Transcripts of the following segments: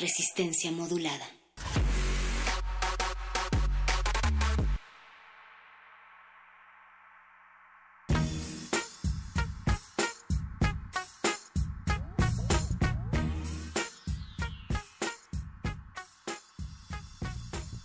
Resistencia modulada.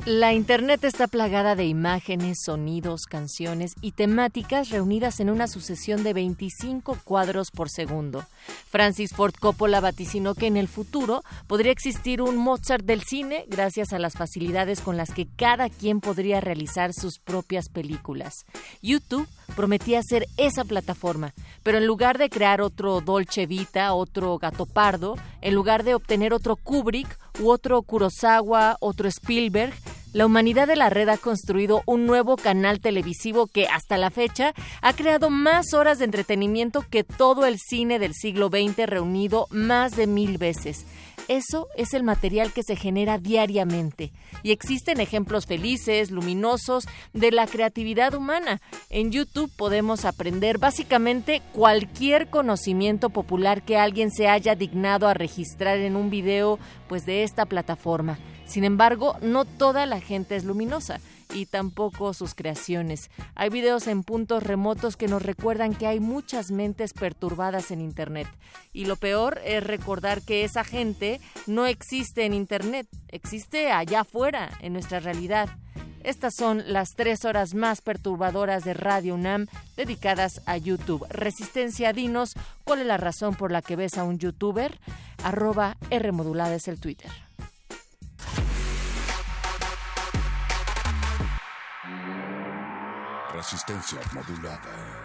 La Internet está plagada de imágenes, sonidos, canciones y temáticas reunidas en una sucesión de 25 cuadros por segundo. Francis Ford Coppola vaticinó que en el futuro podría existir un Mozart del cine gracias a las facilidades con las que cada quien podría realizar sus propias películas. YouTube prometía ser esa plataforma, pero en lugar de crear otro Dolce Vita, otro Gato Pardo, en lugar de obtener otro Kubrick u otro Kurosawa, otro Spielberg, la humanidad de la red ha construido un nuevo canal televisivo que hasta la fecha ha creado más horas de entretenimiento que todo el cine del siglo XX reunido más de mil veces. Eso es el material que se genera diariamente. Y existen ejemplos felices, luminosos, de la creatividad humana. En YouTube podemos aprender básicamente cualquier conocimiento popular que alguien se haya dignado a registrar en un video pues de esta plataforma. Sin embargo, no toda la gente es luminosa y tampoco sus creaciones. Hay videos en puntos remotos que nos recuerdan que hay muchas mentes perturbadas en Internet. Y lo peor es recordar que esa gente no existe en Internet, existe allá afuera, en nuestra realidad. Estas son las tres horas más perturbadoras de Radio UNAM dedicadas a YouTube. Resistencia, dinos, ¿cuál es la razón por la que ves a un youtuber? Arroba R modulada es el Twitter. Resistencia modulada.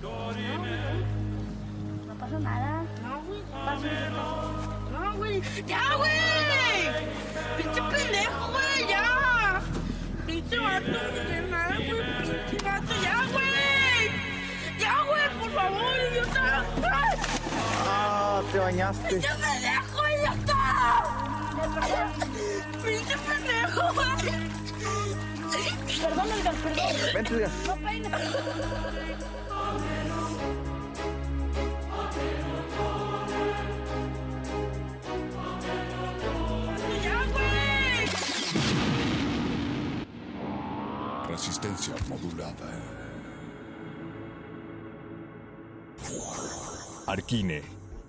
Dorime, No pasa nada. No, güey. No. No, güey. ¡Ya, güey! ¡Pinche pendejo, güey! ¡Ya! ¡Pinche vato! ¡De nada, güey! ¡Pinche vato! ¡Ya, güey! ¡Ya, güey! ¡Por favor, idiota! Ah, te bañaste. ¡Pinche pendejo, idiota! ¡Pinche pendejo, güey! Perdón, Edgar, perdón. Vente, Edgar. No peines. ¡Ya, güey! Resistencia modulada. Arquine,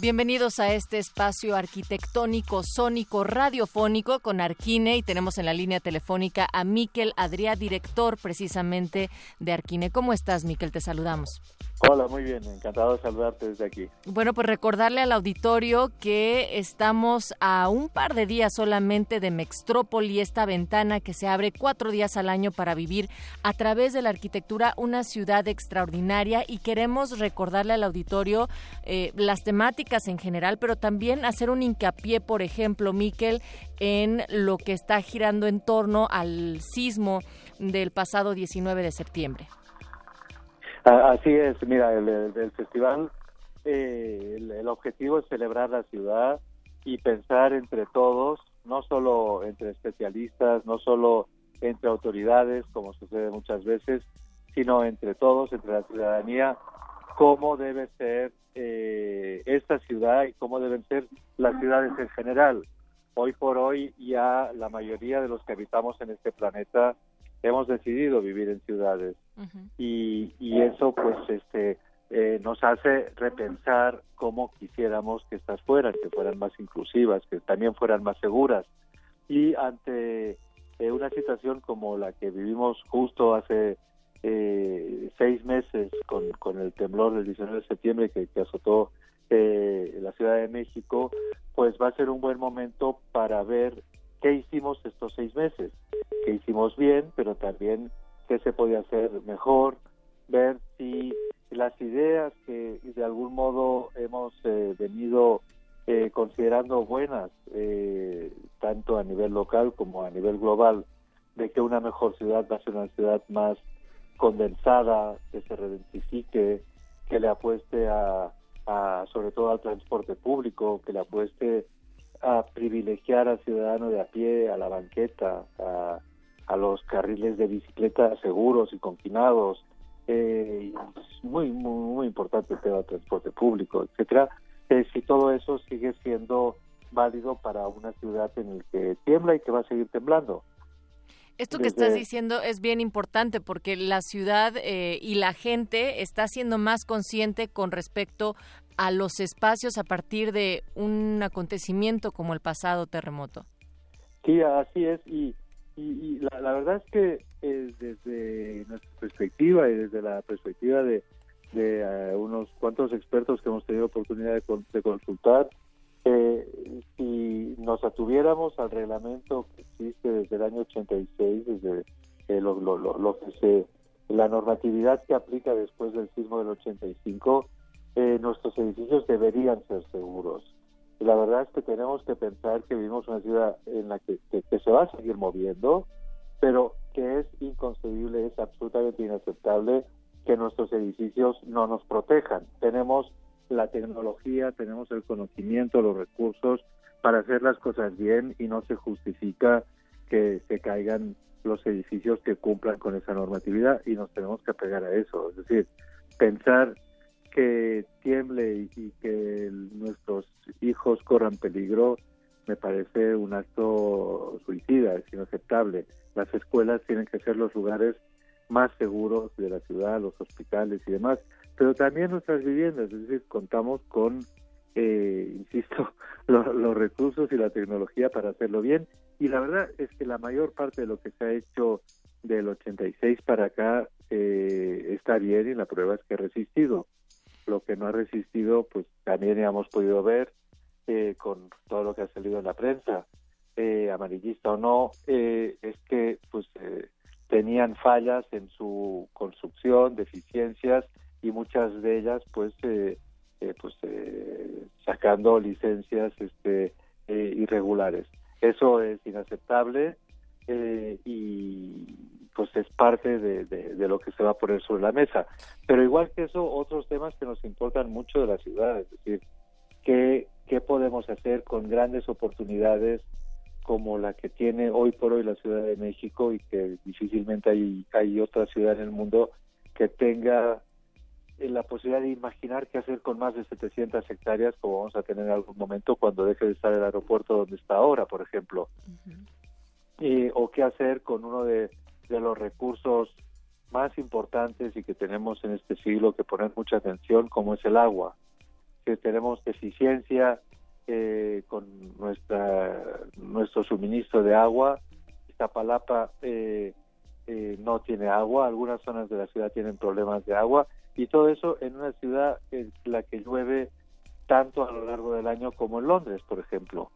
Bienvenidos a este espacio arquitectónico, sónico, radiofónico con Arquine y tenemos en la línea telefónica a Miquel Adrià, director precisamente de Arquine. ¿Cómo estás, Miquel? Te saludamos. Hola, muy bien, encantado de saludarte desde aquí. Bueno, pues recordarle al auditorio que estamos a un par de días solamente de Mextrópoli, esta ventana que se abre cuatro días al año para vivir a través de la arquitectura una ciudad extraordinaria y queremos recordarle al auditorio eh, las temáticas en general, pero también hacer un hincapié, por ejemplo, Miquel, en lo que está girando en torno al sismo del pasado 19 de septiembre. Así es, mira, el, festival, eh, el, objetivo es celebrar la ciudad y pensar entre todos, no solo entre especialistas, no solo entre autoridades, como sucede muchas veces, sino entre todos, entre la ciudadanía, cómo debe ser eh, esta ciudad y cómo deben ser las ciudades en general. Hoy por hoy ya la mayoría de los que habitamos en este planeta hemos decidido vivir en ciudades y, y eso pues este eh, nos hace repensar cómo quisiéramos que estas fueran, que fueran más inclusivas, que también fueran más seguras. Y ante eh, una situación como la que vivimos justo hace eh, seis meses con, con el temblor del 19 de septiembre que, azotó la Ciudad de México, pues va a ser un buen momento para ver qué hicimos estos seis meses, qué hicimos bien, pero también qué se podía hacer mejor, ver si las ideas que de algún modo hemos eh, venido eh, considerando buenas, eh, tanto a nivel local como a nivel global, de que una mejor ciudad va a ser una ciudad más condensada, que se redentifique, que le apueste a, a sobre todo al transporte público, que le apueste a privilegiar al ciudadano de a pie, a la banqueta, a, los carriles de bicicleta seguros y confinados. Eh, es muy, muy, muy importante el tema del transporte público, etcétera. Eh, si todo eso sigue siendo válido para una ciudad en la que tiembla y que va a seguir temblando. Esto que estás diciendo es bien importante porque la ciudad eh, y la gente está siendo más consciente con respecto a los espacios a partir de un acontecimiento como el pasado terremoto. Sí, así es. Y, y, la, verdad es que eh, desde nuestra perspectiva y desde la perspectiva de, de eh, unos cuantos expertos que hemos tenido oportunidad de, consultar, eh, si nos atuviéramos al reglamento que existe desde el año 86, desde lo, lo, lo, lo que se la normatividad que aplica después del sismo del 85, eh, nuestros edificios deberían ser seguros. La verdad es que tenemos que pensar que vivimos una ciudad en la que, se va a seguir moviendo, pero que es inconcebible, es absolutamente inaceptable que nuestros edificios no nos protejan. Tenemos la tecnología, tenemos el conocimiento, los recursos para hacer las cosas bien y no se justifica que se caigan los edificios que cumplan con esa normatividad y nos tenemos que apegar a eso. Es decir, pensar que tiemble y, que nuestros hijos corran peligro me parece un acto suicida, es inaceptable. Las escuelas tienen que ser los lugares más seguros de la ciudad, los hospitales y demás, pero también nuestras viviendas, es decir, contamos con, eh, insisto, los recursos y la tecnología para hacerlo bien. Y la verdad es que la mayor parte de lo que se ha hecho del 86 para acá eh, está bien y la prueba es que ha resistido lo que no ha resistido, pues también hemos podido ver eh, con todo lo que ha salido en la prensa, eh, amarillista o no, eh, es que pues tenían fallas en su construcción, deficiencias y muchas de ellas pues pues sacando licencias este irregulares. Eso es inaceptable y pues es parte de, de, lo que se va a poner sobre la mesa. Pero igual que eso, otros temas que nos importan mucho de la ciudad, es decir, qué, qué podemos hacer con grandes oportunidades como la que tiene hoy por hoy la Ciudad de México y que difícilmente hay, hay otra ciudad en el mundo que tenga eh, la posibilidad de imaginar qué hacer con más de 700 hectáreas como vamos a tener en algún momento cuando deje de estar el aeropuerto donde está ahora, por ejemplo. o qué hacer con uno de de los recursos más importantes y que tenemos en este siglo que poner mucha atención, como es el agua. que tenemos deficiencia eh, con nuestra nuestro suministro de agua. Iztapalapa eh, eh, no tiene agua, algunas zonas de la ciudad tienen problemas de agua y todo eso en una ciudad en la que llueve tanto a lo largo del año como en Londres, por ejemplo.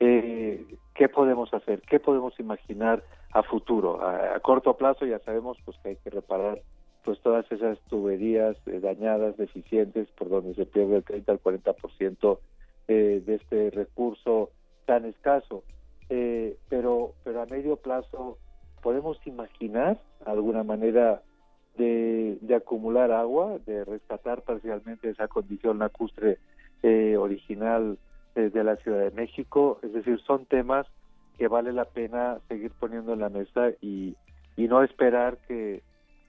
eh, ¿Qué podemos hacer? ¿Qué podemos imaginar a futuro? A, a corto plazo ya sabemos pues que hay que reparar pues todas esas tuberías eh, dañadas, deficientes, por donde se pierde el 30 al 40% eh, de este recurso tan escaso. Eh, pero, pero a medio plazo, ¿podemos imaginar alguna manera de, de acumular agua, de rescatar parcialmente esa condición lacustre eh, original eh, de la Ciudad de México? Es decir, son temas que vale la pena seguir poniendo en la mesa y, y no esperar que,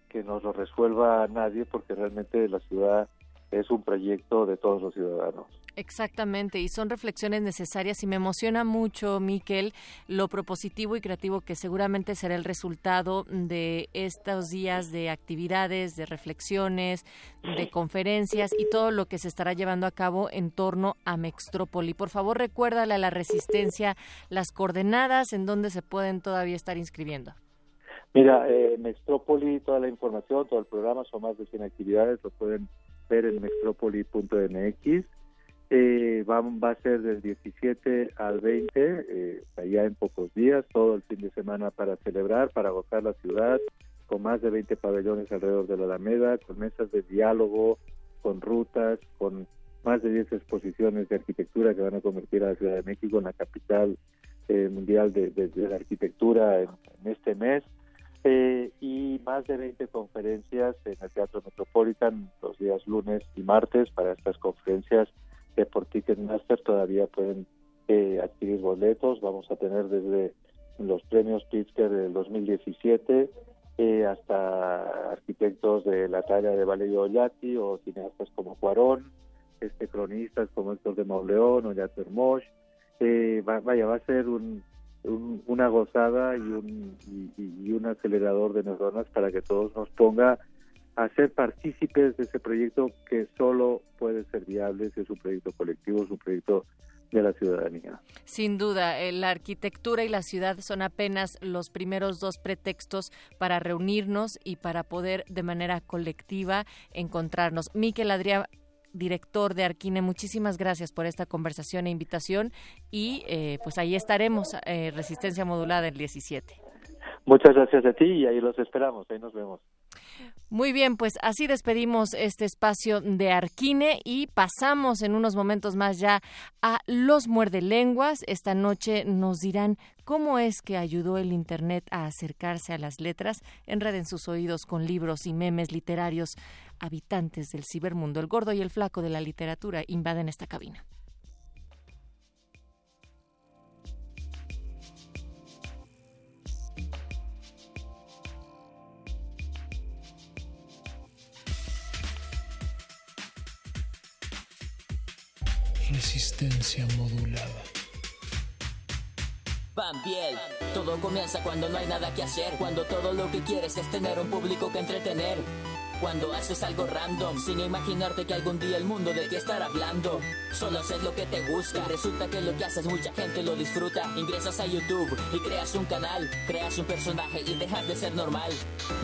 que nos lo resuelva nadie, porque realmente la ciudad es un proyecto de todos los ciudadanos. Exactamente, y son reflexiones necesarias y me emociona mucho, Miquel, lo propositivo y creativo que seguramente será el resultado de estos días de actividades, de reflexiones, de conferencias y todo lo que se estará llevando a cabo en torno a Mextrópoli. Por favor, recuérdale a la resistencia las coordenadas en donde se pueden todavía estar inscribiendo. Mira, eh, Mextrópoli, toda la información, todo el programa, son más de 100 actividades, lo pueden ver en mextrópoli.mx. Eh, va, va a ser del 17 al 20, eh, allá en pocos días, todo el fin de semana para celebrar, para gozar la ciudad, con más de 20 pabellones alrededor de la Alameda, con mesas de diálogo, con rutas, con más de 10 exposiciones de arquitectura que van a convertir a la Ciudad de México en la capital eh, mundial de, la arquitectura en, en este mes. Eh, y más de 20 conferencias en el Teatro Metropolitan los días lunes y martes para estas conferencias que por Ticketmaster todavía pueden eh, adquirir boletos. Vamos a tener desde los premios Pritzker del 2017 eh, hasta arquitectos de la talla de Valerio Ollati o cineastas como Cuarón, este, cronistas como Héctor de Mauleón o Yater. Eh, va- vaya, va a ser un, un- una gozada y un, y, un acelerador de neuronas para que todos nos ponga a ser partícipes de ese proyecto que solo puede ser viable si es un proyecto colectivo, es un proyecto de la ciudadanía. Sin duda, eh, la arquitectura y la ciudad son apenas los primeros dos pretextos para reunirnos y para poder de manera colectiva encontrarnos. Miquel Adrián, director de Arquine, muchísimas gracias por esta conversación e invitación y eh, pues ahí estaremos, eh, Resistencia Modulada el 17. Muchas gracias a ti y ahí los esperamos, ahí nos vemos. Muy bien, pues así despedimos este espacio de Arquine y pasamos en unos momentos más ya a Los Muerde Lenguas. Esta noche nos dirán cómo es que ayudó el Internet a acercarse a las letras. Enreden sus oídos con libros y memes literarios. Habitantes del cibermundo, el gordo y el flaco de la literatura invaden esta cabina. Resistencia modulada. Bambiel, todo comienza cuando no hay nada que hacer, cuando todo lo que quieres es tener un público que entretener. Cuando haces algo random, sin imaginarte que algún día el mundo de ti estará hablando. Solo haces lo que te gusta, resulta que lo que haces mucha gente lo disfruta. Ingresas a YouTube y creas un canal, creas un personaje y dejas de ser normal.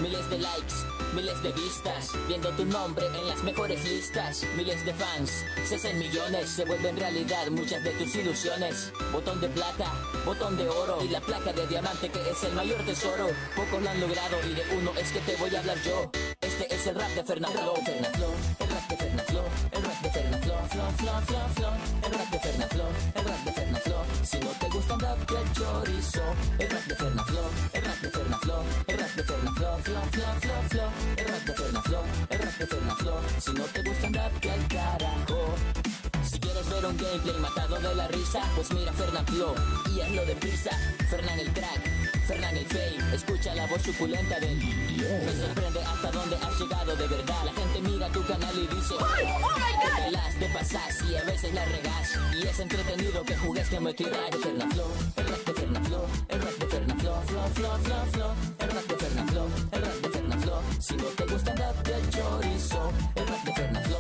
Miles de likes, miles de vistas, viendo tu nombre en las mejores listas. Miles de fans, se hacen millones, se vuelven realidad muchas de tus ilusiones. Botón de plata, botón de oro y la placa de diamante que es el mayor tesoro. Pocos lo han logrado y de uno es que te voy a hablar yo. Este es el rap de Fernando Fernando, el rap de Fernando, el rap de Fernando, flow, flow, flow, flow, el rap de Fernando, el rap de Fernando. Si no te gusta de chorizo, el rap de Fernando, el rap de Fernando, el rap de Fernando, flow, flow, flow, flow, el rap de Fernando, el rap de Fernando. Si no te gusta que al carajo. Si quieres ver un gameplay matado de la risa, pues mira Fernand Flow y hazlo deprisa. Fernand el crack, Fernán el Fey, escucha la voz suculenta del Me sorprende hasta dónde has llegado de verdad. La gente mira tu canal y dice, oh my God, te las de pasas y a veces la regas. Y es entretenido que jugues que me tira de Fernaflo, el rap de Fernaflo, el rap de Fernaflo, flow, flow, flow, flow, el rap de Fernaflo, el rap de Fernaflo. Si no te gusta el rap de chorizo, el rap de Fernaflo,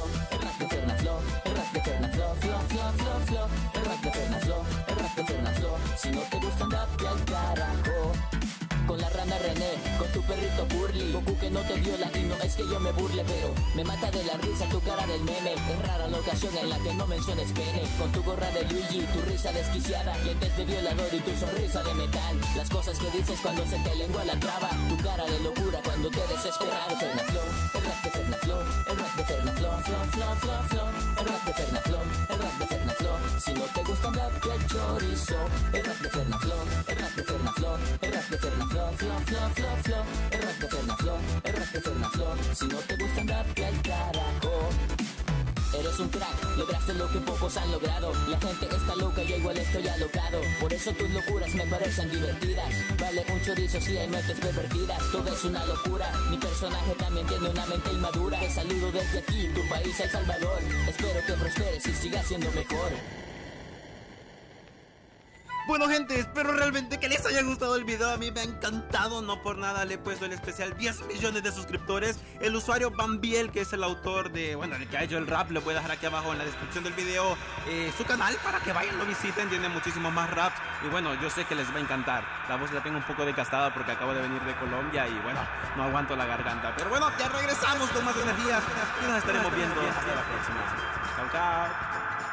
René, con tu perrito Burly Goku que no te viola y no es que yo me burle Pero me mata de la risa tu cara del meme Es rara la ocasión en la que no menciones pene Con tu gorra de Luigi, tu risa desquiciada Lentes de violador y tu sonrisa de metal Las cosas que dices cuando se te lengua la traba Tu cara de locura cuando te desesperas el rap de El rap de Fernaflo, flow, flow, flow, Si no te gusta rap de chorizo El rap de Fernaflo, el rap de Fernaflo El rap de Fernaflo Flow, flow, flow, flow, flow, el rap de Fernaflo, el rap de Fernaflo. Si no te gusta el rap, que al carajo. Eres un crack, lograste lo que pocos han logrado. La gente está loca, yo igual estoy alocado. Por eso tus locuras me parecen divertidas. Vale un chorizo si hay mentes pervertidas. Todo es una locura. Mi personaje también tiene una mente inmadura. Te saludo desde aquí, tu país, El Salvador. Espero que prosperes y sigas siendo mejor. Bueno gente, espero realmente que les haya gustado el video, a mí me ha encantado, no por nada le he puesto el especial 10 millones de suscriptores. El usuario Bambiel, que es el autor de, bueno, el que ha hecho el rap, le voy a dejar aquí abajo en la descripción del video eh, su canal para que vayan, lo visiten, tiene muchísimos más raps y bueno, yo sé que les va a encantar. La voz la tengo un poco desgastada porque acabo de venir de Colombia y bueno, no aguanto la garganta. Pero bueno, ya regresamos con más energías y nos estaremos viendo hasta la próxima. Chao, chao.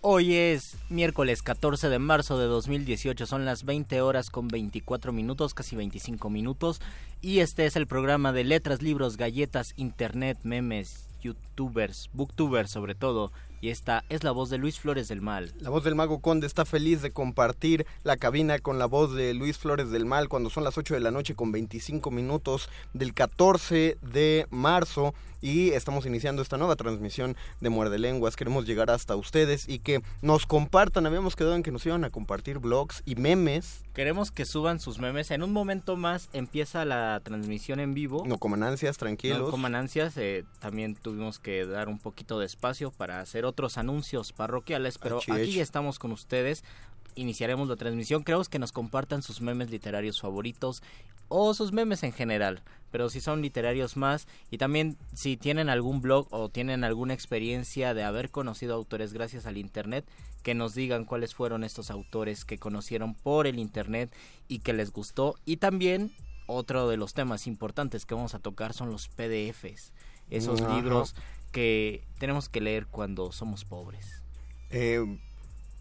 Hoy es miércoles 14 de marzo de 2018, son las 20 horas con 24 minutos, casi 25 minutos, y este es el programa de letras, libros, galletas, internet, memes, youtubers, booktubers sobre todo, y esta es la voz de Luis Flores del Mal. La voz del Mago Conde está feliz de compartir la cabina con la voz de Luis Flores del Mal cuando son las 8 de la noche con 25 minutos del 14 de marzo y estamos iniciando esta nueva transmisión de Muerde Lenguas. Queremos llegar hasta ustedes y que nos compartan. Habíamos quedado en que nos iban a compartir blogs y memes. Queremos que suban sus memes. En un momento más empieza la transmisión en vivo. No coman ansias, tranquilos. No coman ansias. eh, también tuvimos que dar un poquito de espacio para hacer otros anuncios parroquiales, pero aquí estamos con ustedes. Iniciaremos la transmisión. Creo que nos compartan sus memes literarios favoritos o sus memes en general, pero si son literarios más y también si tienen algún blog o tienen alguna experiencia de haber conocido autores gracias al internet, que nos digan cuáles fueron estos autores que conocieron por el internet y que les gustó y también otro de los temas importantes que vamos a tocar son los PDFs, esos Ajá. libros que tenemos que leer cuando somos pobres. Eh,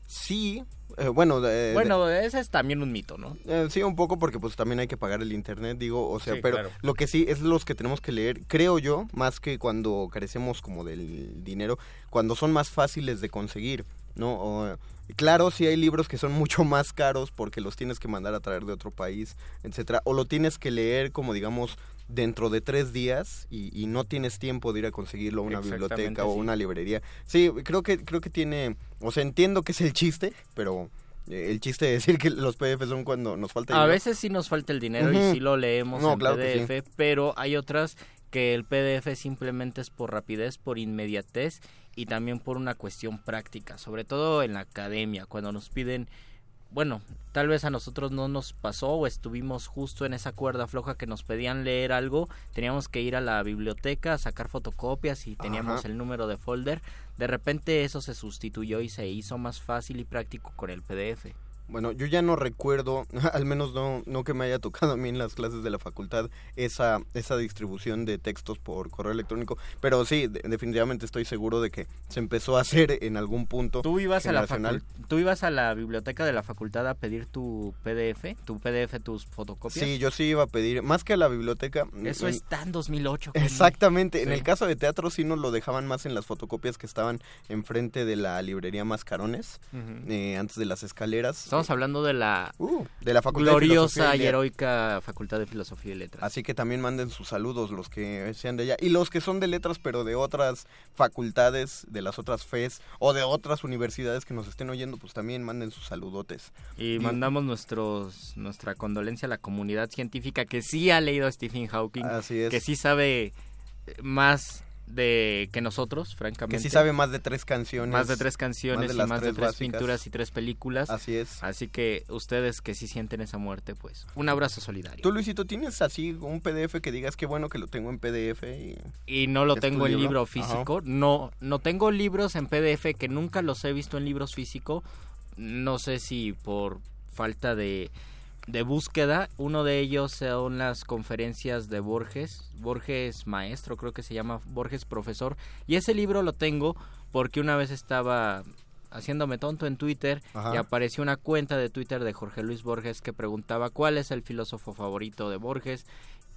sí, eh, bueno, de- Bueno, ese es también un mito, ¿no? Eh, sí, un poco porque pues también hay que pagar el internet, digo, o sea, Sí, pero claro. lo que sí es los que tenemos que leer, creo yo, más que cuando carecemos como del dinero, cuando son más fáciles de conseguir, ¿no? O, claro, sí hay libros que son mucho más caros porque los tienes que mandar a traer de otro país, etcétera, o lo tienes que leer como digamos dentro de tres días y, y no tienes tiempo de ir a conseguirlo a una biblioteca o sí. una librería. Sí, creo que creo que tiene, o sea, entiendo que es el chiste, pero eh, el chiste de decir que los PDF son cuando nos falta A dinero. veces sí nos falta el dinero y sí lo leemos No, en claro PDF, pero hay otras que el PDF simplemente es por rapidez, por inmediatez y también por una cuestión práctica, sobre todo en la academia, cuando nos piden, bueno, tal vez a nosotros no nos pasó o estuvimos justo en esa cuerda floja que nos pedían leer algo, teníamos que ir a la biblioteca a sacar fotocopias y teníamos Ajá. el número de folder, de repente eso se sustituyó y se hizo más fácil y práctico con el PDF. Bueno, yo ya no recuerdo, al menos no, no que me haya tocado a mí en las clases de la facultad, esa, esa distribución de textos por correo electrónico, pero sí, de- definitivamente estoy seguro de que se empezó a hacer en algún punto. ¿Tú ibas, a la ¿Tú ibas a la biblioteca de la facultad a pedir tu PDF? ¿Tu PDF, tus fotocopias? Sí, yo sí iba a pedir, más que a la biblioteca. Eso en- está en 2008. Jorge. Exactamente, en el caso de teatro sí nos lo dejaban más en las fotocopias que estaban enfrente de la librería Mascarones, eh, antes de las escaleras. Estamos hablando de la, Uh, de la Facultad gloriosa y heroica Facultad de Filosofía y Letras. Así que también manden sus saludos los que sean de allá. Y los que son de letras, pero de otras facultades, de las otras FES o de otras universidades que nos estén oyendo, pues también manden sus saludotes. Y Y- mandamos nuestros nuestra condolencia a la comunidad científica que sí ha leído a Stephen Hawking, Así es. que sí sabe más de que nosotros, francamente. Que sí sabe más de tres canciones. Más de tres canciones de y más de tres básicas. pinturas y tres películas. Así es. Así que ustedes que sí sienten esa muerte, pues un abrazo solidario. Tú, Luisito, ¿tienes así un PDF que digas qué bueno que lo tengo en PDF? Y, y no lo ¿Es tu tengo en libro? libro Ajá. físico. No, no tengo libros en PDF que nunca los he visto en libros físico. No sé si por falta de, de búsqueda. Uno de ellos son las conferencias de Borges. Borges maestro, creo que se llama Borges profesor. Y ese libro lo tengo porque una vez estaba haciéndome tonto en Twitter Ajá. y apareció una cuenta de Twitter de Jorge Luis Borges que preguntaba cuál es el filósofo favorito de Borges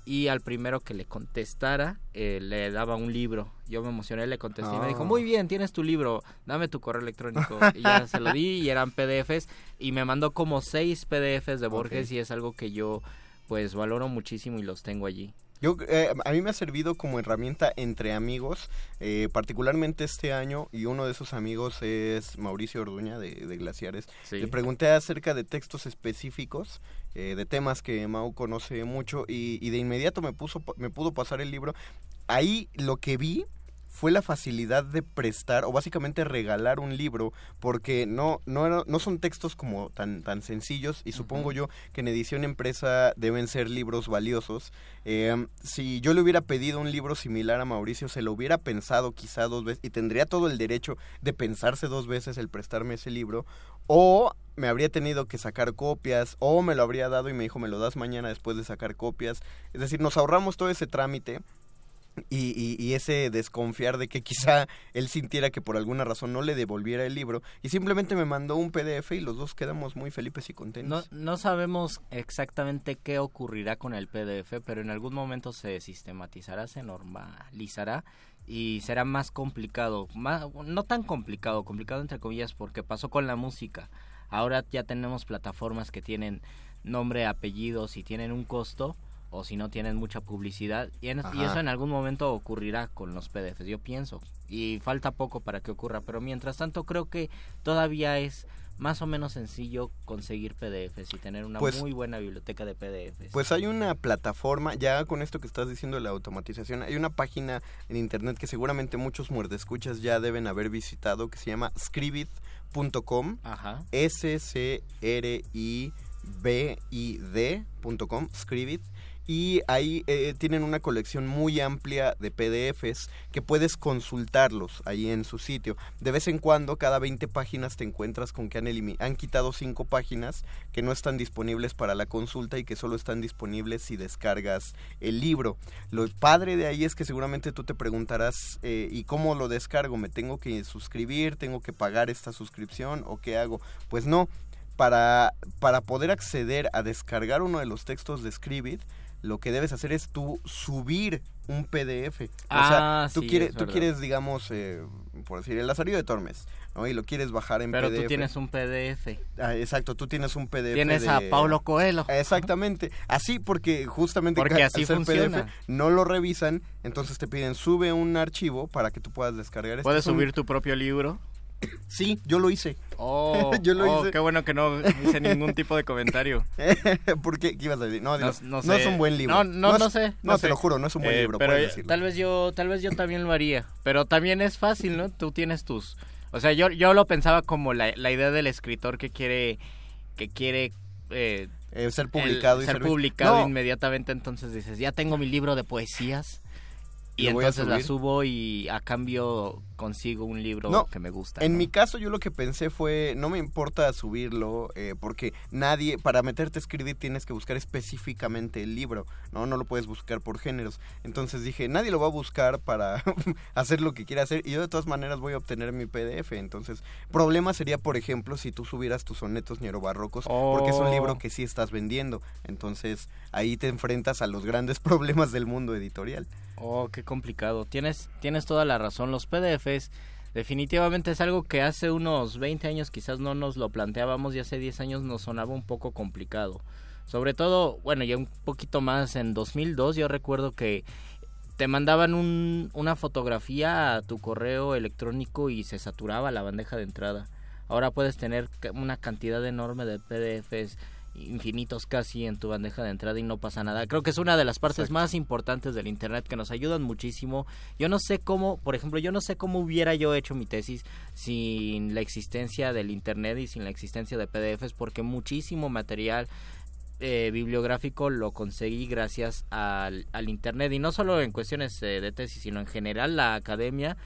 y al primero que le contestara eh, le daba un libro. Yo me emocioné, le contesté y me dijo, Ah. muy bien, tienes tu libro, dame tu correo electrónico. y ya se lo di y eran PDFs y me mandó como seis PDFs de Borges y es algo que yo pues valoro muchísimo y los tengo allí. Yo, eh, a mí me ha servido como herramienta entre amigos, eh, particularmente este año, y uno de esos amigos es Mauricio Orduña de, de Glaciares. Sí. Le pregunté acerca de textos específicos, eh, de temas que Mau conoce mucho, y, y de inmediato me, puso, me pudo pasar el libro. Ahí lo que vi fue la facilidad de prestar o básicamente regalar un libro porque no no no son textos como tan tan sencillos y supongo yo que en edición empresa deben ser libros valiosos. Eh, si yo le hubiera pedido un libro similar a Mauricio se lo hubiera pensado quizá dos veces y tendría todo el derecho de pensarse dos veces el prestarme ese libro o me habría tenido que sacar copias o me lo habría dado y me dijo me lo das mañana después de sacar copias es decir nos ahorramos todo ese trámite y, y- y ese desconfiar de que quizá él sintiera que por alguna razón no le devolviera el libro y simplemente me mandó un PDF y los dos quedamos muy felices y No, contentos. no sabemos exactamente qué ocurrirá con el PDF, pero en algún momento se sistematizará, se normalizará y será más complicado, más, no tan complicado, complicado entre comillas porque pasó con la música. Ahora ya tenemos plataformas que tienen nombre, apellidos y tienen un costo o si no tienen mucha publicidad y, en- y Ajá. eso en algún momento ocurrirá con los PDFs, yo pienso, y falta poco para que ocurra, pero mientras tanto creo que todavía es más o menos sencillo conseguir PDFs y tener una Pues- muy buena biblioteca de PDFs. Pues hay una plataforma, ya con esto que estás diciendo de la automatización, hay una página en internet que seguramente muchos muerdescuchas ya deben haber visitado que se llama scribit.com. Ajá. S-C-R-I-B-I-D.com, Scribit. Y ahí eh, tienen una colección muy amplia de PDFs que puedes consultarlos ahí en su sitio. De vez en cuando, cada 20 páginas te encuentras con que han, han quitado 5 páginas que no están disponibles para la consulta y que solo están disponibles si descargas el libro. Lo padre de ahí es que seguramente tú te preguntarás, eh, ¿y cómo lo descargo? ¿Me tengo que suscribir? ¿Tengo que pagar esta suscripción? ¿O qué hago? Pues no, para, para poder acceder a descargar uno de los textos de Scribit, lo que debes hacer es tú subir un PDF. O Ah, sea, tú, sí, quieres, es tú quieres, digamos, eh, por decir, el Lazarillo de Tormes, ¿no? Y lo quieres bajar en Pero PDF. tú tienes un PDF. Ah, exacto, tú tienes un PDF. Tienes de- a Paulo Coelho. Exactamente. Así porque justamente Porque así funciona. no lo revisan, entonces te piden sube un archivo para que tú puedas descargar. Este ¿Puedes un- subir tu propio libro? Sí, yo lo hice. Oh, Yo lo oh, hice. qué bueno que no hice ningún tipo de comentario. ¿Por qué? ¿Qué ibas a decir? No. No, no no es sé. un buen libro. No, no, no es- sé. No, sé. te lo juro, no es un buen Eh, libro, Pero decirlo. tal vez yo, tal vez yo también lo haría. Pero también es fácil, ¿no? Tú tienes tus, o sea, yo, yo lo pensaba como la, la idea del escritor que quiere, que quiere eh, Eh, ser el- publicado y ser publicado inmediatamente. Entonces dices, ya tengo mi libro de poesías. Y entonces la subo y a cambio consigo un libro No, que me gusta. En ¿no? mi caso yo lo que pensé fue, no me importa subirlo, eh, porque nadie, para meterte a escribir tienes que buscar específicamente el libro, ¿no? No lo puedes buscar por géneros. Entonces dije, nadie lo va a buscar para hacer lo que quiera hacer y yo de todas maneras voy a obtener mi PDF. Entonces, problema sería, por ejemplo, si tú subieras tus sonetos neobarrocos, porque es un Oh. libro que sí estás vendiendo. Entonces, ahí te enfrentas a los grandes problemas del mundo editorial. Oh, qué complicado. Tienes, tienes toda la razón. Los Definitivamente es algo que hace unos 20 años quizás no nos lo planteábamos y hace 10 años nos sonaba un poco complicado. Sobre todo, bueno, ya un poquito más en 2002 yo recuerdo que te mandaban un, una fotografía a tu correo electrónico y se saturaba la bandeja de entrada. Ahora puedes tener una cantidad enorme de PDFs infinitos casi en tu bandeja de entrada y no pasa nada. Creo que es una de las partes más importantes del internet que nos ayudan muchísimo. Yo no sé cómo, por ejemplo, yo no sé cómo hubiera yo hecho mi tesis sin la existencia del internet y sin la existencia de PDFs porque muchísimo material eh, bibliográfico lo conseguí gracias al, al internet y no solo en cuestiones eh, de tesis sino en general la academia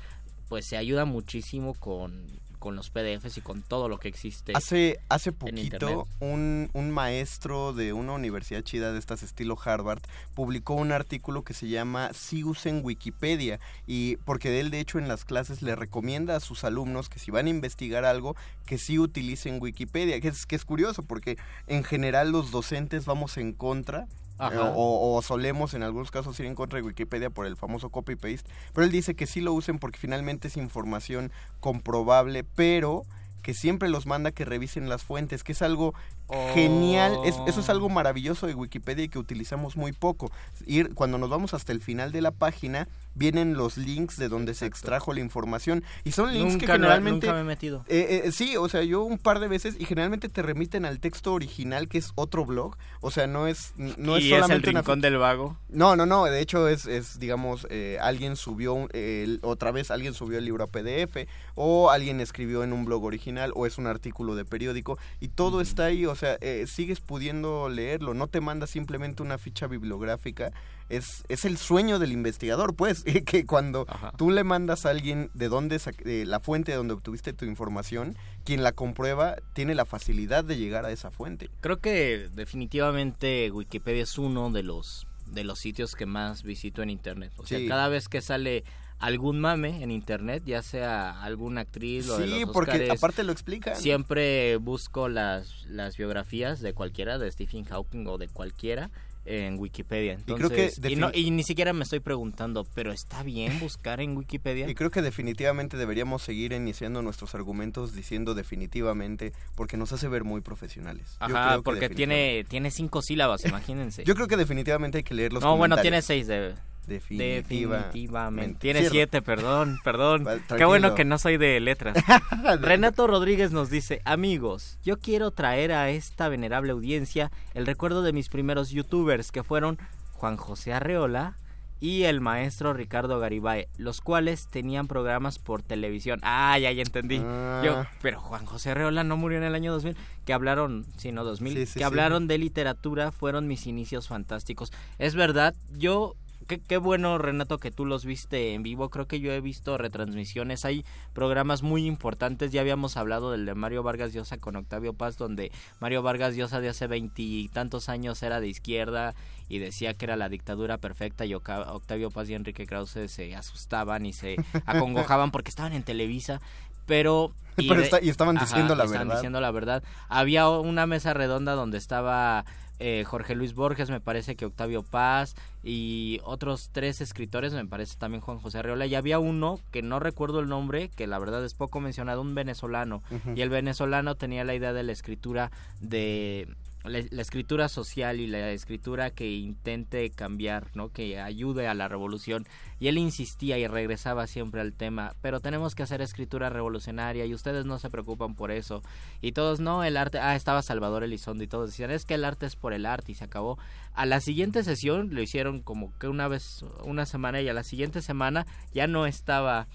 pues se ayuda muchísimo con, con los PDFs y con todo lo que existe Hace, hace poquito, un, un maestro de una universidad chida de estas estilo Harvard publicó un artículo que se llama Si usen Wikipedia. Y porque él, de hecho, en las clases le recomienda a sus alumnos que si van a investigar algo, que sí utilicen Wikipedia. Que es, que es curioso, porque en general los docentes vamos en contra o, o solemos en algunos casos ir en contra de Wikipedia por el famoso copy-paste, pero él dice que sí lo usen porque finalmente es información comprobable, pero que siempre los manda que revisen las fuentes, que es algo genial, es- eso es algo maravilloso de Wikipedia y que utilizamos muy poco. Ir, cuando nos vamos hasta el final de la página, vienen los links de donde se extrajo la información y son links que lo- generalmente... nunca me he metido. Eh, eh, sí, o sea, yo un par de veces y generalmente te remiten al texto original que es otro blog, o sea, no es no es y es el solamente una rincón del vago. No, no, no, de hecho es, es digamos, eh, alguien subió, un- el- otra vez alguien subió el libro a PDF, o alguien escribió en un blog original, o es un artículo de periódico, y todo está ahí, o sea, eh, sigues pudiendo leerlo, no te manda simplemente una ficha bibliográfica, es, es el sueño del investigador, pues, que cuando tú le mandas a alguien de dónde, de la fuente de donde obtuviste tu información, quien la comprueba tiene la facilidad de llegar a esa fuente. Creo que definitivamente Wikipedia es uno de los de los sitios que más visito en internet. O sea, Sí. cada vez que sale algún mame en internet, ya sea alguna actriz o de Sí, los porque aparte lo explican. Siempre busco las las biografías de cualquiera, de Stephen Hawking o de cualquiera en Wikipedia. Y creo que Entonces, y, no- y ni siquiera me estoy preguntando, pero está bien buscar en Wikipedia. Y creo que definitivamente deberíamos seguir iniciando nuestros argumentos diciendo definitivamente porque nos hace ver muy profesionales. Ajá, porque tiene tiene cinco sílabas, imagínense. Yo creo que definitivamente hay que leer los no, bueno, tiene seis de... Definitiva- Definitivamente. Cierro. Tiene siete, perdón, perdón. Vale, Qué bueno que no soy de letras. Renato Rodríguez nos dice, amigos, yo quiero traer a esta venerable audiencia el recuerdo de mis primeros youtubers que fueron Juan José Arreola y el maestro Ricardo Garibay, los cuales tenían programas por televisión. Ah, ya, ya entendí. Ah. Yo, pero Juan José Arreola no murió en el año 2000, que hablaron, sí, no 2000, Sí, sí, que hablaron de literatura, fueron mis inicios fantásticos. Es verdad, yo Qué, qué bueno, Renato, que tú los viste en vivo. Creo que yo he visto retransmisiones. Hay programas muy importantes. Ya habíamos hablado del de Mario Vargas Llosa con Octavio Paz, donde Mario Vargas Llosa de hace veintitantos años era de izquierda y decía que era la dictadura perfecta y Octavio Paz y Enrique Krause se asustaban y se acongojaban porque estaban en Televisa. Pero... Pero de- está- y estaban diciendo la estaban verdad. diciendo la verdad. Había una mesa redonda donde estaba eh, Jorge Luis Borges, me parece que Octavio Paz y otros tres escritores, me parece también Juan José Arreola. Y había uno que no recuerdo el nombre, que la verdad es poco mencionado, un venezolano. Y el venezolano tenía la idea de la escritura de la, la escritura social y la escritura que intente cambiar, ¿no? Que ayude a la revolución. Y él insistía y regresaba siempre al tema, pero tenemos que hacer escritura revolucionaria y ustedes no se preocupan por eso. Y todos, no, el arte, ah, estaba Salvador Elizondo y todos decían, es que el arte es por el arte y se acabó. A la siguiente sesión lo hicieron como que una vez, una semana y a la siguiente semana ya no estaba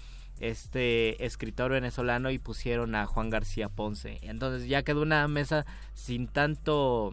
este escritor venezolano y pusieron a Juan García Ponce. Entonces ya quedó una mesa sin tanto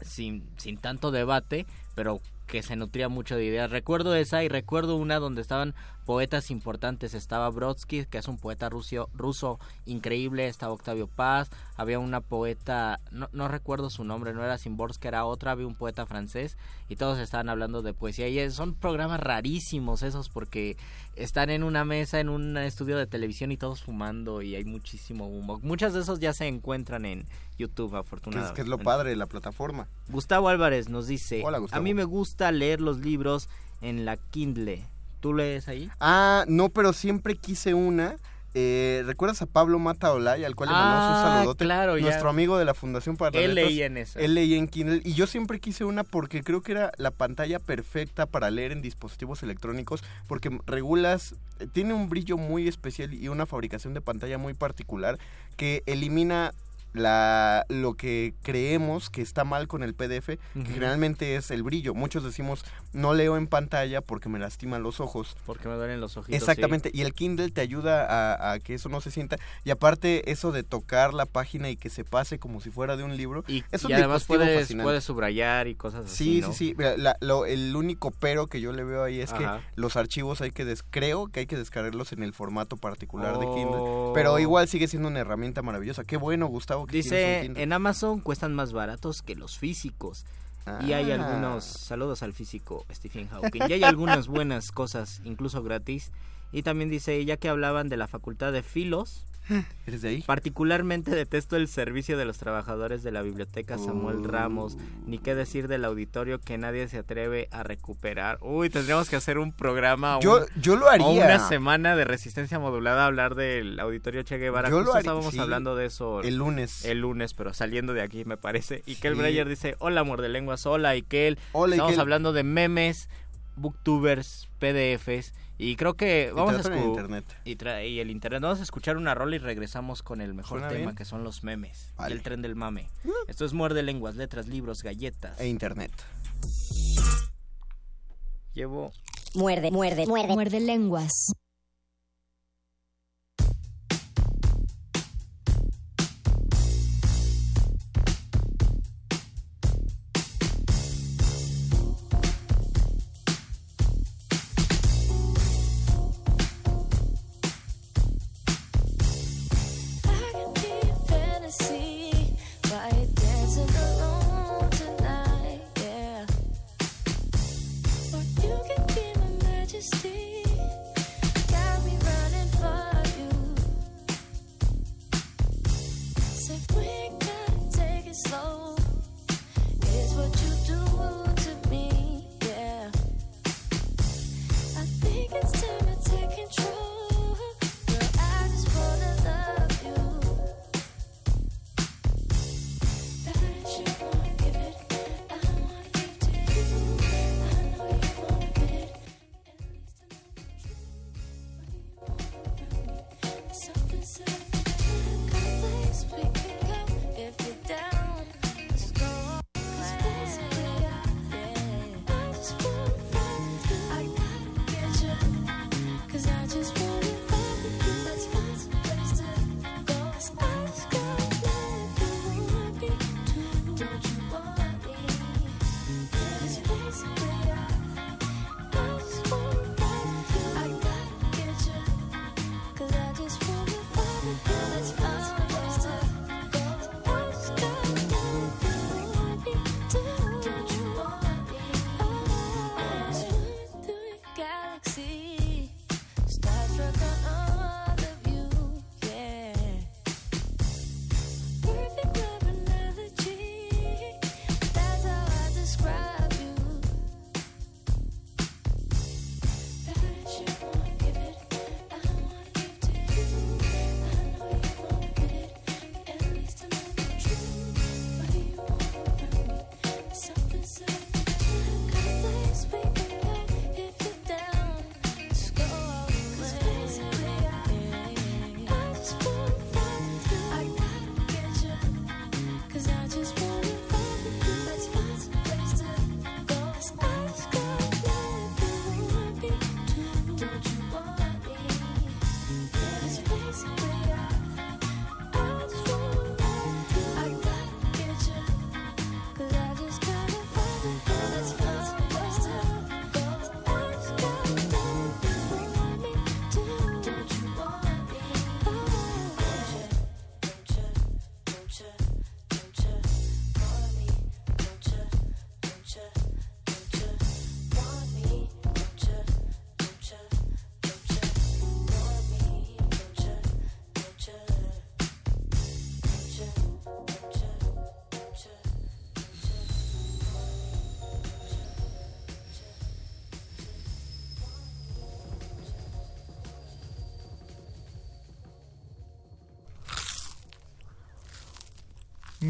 sin, sin tanto debate, pero que se nutría mucho de ideas. Recuerdo esa y recuerdo una donde estaban poetas importantes. Estaba Brodsky, que es un poeta ruso, ruso increíble. Estaba Octavio Paz. Había una poeta, no, no recuerdo su nombre, no era Simborska, era otra. Había un poeta francés y todos estaban hablando de poesía. Y son programas rarísimos esos porque están en una mesa, en un estudio de televisión y todos fumando y hay muchísimo humo. Muchas de esos ya se encuentran en YouTube, Que afortunadamente. es, que es lo padre de la plataforma. Gustavo Álvarez nos dice, Hola, Gustavo. a mí me gusta leer los libros en la Kindle. ¿Tú lees ahí? Ah, no, pero siempre quise una. Eh, ¿Recuerdas a Pablo Mata Olaya, al cual le mandamos Ah, un saludote? claro, ya. Nuestro amigo de la Fundación para Él Letras. leía en esa. Él leía en Kindle. Y yo siempre quise una porque creo que era la pantalla perfecta para leer en dispositivos electrónicos. Porque regulas, eh, tiene un brillo muy especial y una fabricación de pantalla muy particular que elimina la lo que creemos que está mal con el PDF, que generalmente es el brillo. Muchos decimos, no leo en pantalla porque me lastiman los ojos. Porque me duelen los ojitos. Exactamente, y el Kindle te ayuda a, a que eso no se sienta. Y aparte, eso de tocar la página y que se pase como si fuera de un libro, Y, es y un además dispositivo puedes, subrayar y cosas así, Sí, ¿no? sí, sí. Mira, la- lo- el único pero que yo le veo ahí es Ajá. que los archivos hay que des creo que hay que descargarlos en el formato particular de Oh. Kindle. Pero igual sigue siendo una herramienta maravillosa. Qué bueno, Gustavo, que un Dice, en Amazon cuestan más baratos que los físicos. Y hay Ah. algunos, saludos al físico Stephen Hawking, y hay algunas buenas cosas, incluso gratis. Y también dice, ya que hablaban de la facultad de filos, ¿Eres de ahí? particularmente detesto el servicio de los trabajadores de la biblioteca Samuel Uh. Ramos, ni qué decir del auditorio que nadie se atreve a recuperar. Uy, tendríamos que hacer un programa, un- Yo- lo haría. o una semana de resistencia modulada a hablar del auditorio Che Guevara. Yo lo haría, estábamos sí. hablando de eso El lunes. el lunes, pero saliendo de aquí me parece. Y Kel Sí. Breyer dice, hola amor de lenguas, hola Ikel. Hola, Estamos Ikel. hablando de memes, booktubers, PDFs. Y creo que vamos a Literatura en escu- internet. Y, el internet. Vamos a escuchar una rola y regresamos con el mejor tema bien. que son los memes. Vale. Y el tren del mame. Esto es muerde lenguas, letras, libros, galletas. E internet. Llevo Muerde, muerde, muerde. Muerde lenguas.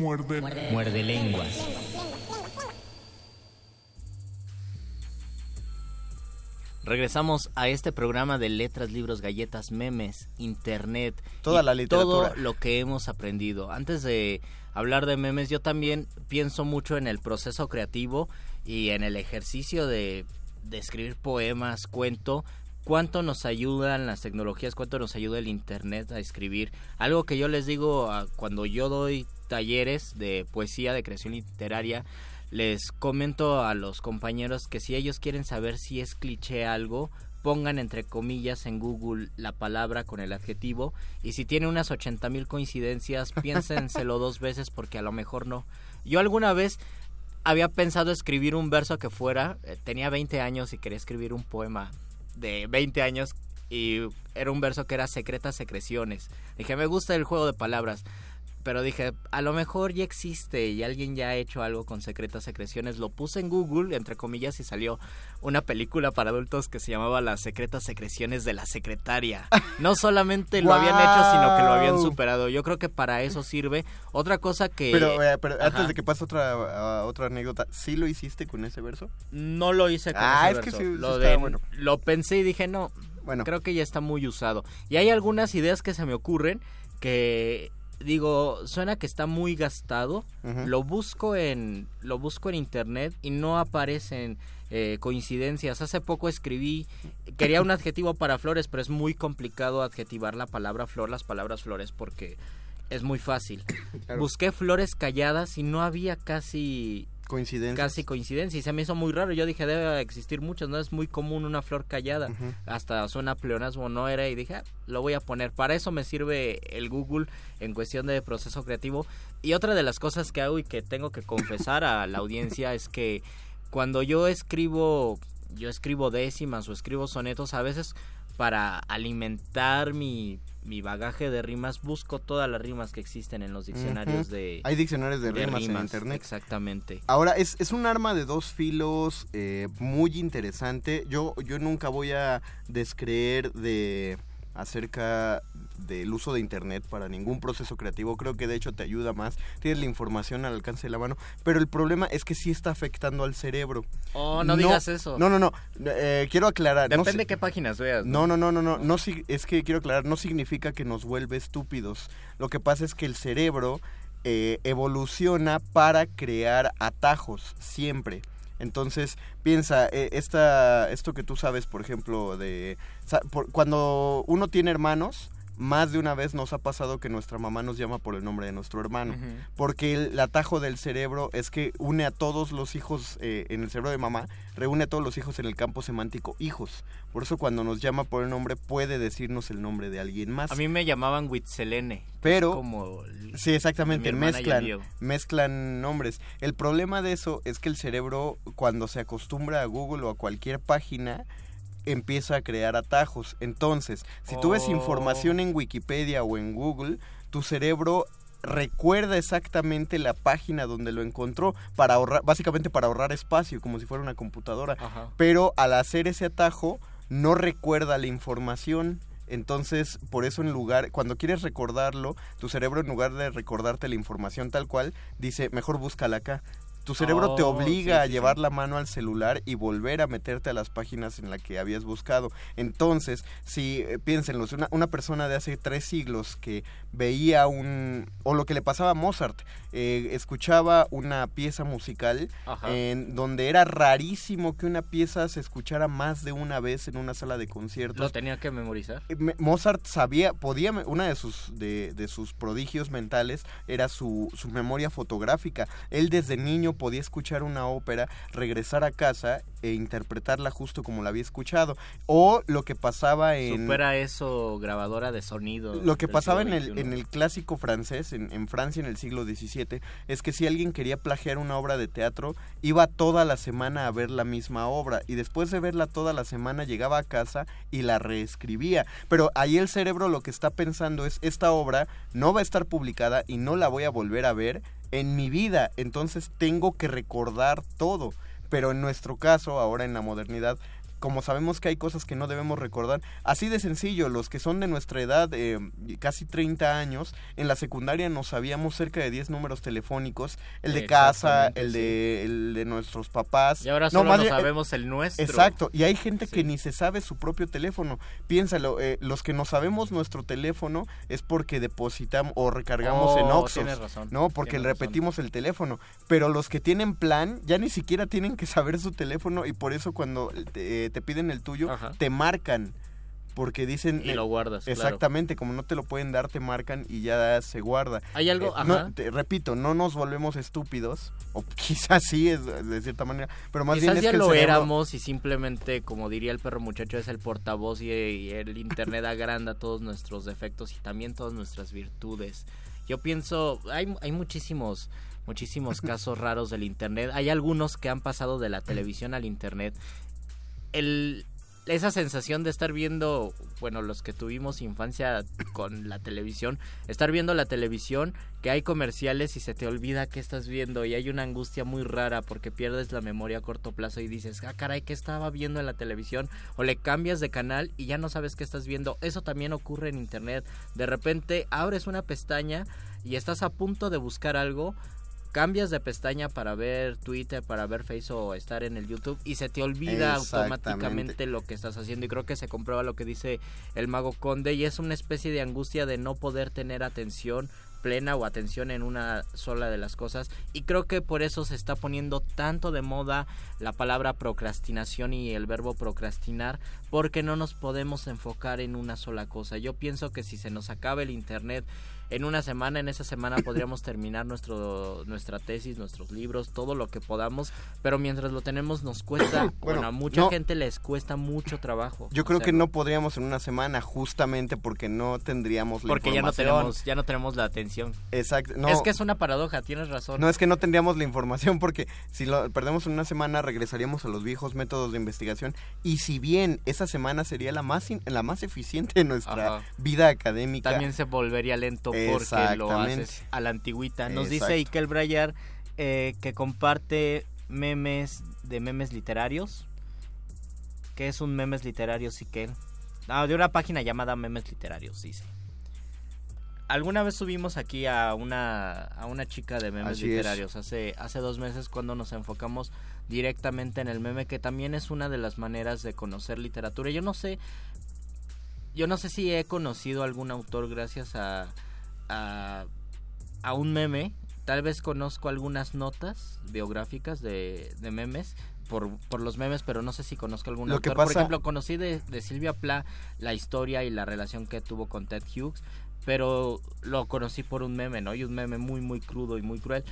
Muerde. Muerde lenguas. Regresamos a este programa de letras, libros, galletas, memes, internet. Toda y la literatura. Todo lo que hemos aprendido. Antes de hablar de memes, yo también pienso mucho en el proceso creativo y en el ejercicio de, de escribir poemas, cuento. Cuánto nos ayudan las tecnologías, cuánto nos ayuda el internet a escribir. Algo que yo les digo a- cuando yo doy talleres de poesía, de creación literaria, les comento a los compañeros que si ellos quieren saber si es cliché algo, pongan entre comillas en Google la palabra con el adjetivo y si tiene unas 80 mil coincidencias, piénsenselo dos veces porque a lo mejor no. Yo alguna vez había pensado escribir un verso que fuera, eh, tenía 20 años y quería escribir un poema de 20 años y era un verso que era secretas secreciones. Dije, me gusta el juego de palabras. Pero dije, a lo mejor ya existe y alguien ya ha hecho algo con secretas secreciones. Lo puse en Google, entre comillas, y salió una película para adultos que se llamaba Las secretas secreciones de la secretaria. No solamente lo habían hecho, sino que lo habían superado. Yo creo que para eso sirve. Otra cosa que... Pero, eh, pero antes de que pase otra, ah, otra anécdota, ¿sí lo hiciste con ese verso? No lo hice con Ah, ese es que verso. sí- sí lo, de- bueno. lo pensé y dije, no, bueno. creo que ya está muy usado. Y hay algunas ideas que se me ocurren que digo, suena que está muy gastado. Lo busco en lo busco en internet y no aparecen eh, coincidencias. Hace poco escribí quería un adjetivo para flores, pero es muy complicado adjetivar la palabra flor, las palabras flores porque es muy fácil. Claro. Busqué flores calladas y no había casi Coincidencias. casi coincidencia y se me hizo muy raro. Yo dije, debe existir muchas, no es muy común una flor callada. Ujú. Hasta suena pleonasmo, no era y dije, "Ah, lo voy a poner. Para eso me sirve el Google en cuestión de proceso creativo. Y otra de las cosas que hago y que tengo que confesar a la audiencia es que cuando yo escribo, yo escribo décimas o escribo sonetos, a veces para alimentar mi, mi bagaje de rimas, busco todas las rimas que existen en los diccionarios de... Hay diccionarios de rimas en internet. Exactamente. Ahora, es, es un arma de dos filos eh, muy interesante. Yo, yo nunca voy a descreer de acerca del uso de internet para ningún proceso creativo. Creo que de hecho te ayuda más. Tienes la información al alcance de la mano. Pero el problema es que sí está afectando al cerebro. Oh, no digas eso. No, no, no. Eh, quiero aclarar. no Depende sé- qué páginas veas. no, no, no, no, no, no, es que quiero aclarar, no significa que nos vuelve estúpidos. Lo que pasa es que el cerebro eh, evoluciona para crear atajos, siempre. Entonces, piensa, eh, esta, esto que tú sabes, por ejemplo, de... sa- por- cuando uno tiene hermanos, más de una vez nos ha pasado que nuestra mamá nos llama por el nombre de nuestro hermano. Porque el, atajo del cerebro es que une a todos los hijos eh, en el cerebro de mamá, reúne a todos los hijos en el campo semántico hijos. Por eso cuando nos llama por el nombre puede decirnos el nombre de alguien más. A mí me llamaban Witzelene. Pero- Como el- Sí, exactamente, mezclan, mezclan nombres. El problema de eso es que el cerebro, cuando se acostumbra a Google o a cualquier página, empieza a crear atajos. Entonces, si tú ves Oh. información en Wikipedia o en Google, tu cerebro recuerda exactamente la página donde lo encontró para ahorrar, básicamente para ahorrar espacio, como si fuera una computadora. Ajá. Pero al hacer ese atajo, no recuerda la información. Entonces, por eso en lugar, cuando quieres recordarlo, tu cerebro en lugar de recordarte la información tal cual, dice, mejor búscala acá. Tu cerebro te Oh, obliga sí, a sí, llevar sí. la mano al celular y volver a meterte a las páginas en las que habías buscado. Entonces, si eh, piénsenlo, una, una persona de hace tres siglos que veía un... o lo que le pasaba a Mozart, eh, escuchaba una pieza musical Ajá. en donde era rarísimo que una pieza se escuchara más de una vez en una sala de conciertos. Lo tenía que memorizar. Eh, Mozart sabía, podía, una de sus, de, de sus prodigios mentales era su, su memoria fotográfica. Él desde niño podía escuchar una ópera, regresar a casa e interpretarla justo como la había escuchado. O lo que pasaba en... Supera eso grabadora de sonido. Lo que pasaba en el, en el clásico francés, en, en Francia en el siglo XVII, es que si alguien quería plagiar una obra de teatro, iba toda la semana a ver la misma obra y después de verla toda la semana llegaba a casa y la reescribía. Pero ahí el cerebro lo que está pensando es, esta obra no va a estar publicada y no la voy a volver a ver en mi vida, entonces tengo que recordar todo. Pero en nuestro caso, ahora en la modernidad, como sabemos que hay cosas que no debemos recordar, así de sencillo, los que son de nuestra edad, eh, casi 30 años, en la secundaria nos sabíamos cerca de 10 números telefónicos, el de casa, el de, el de nuestros papás. Y ahora No, solo más no bien, eh, sabemos el nuestro. Exacto, y hay gente que ni se sabe su propio teléfono. Piénsalo, eh, los que no sabemos nuestro teléfono es porque depositamos o recargamos Oh, en Oxxos, tienes razón, ¿no? Porque razón. repetimos el teléfono. Pero los que tienen plan ya ni siquiera tienen que saber su teléfono y por eso cuando eh, te piden el tuyo te marcan. Porque dicen... Y lo guardas, claro. Exactamente, como no te lo pueden dar, te marcan y ya se guarda. Hay algo- Eh, no, ajá. te- repito, no nos volvemos estúpidos, o quizás sí, es, de cierta manera, pero más Quizás bien es ya que el lo cerebro- éramos y simplemente, como diría el perro muchacho, es el portavoz y, y el internet agranda todos nuestros defectos y también todas nuestras virtudes. Yo pienso, hay, hay muchísimos, muchísimos casos raros del internet. Hay algunos que han pasado de la televisión al internet. El, esa sensación de estar viendo, bueno, los que tuvimos infancia con la televisión, estar viendo la televisión, que hay comerciales y se te olvida qué estás viendo y hay una angustia muy rara porque pierdes la memoria a corto plazo y dices, ah, caray, ¿qué estaba viendo en la televisión? O le cambias de canal y ya no sabes qué estás viendo. Eso también ocurre en internet. De repente abres una pestaña y estás a punto de buscar algo cambias de pestaña para ver Twitter, para ver Facebook o estar en el YouTube y se te olvida automáticamente lo que estás haciendo. Y creo que se comprueba lo que dice el mago conde y es una especie de angustia de no poder tener atención plena o atención en una sola de las cosas. Y creo que por eso se está poniendo tanto de moda la palabra procrastinación y el verbo procrastinar porque no nos podemos enfocar en una sola cosa. Yo pienso que si se nos acaba el internet en una semana, en esa semana podríamos terminar nuestro nuestra tesis, nuestros libros, todo lo que podamos, pero mientras lo tenemos nos cuesta, bueno, a mucha no. gente les cuesta mucho trabajo. Yo creo que no podríamos en una semana justamente porque no tendríamos la porque ya no información. tenemos ya no tenemos la atención. Exacto. No, Es que es una paradoja, tienes razón. No es que no tendríamos la información porque si lo perdemos en una semana regresaríamos a los viejos métodos de investigación y si bien esa semana sería la más in- la más eficiente de nuestra Ajá. vida académica También se volvería lento porque lo haces a la antigüita. Nos dice. Ikel Brayar eh, que comparte memes de memes literarios. ¿Qué es un memes literarios, Ikel? Ah, de una página llamada Memes Literarios, dice. Alguna vez subimos aquí a una, a una chica de memes Así es. literarios hace, hace dos meses cuando nos enfocamos directamente en el meme, que también es una de las maneras de conocer literatura. Yo no sé, yo no sé si he conocido algún autor gracias a, a, a un meme. Tal vez conozco algunas notas biográficas de, de memes por, por los memes, pero no sé si conozco algún Lo que autor. Por ejemplo, conocí de, de Silvia Pla la historia y la relación que tuvo con Ted Hughes, pero lo conocí por un meme, ¿no? Y un meme muy, muy crudo y muy cruel.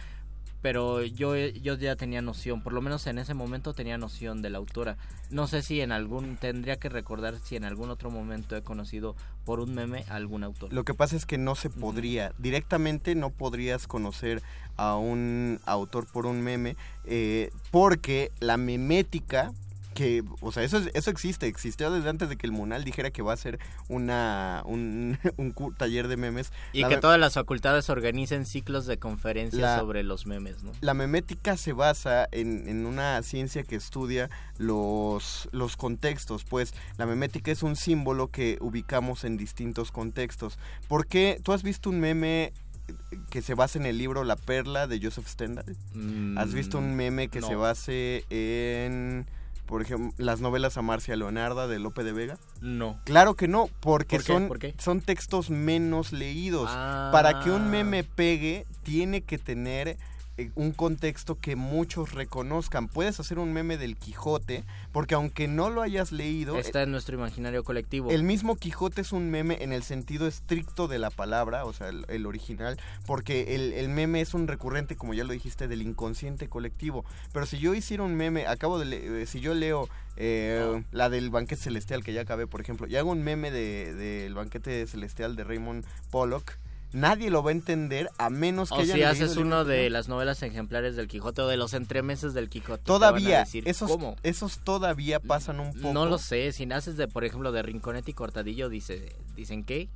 Pero yo, yo ya tenía noción, por lo menos en ese momento tenía noción de la autora. No sé si en algún, tendría que recordar si en algún otro momento he conocido por un meme a algún autor. Lo que pasa es que no se podría, directamente no podrías conocer a un autor por un meme, eh, porque la memética, que, o sea, eso, es- eso existe, existió desde antes de que el Munal dijera que va a ser una, un, un taller de memes. Y La que me- todas las facultades organicen ciclos de conferencias La- sobre los memes, ¿no? La memética se basa en, en una ciencia que estudia los, los contextos, pues la memética es un símbolo que ubicamos en distintos contextos. ¿Por qué? ¿Tú has visto un meme que se basa en el libro La Perla de Joseph Stendhal? ¿Has visto un meme que Mm, no. se base en, por ejemplo, las novelas a Marcia Leonarda de Lope de Vega? No. Claro que no, porque son, son textos menos leídos. Ah. Para que un meme pegue, tiene que tener un contexto que muchos reconozcan. Puedes hacer un meme del Quijote, porque aunque no lo hayas leído, Está en nuestro imaginario colectivo. el mismo Quijote es un meme en el sentido estricto de la palabra, o sea, el, el original, porque el, el meme es un recurrente, como ya lo dijiste, del inconsciente colectivo. Pero si yo hiciera un meme, acabo de eh, si yo leo eh, la del banquete celestial, que ya acabé, por ejemplo, y hago un meme del de, del banquete celestial de Raymond Pollock, nadie lo va a entender a menos que o hayan si haces uno de las novelas ejemplares del Quijote o de los entremeses del Quijote. Todavía, decir, esos, ¿cómo? esos todavía pasan un poco. No lo sé, si naces de, por ejemplo, de Rinconete y Cortadillo, dice, dicen que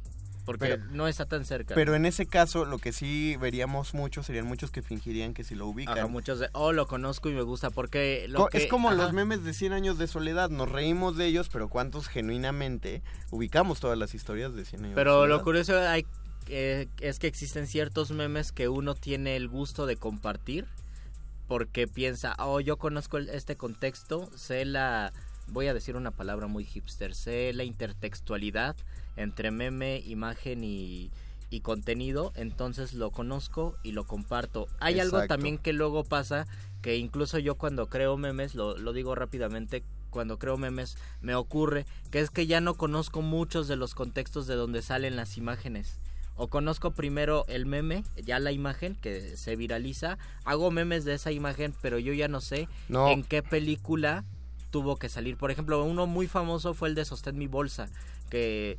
porque Pero- no está tan cerca. Pero en ese caso, lo que sí veríamos mucho serían muchos que fingirían que si lo ubican. Ajá, muchos de, oh, lo conozco y me gusta, porque... Lo Co- que- es como ajá. los memes de 100 años de soledad, nos reímos de ellos, pero ¿cuántos genuinamente ubicamos todas las historias de 100 años de Pero soledad? lo curioso hay, eh, es que existen ciertos memes que uno tiene el gusto de compartir porque piensa, oh, yo conozco el- este contexto, sé la, voy a decir una palabra muy hipster, sé la intertextualidad entre meme, imagen y, y contenido, entonces lo conozco y lo comparto. Hay algo también que luego pasa, que incluso yo cuando creo memes, lo, lo digo rápidamente, cuando creo memes me ocurre que es que ya no conozco muchos de los contextos de donde salen las imágenes. O conozco primero el meme, ya la imagen que se viraliza, hago memes de esa imagen, pero yo ya no sé No. en qué película tuvo que salir. Por ejemplo, uno muy famoso fue el de Sostén mi bolsa, que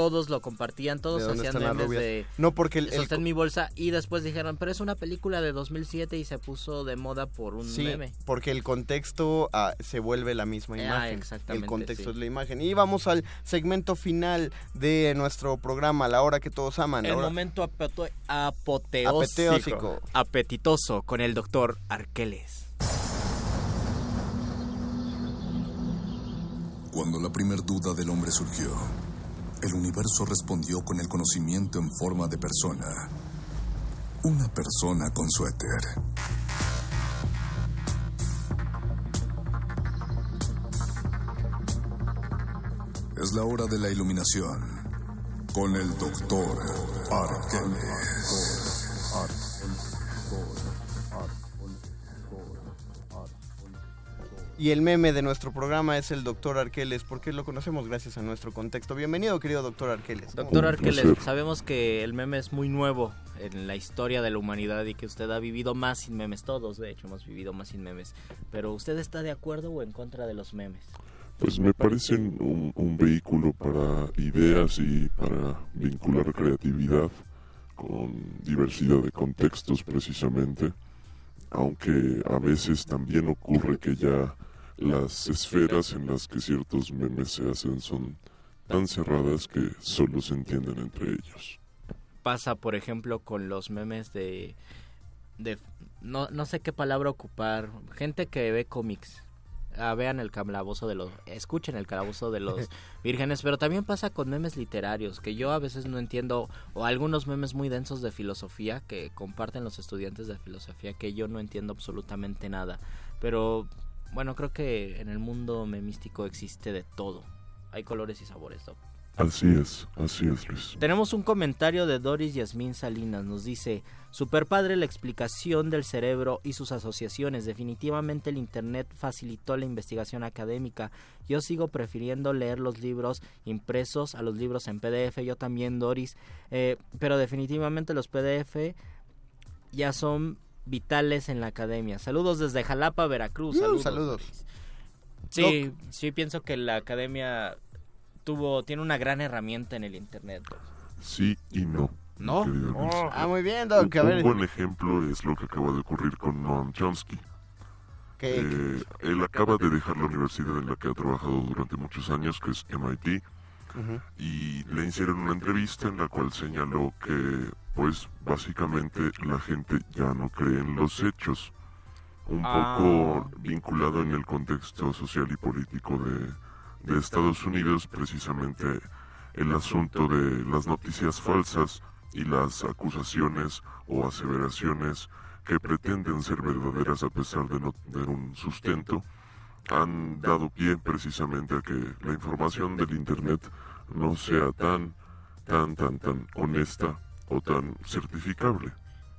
todos lo compartían, todos ¿De hacían memes rubias? de No, porque el- el Sostén mi bolsa y después dijeron, pero es una película de 2007 y se puso de moda por un Sí, meme. porque el contexto ah, se vuelve la misma Ah, imagen. exactamente, El contexto sí. es la imagen. Y vamos al segmento final de nuestro programa, La Hora que Todos Aman. El momento apoteósico, Apeteósico. apetitoso con el doctor Arqueles. Cuando la primer duda del hombre surgió, el universo respondió con el conocimiento en forma de persona. Una persona con suéter. Es la hora de la iluminación con el doctor Arqueles. Y el meme de nuestro programa es el doctor Arqueles, porque lo conocemos gracias a nuestro contexto. Bienvenido, querido doctor Arqueles. Doctor Arqueles, sabemos que el meme es muy nuevo en la historia de la humanidad y que usted ha vivido más sin memes. Todos, de hecho, hemos vivido más sin memes. Pero ¿usted está de acuerdo o en contra de los memes? Pues me parecen un, un vehículo para ideas y para vincular creatividad con diversidad de contextos precisamente, aunque a veces también ocurre que ya las esferas en las que ciertos memes se hacen son tan cerradas que solo se entienden entre ellos. Pasa, por ejemplo, con los memes de... de no, no sé qué palabra ocupar. Gente que ve cómics. Ah, vean el calabozo de los... Escuchen el calabozo de los vírgenes. Pero también pasa con memes literarios. Que yo a veces no entiendo. O algunos memes muy densos de filosofía que comparten los estudiantes de filosofía. Que yo no entiendo absolutamente nada. Pero bueno, creo que en el mundo memístico existe de todo. Hay colores y sabores, Doc. Así es, así es, Luis. Tenemos un comentario de Doris Yasmín Salinas. Nos dice, super padre la explicación del cerebro y sus asociaciones. Definitivamente el Internet facilitó la investigación académica. Yo sigo prefiriendo leer los libros impresos a los libros en PDF. Yo también, Doris. Eh, pero definitivamente los PDF ya son vitales en la academia. Saludos desde Jalapa, Veracruz. Uh, Saludos. saludos. Sí, sí pienso que la academia tuvo tiene una gran herramienta en el internet. Sí y no. ¿No? Luis. Ah, muy bien, Doc. A Un ver, buen ejemplo es lo que acaba de ocurrir con Noam Chomsky. ¿qué- Eh, él acaba de dejar la universidad en la que ha trabajado durante muchos años, que es MIT, Y le hicieron una entrevista en la cual señaló que, pues, básicamente la gente ya no cree en los hechos. Un Ah. poco vinculado en el contexto social y político de, de Estados Unidos, precisamente el asunto de las noticias falsas y las acusaciones o aseveraciones que pretenden ser verdaderas a pesar de no tener un sustento, han dado pie precisamente a que la información del Internet no sea tan, tan, tan, tan honesta o tan certificable.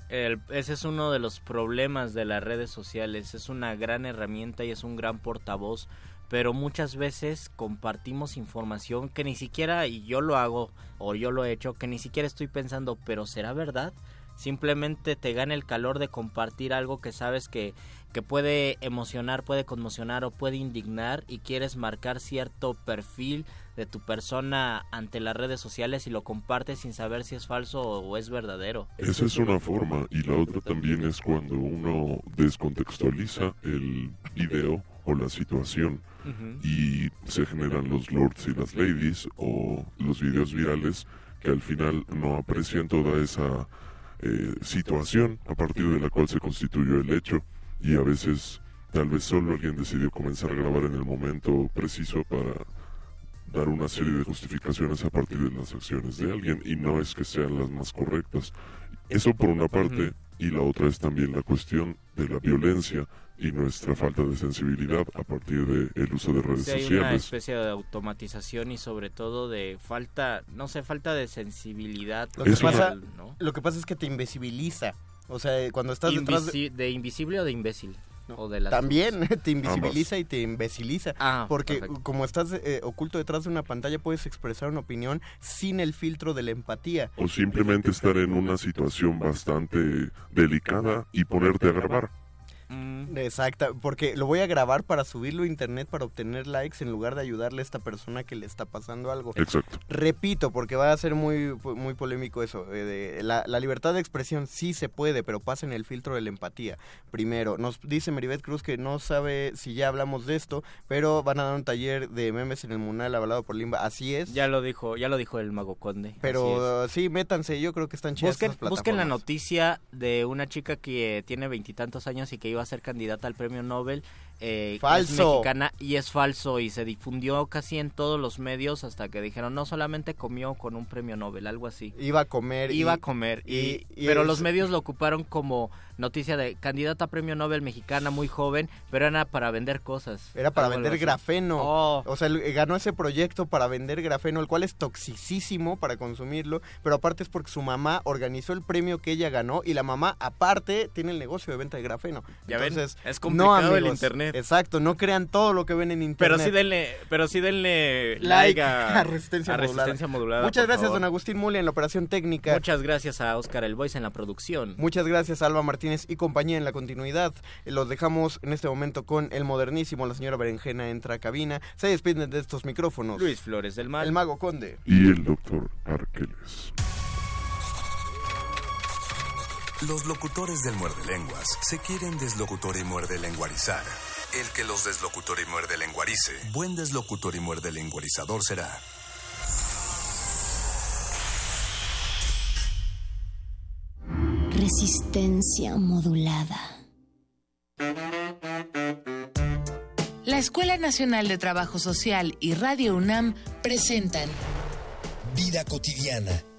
Ese es uno de los problemas de las redes sociales. Es una gran herramienta y es un gran portavoz, pero muchas veces compartimos información que ni siquiera, y yo lo hago o yo lo he hecho, que ni siquiera estoy pensando, pero ¿será verdad? Simplemente te gana el calor de compartir algo que sabes que, que puede emocionar, puede conmocionar o puede indignar y quieres marcar cierto perfil de tu persona ante las redes sociales y lo compartes sin saber si es falso o es verdadero. Esa es una forma. Y la otra también es cuando uno descontextualiza el video o la situación y se generan los lords y las ladies o los videos virales que al final no aprecian toda esa eh, situación a partir de la cual se constituyó el hecho y a veces tal vez solo alguien decidió comenzar a grabar en el momento preciso para dar una serie de justificaciones a partir de las acciones de alguien y no es que sean las más correctas. Eso por una parte y la otra es también la cuestión de la violencia y nuestra falta de sensibilidad a partir del uso de redes Sí, hay una sociales. especie de automatización y sobre todo de falta, no sé, falta de sensibilidad. Lo que, una- pasa, ¿no? lo que pasa es que te invisibiliza. O sea, cuando estás detrás de... Invisi- de invisible o de imbécil. O de las También te invisibiliza y te imbeciliza. Ah, porque perfecto. como estás eh, oculto detrás de una pantalla, puedes expresar una opinión sin el filtro de la empatía. O simplemente estar en una situación bastante delicada y ponerte a grabar. Exacta, porque lo voy a grabar para subirlo a internet para obtener likes en lugar de ayudarle a esta persona que le está pasando algo. Exacto. Repito, porque va a ser muy, muy polémico eso. eh, de- la, la libertad de expresión sí se puede, pero pasa en el filtro de la empatía. Primero, nos dice Meribeth Cruz que no sabe si ya hablamos de esto, pero van a dar un taller de memes en el Munal avalado por Limba. Así es. Ya lo dijo, ya lo dijo el Mago Conde. Pero sí, métanse, yo creo que están chidas Busquen, esas busquen la noticia de una chica que tiene veintitantos años y que iba a ser candidata al premio Nobel. Eh, Es Falso. mexicana y es falso y se difundió casi en todos los medios hasta que dijeron no solamente comió con un premio Nobel, algo así. Iba a comer. Iba y- a comer. Y, y- y pero es- los medios lo ocuparon como noticia de candidata a premio Nobel mexicana muy joven, pero era para vender cosas. Era para vender grafeno. Oh. O sea, eh, ganó ese proyecto para vender grafeno, el cual es toxicísimo para consumirlo, pero aparte es porque su mamá organizó el premio que ella ganó y la mamá aparte tiene el negocio de venta de grafeno. Ya ven, Entonces, es complicado no, el amigos, internet. Exacto, no crean todo lo que ven en internet. Pero sí denle, pero sí denle like like a, a Resistencia, a Modulada. Resistencia Modulada, Muchas gracias, favor. don Agustín Muli, en la operación técnica. Muchas gracias a Oscar El Voice en la producción. Muchas gracias a Alba Martínez y compañía en la continuidad. Los dejamos en este momento con el modernísimo. La señora Berenjena entra a cabina. Se despiden de estos micrófonos. Luis Flores del Mal. El Mago Conde. Y el doctor Arqueles. Los locutores del muerde lenguas se quieren deslocutor y muerde lenguarizar. El que los deslocutor y muerde lenguarice, buen deslocutor y muerde lenguarizador será. Resistencia modulada. La Escuela Nacional de Trabajo Social y Radio UNAM presentan Vida cotidiana,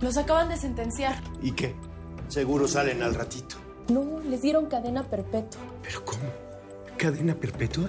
Los acaban de sentenciar. ¿Y qué? Seguro salen al ratito. No, les dieron cadena perpetua. ¿Pero cómo? ¿Cadena perpetua?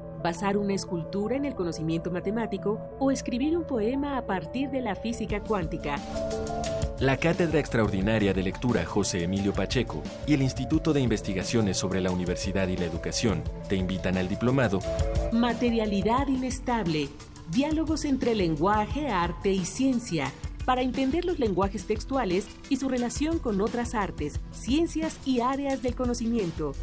basar una escultura en el conocimiento matemático o escribir un poema a partir de la física cuántica. La Cátedra Extraordinaria de Lectura José Emilio Pacheco y el Instituto de Investigaciones sobre la Universidad y la Educación te invitan al diplomado. Materialidad inestable, diálogos entre lenguaje, arte y ciencia, para entender los lenguajes textuales y su relación con otras artes, ciencias y áreas del conocimiento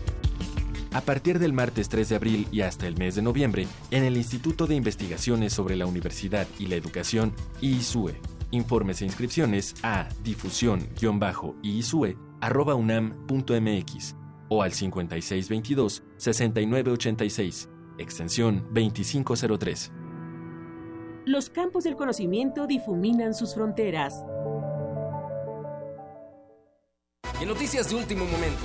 a partir del martes 3 de abril y hasta el mes de noviembre en el Instituto de Investigaciones sobre la Universidad y la Educación, IISUE. Informes e inscripciones a difusión-iisue.unam.mx o al 5622-6986, extensión 2503. Los campos del conocimiento difuminan sus fronteras. En noticias de último momento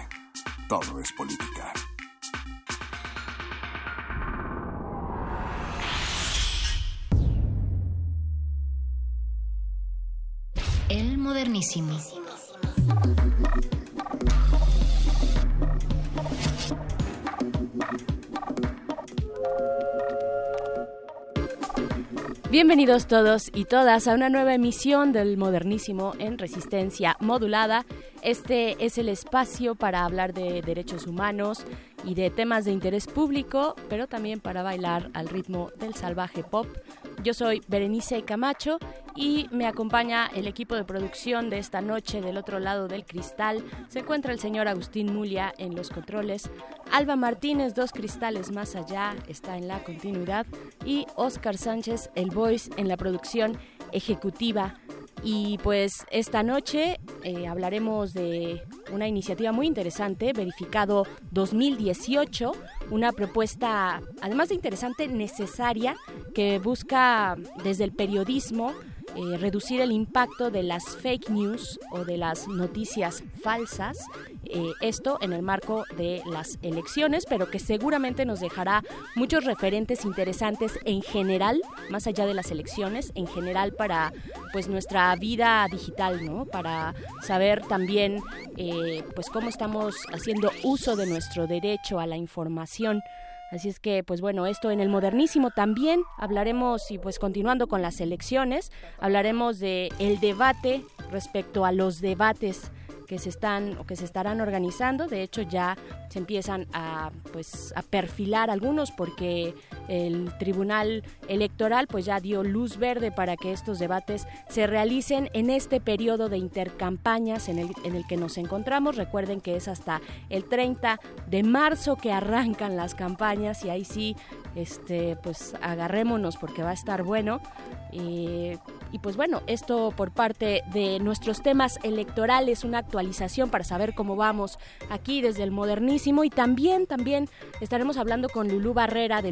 Todo es política. El modernísimo. Bienvenidos todos y todas a una nueva emisión del Modernísimo en Resistencia Modulada. Este es el espacio para hablar de derechos humanos y de temas de interés público, pero también para bailar al ritmo del salvaje pop. Yo soy Berenice Camacho y me acompaña el equipo de producción de esta noche del otro lado del cristal. Se encuentra el señor Agustín Mulia en los controles, Alba Martínez, dos cristales más allá, está en la continuidad, y Oscar Sánchez, el voice en la producción ejecutiva. Y pues esta noche eh, hablaremos de una iniciativa muy interesante, Verificado 2018, una propuesta, además de interesante, necesaria, que busca desde el periodismo eh, reducir el impacto de las fake news o de las noticias falsas, eh, esto en el marco de las elecciones, pero que seguramente nos dejará muchos referentes interesantes en general, más allá de las elecciones, en general para pues nuestra vida digital, ¿no? Para saber también eh, pues cómo estamos haciendo uso de nuestro derecho a la información. Así es que, pues bueno, esto en el modernísimo también hablaremos y pues continuando con las elecciones, hablaremos de el debate respecto a los debates que se están o que se estarán organizando. De hecho, ya se empiezan a pues a perfilar algunos porque el Tribunal Electoral pues ya dio luz verde para que estos debates se realicen en este periodo de intercampañas en el, en el que nos encontramos. Recuerden que es hasta el 30 de marzo que arrancan las campañas y ahí sí este pues agarrémonos porque va a estar bueno. Eh, y pues bueno, esto por parte de nuestros temas electorales, una actualización para saber cómo vamos aquí desde el modernísimo y también, también estaremos hablando con Lulú Barrera de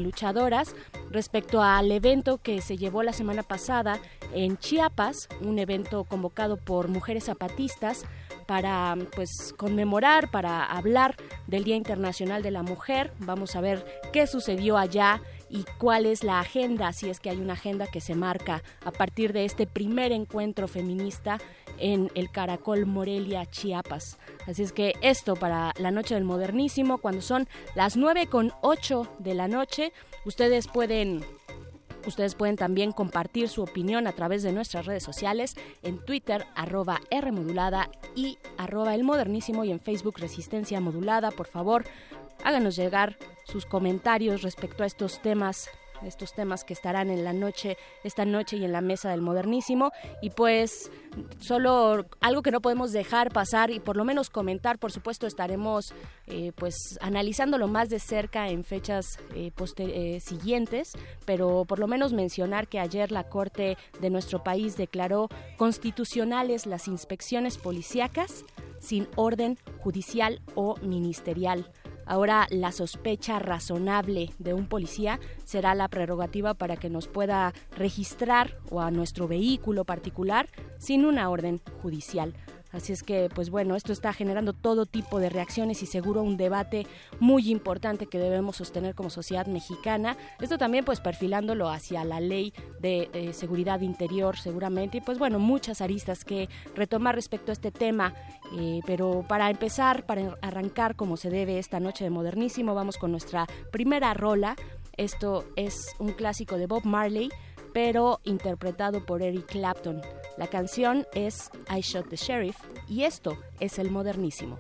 Luchadoras respecto al evento que se llevó la semana pasada en Chiapas, un evento convocado por mujeres zapatistas para pues conmemorar, para hablar del Día Internacional de la Mujer. Vamos a ver qué sucedió allá y cuál es la agenda, si es que hay una agenda que se marca a partir de este primer encuentro feminista en el Caracol Morelia, Chiapas. Así es que esto para la noche del modernísimo, cuando son las 9 con 8 de la noche, ustedes pueden Ustedes pueden también compartir su opinión a través de nuestras redes sociales en Twitter arroba Rmodulada y arroba El Modernísimo y en Facebook Resistencia Modulada. Por favor, háganos llegar sus comentarios respecto a estos temas estos temas que estarán en la noche, esta noche y en la mesa del modernísimo. Y pues solo algo que no podemos dejar pasar y por lo menos comentar, por supuesto estaremos eh, pues analizándolo más de cerca en fechas eh, eh, siguientes, pero por lo menos mencionar que ayer la Corte de nuestro país declaró constitucionales las inspecciones policíacas sin orden judicial o ministerial. Ahora la sospecha razonable de un policía será la prerrogativa para que nos pueda registrar o a nuestro vehículo particular sin una orden judicial. Así es que, pues bueno, esto está generando todo tipo de reacciones y seguro un debate muy importante que debemos sostener como sociedad mexicana. Esto también, pues perfilándolo hacia la ley de eh, seguridad interior, seguramente. Y pues bueno, muchas aristas que retomar respecto a este tema. Eh, pero para empezar, para arrancar como se debe esta noche de modernísimo, vamos con nuestra primera rola. Esto es un clásico de Bob Marley pero interpretado por Eric Clapton. La canción es I Shot the Sheriff y esto es el modernísimo.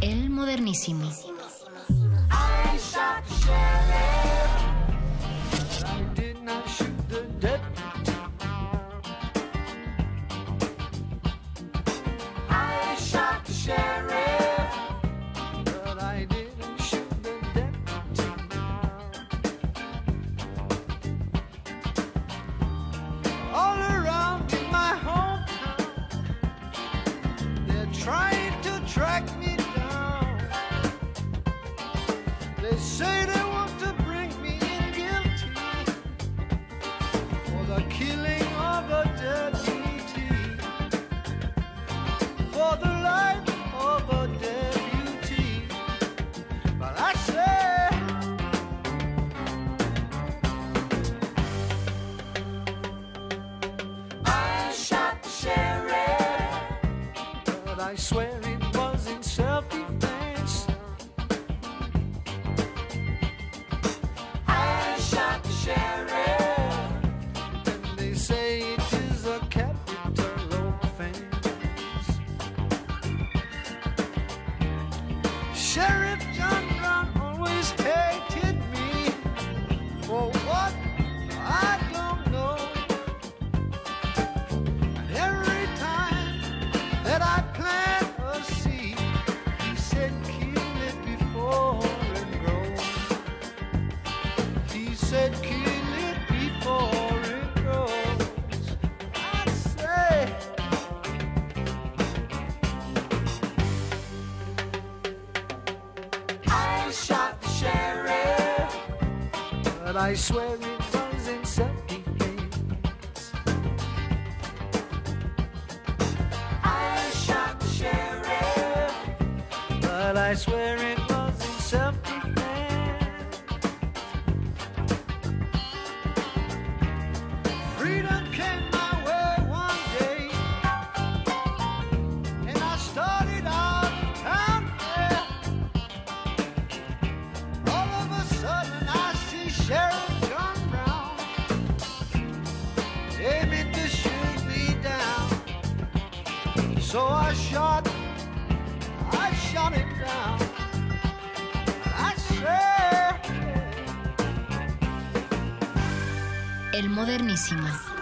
El modernísimo. say Swim. El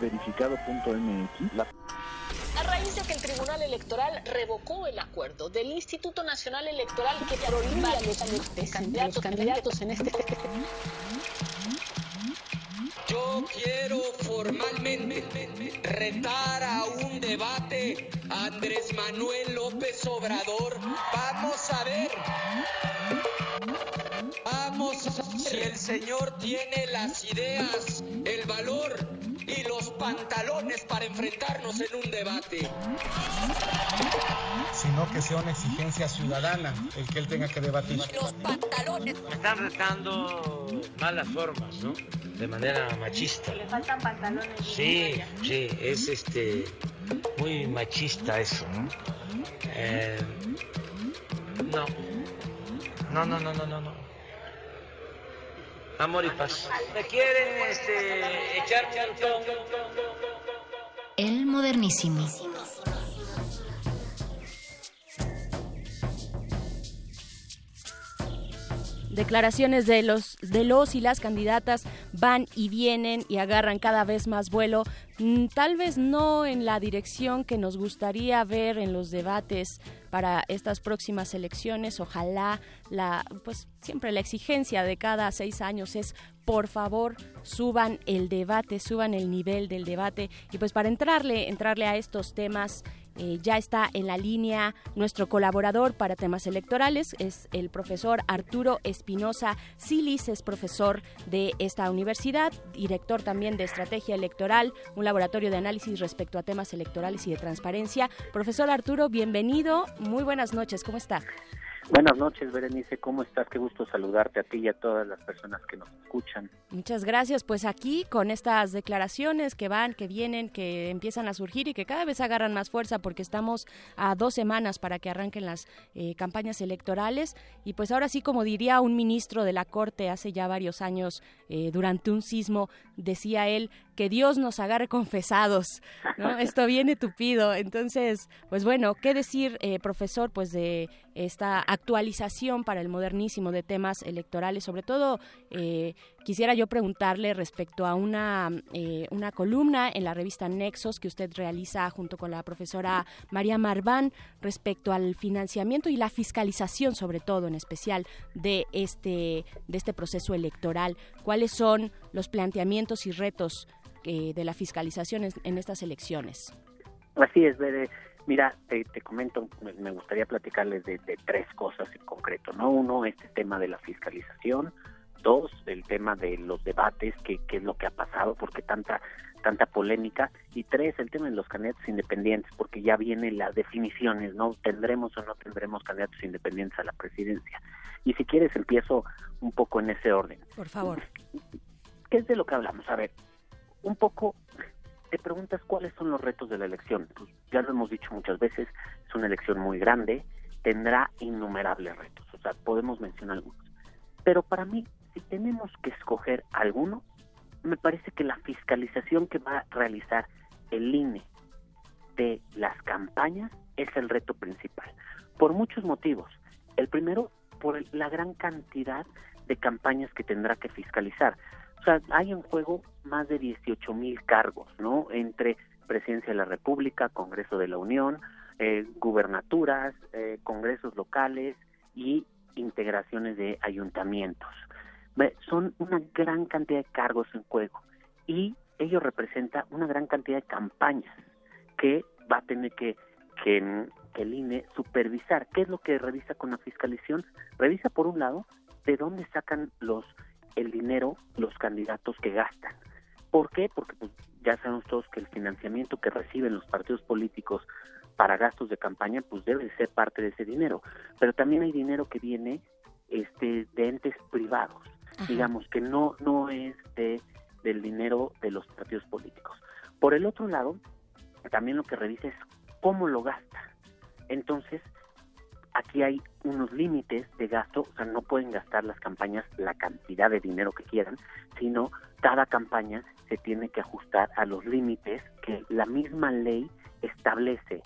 verificado.mx. La A raíz de que el Tribunal Electoral revocó el acuerdo del Instituto Nacional Electoral que prohibía a los, los candidatos, candidatos en este Yo quiero formalmente retar a un debate a Andrés Manuel López Obrador. Vamos a ver. Vamos a ver si el señor tiene las ideas, pantalones para enfrentarnos en un debate. sino que sea una exigencia ciudadana el que él tenga que debatir. Los pantalones. Me están retando malas formas, ¿no? De manera machista. Le faltan pantalones. Sí, sí, es este muy machista eso, ¿no? Eh, no. No, no, no, no, no, no. Amor y paz. Me quieren este, echar montón. El modernísimo. Declaraciones de los, de los y las candidatas van y vienen y agarran cada vez más vuelo. Mm, Tal vez no en la dirección que nos gustaría ver en los debates para estas próximas elecciones. Ojalá la, pues siempre la exigencia de cada seis años es por favor suban el debate, suban el nivel del debate y pues para entrarle, entrarle a estos temas eh, ya está en la línea nuestro colaborador para temas electorales, es el profesor Arturo Espinosa Silis, es profesor de esta universidad, director también de estrategia electoral, un laboratorio de análisis respecto a temas electorales y de transparencia. Profesor Arturo, bienvenido, muy buenas noches, ¿cómo está? Buenas noches, Berenice. ¿Cómo estás? Qué gusto saludarte a ti y a todas las personas que nos escuchan. Muchas gracias. Pues aquí con estas declaraciones que van, que vienen, que empiezan a surgir y que cada vez agarran más fuerza porque estamos a dos semanas para que arranquen las eh, campañas electorales. Y pues ahora sí, como diría un ministro de la Corte hace ya varios años, eh, durante un sismo, decía él, que Dios nos agarre confesados, ¿no? Esto viene tupido. Entonces, pues bueno, ¿qué decir, eh, profesor, pues de esta actualización para el modernísimo de temas electorales? Sobre todo, eh, quisiera yo preguntarle respecto a una, eh, una columna en la revista Nexos que usted realiza junto con la profesora María Marván respecto al financiamiento y la fiscalización, sobre todo, en especial, de este, de este proceso electoral. ¿Cuáles son los planteamientos y retos eh, de la fiscalización en, estas elecciones? Así es, Bere. Mira, te, comento, me- me gustaría platicarles de, de tres cosas en concreto, ¿no? Uno, este tema de la fiscalización. Dos, el tema de los debates, qué, qué es lo que ha pasado, porque tanta tanta polémica. Y tres, el tema de los candidatos independientes, porque ya vienen las definiciones, ¿no? ¿Tendremos o no tendremos candidatos independientes a la presidencia? Y si quieres, empiezo un poco en ese orden. Por favor. ¿Qué es de lo que hablamos? A ver, un poco te preguntas cuáles son los retos de la elección. Pues ya lo hemos dicho muchas veces, es una elección muy grande, tendrá innumerables retos, o sea, podemos mencionar algunos. Pero para mí, si tenemos que escoger alguno, me parece que la fiscalización que va a realizar el INE de las campañas es el reto principal, por muchos motivos. El primero, por la gran cantidad de campañas que tendrá que fiscalizar. O sea, hay en juego más de 18 mil cargos, ¿no? Entre Presidencia de la República, Congreso de la Unión, eh, gubernaturas, eh, congresos locales y integraciones de ayuntamientos. Son una gran cantidad de cargos en juego y ello representa una gran cantidad de campañas que va a tener que, que, que el INE supervisar. ¿Qué es lo que revisa con la fiscalización? Revisa, por un lado, de dónde sacan los el dinero los candidatos que gastan. ¿Por qué? Porque pues, ya sabemos todos que el financiamiento que reciben los partidos políticos para gastos de campaña pues debe de ser parte de ese dinero, pero también hay dinero que viene este de entes privados, digamos que no no es de del dinero de los partidos políticos. Por el otro lado, también lo que revisa es cómo lo gasta. Entonces, aquí hay unos límites de gasto, o sea, no pueden gastar las campañas la cantidad de dinero que quieran, sino cada campaña se tiene que ajustar a los límites que la misma ley establece.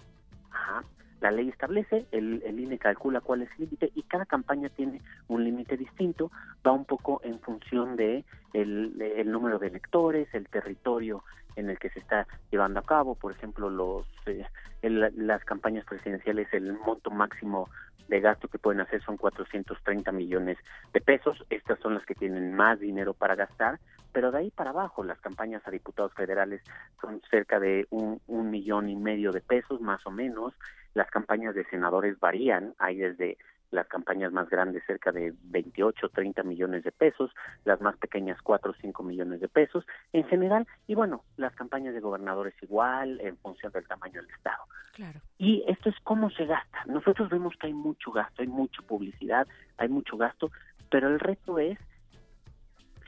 Ajá. La ley establece, el, el INE calcula cuál es el límite y cada campaña tiene un límite distinto, va un poco en función de el, número de electores, el territorio en el que se está llevando a cabo, por ejemplo, los eh, las campañas presidenciales, el monto máximo de gasto que pueden hacer son 430 millones de pesos. Estas son las que tienen más dinero para gastar, pero de ahí para abajo las campañas a diputados federales son cerca de un, un millón y medio de pesos, más o menos. Las campañas de senadores varían, hay desde las campañas más grandes cerca de 28, 30 millones de pesos, las más pequeñas 4 o 5 millones de pesos en general, y bueno, las campañas de gobernadores igual en función del tamaño del Estado. Claro. Y esto es cómo se gasta. Nosotros vemos que hay mucho gasto, hay mucha publicidad, hay mucho gasto, pero el reto es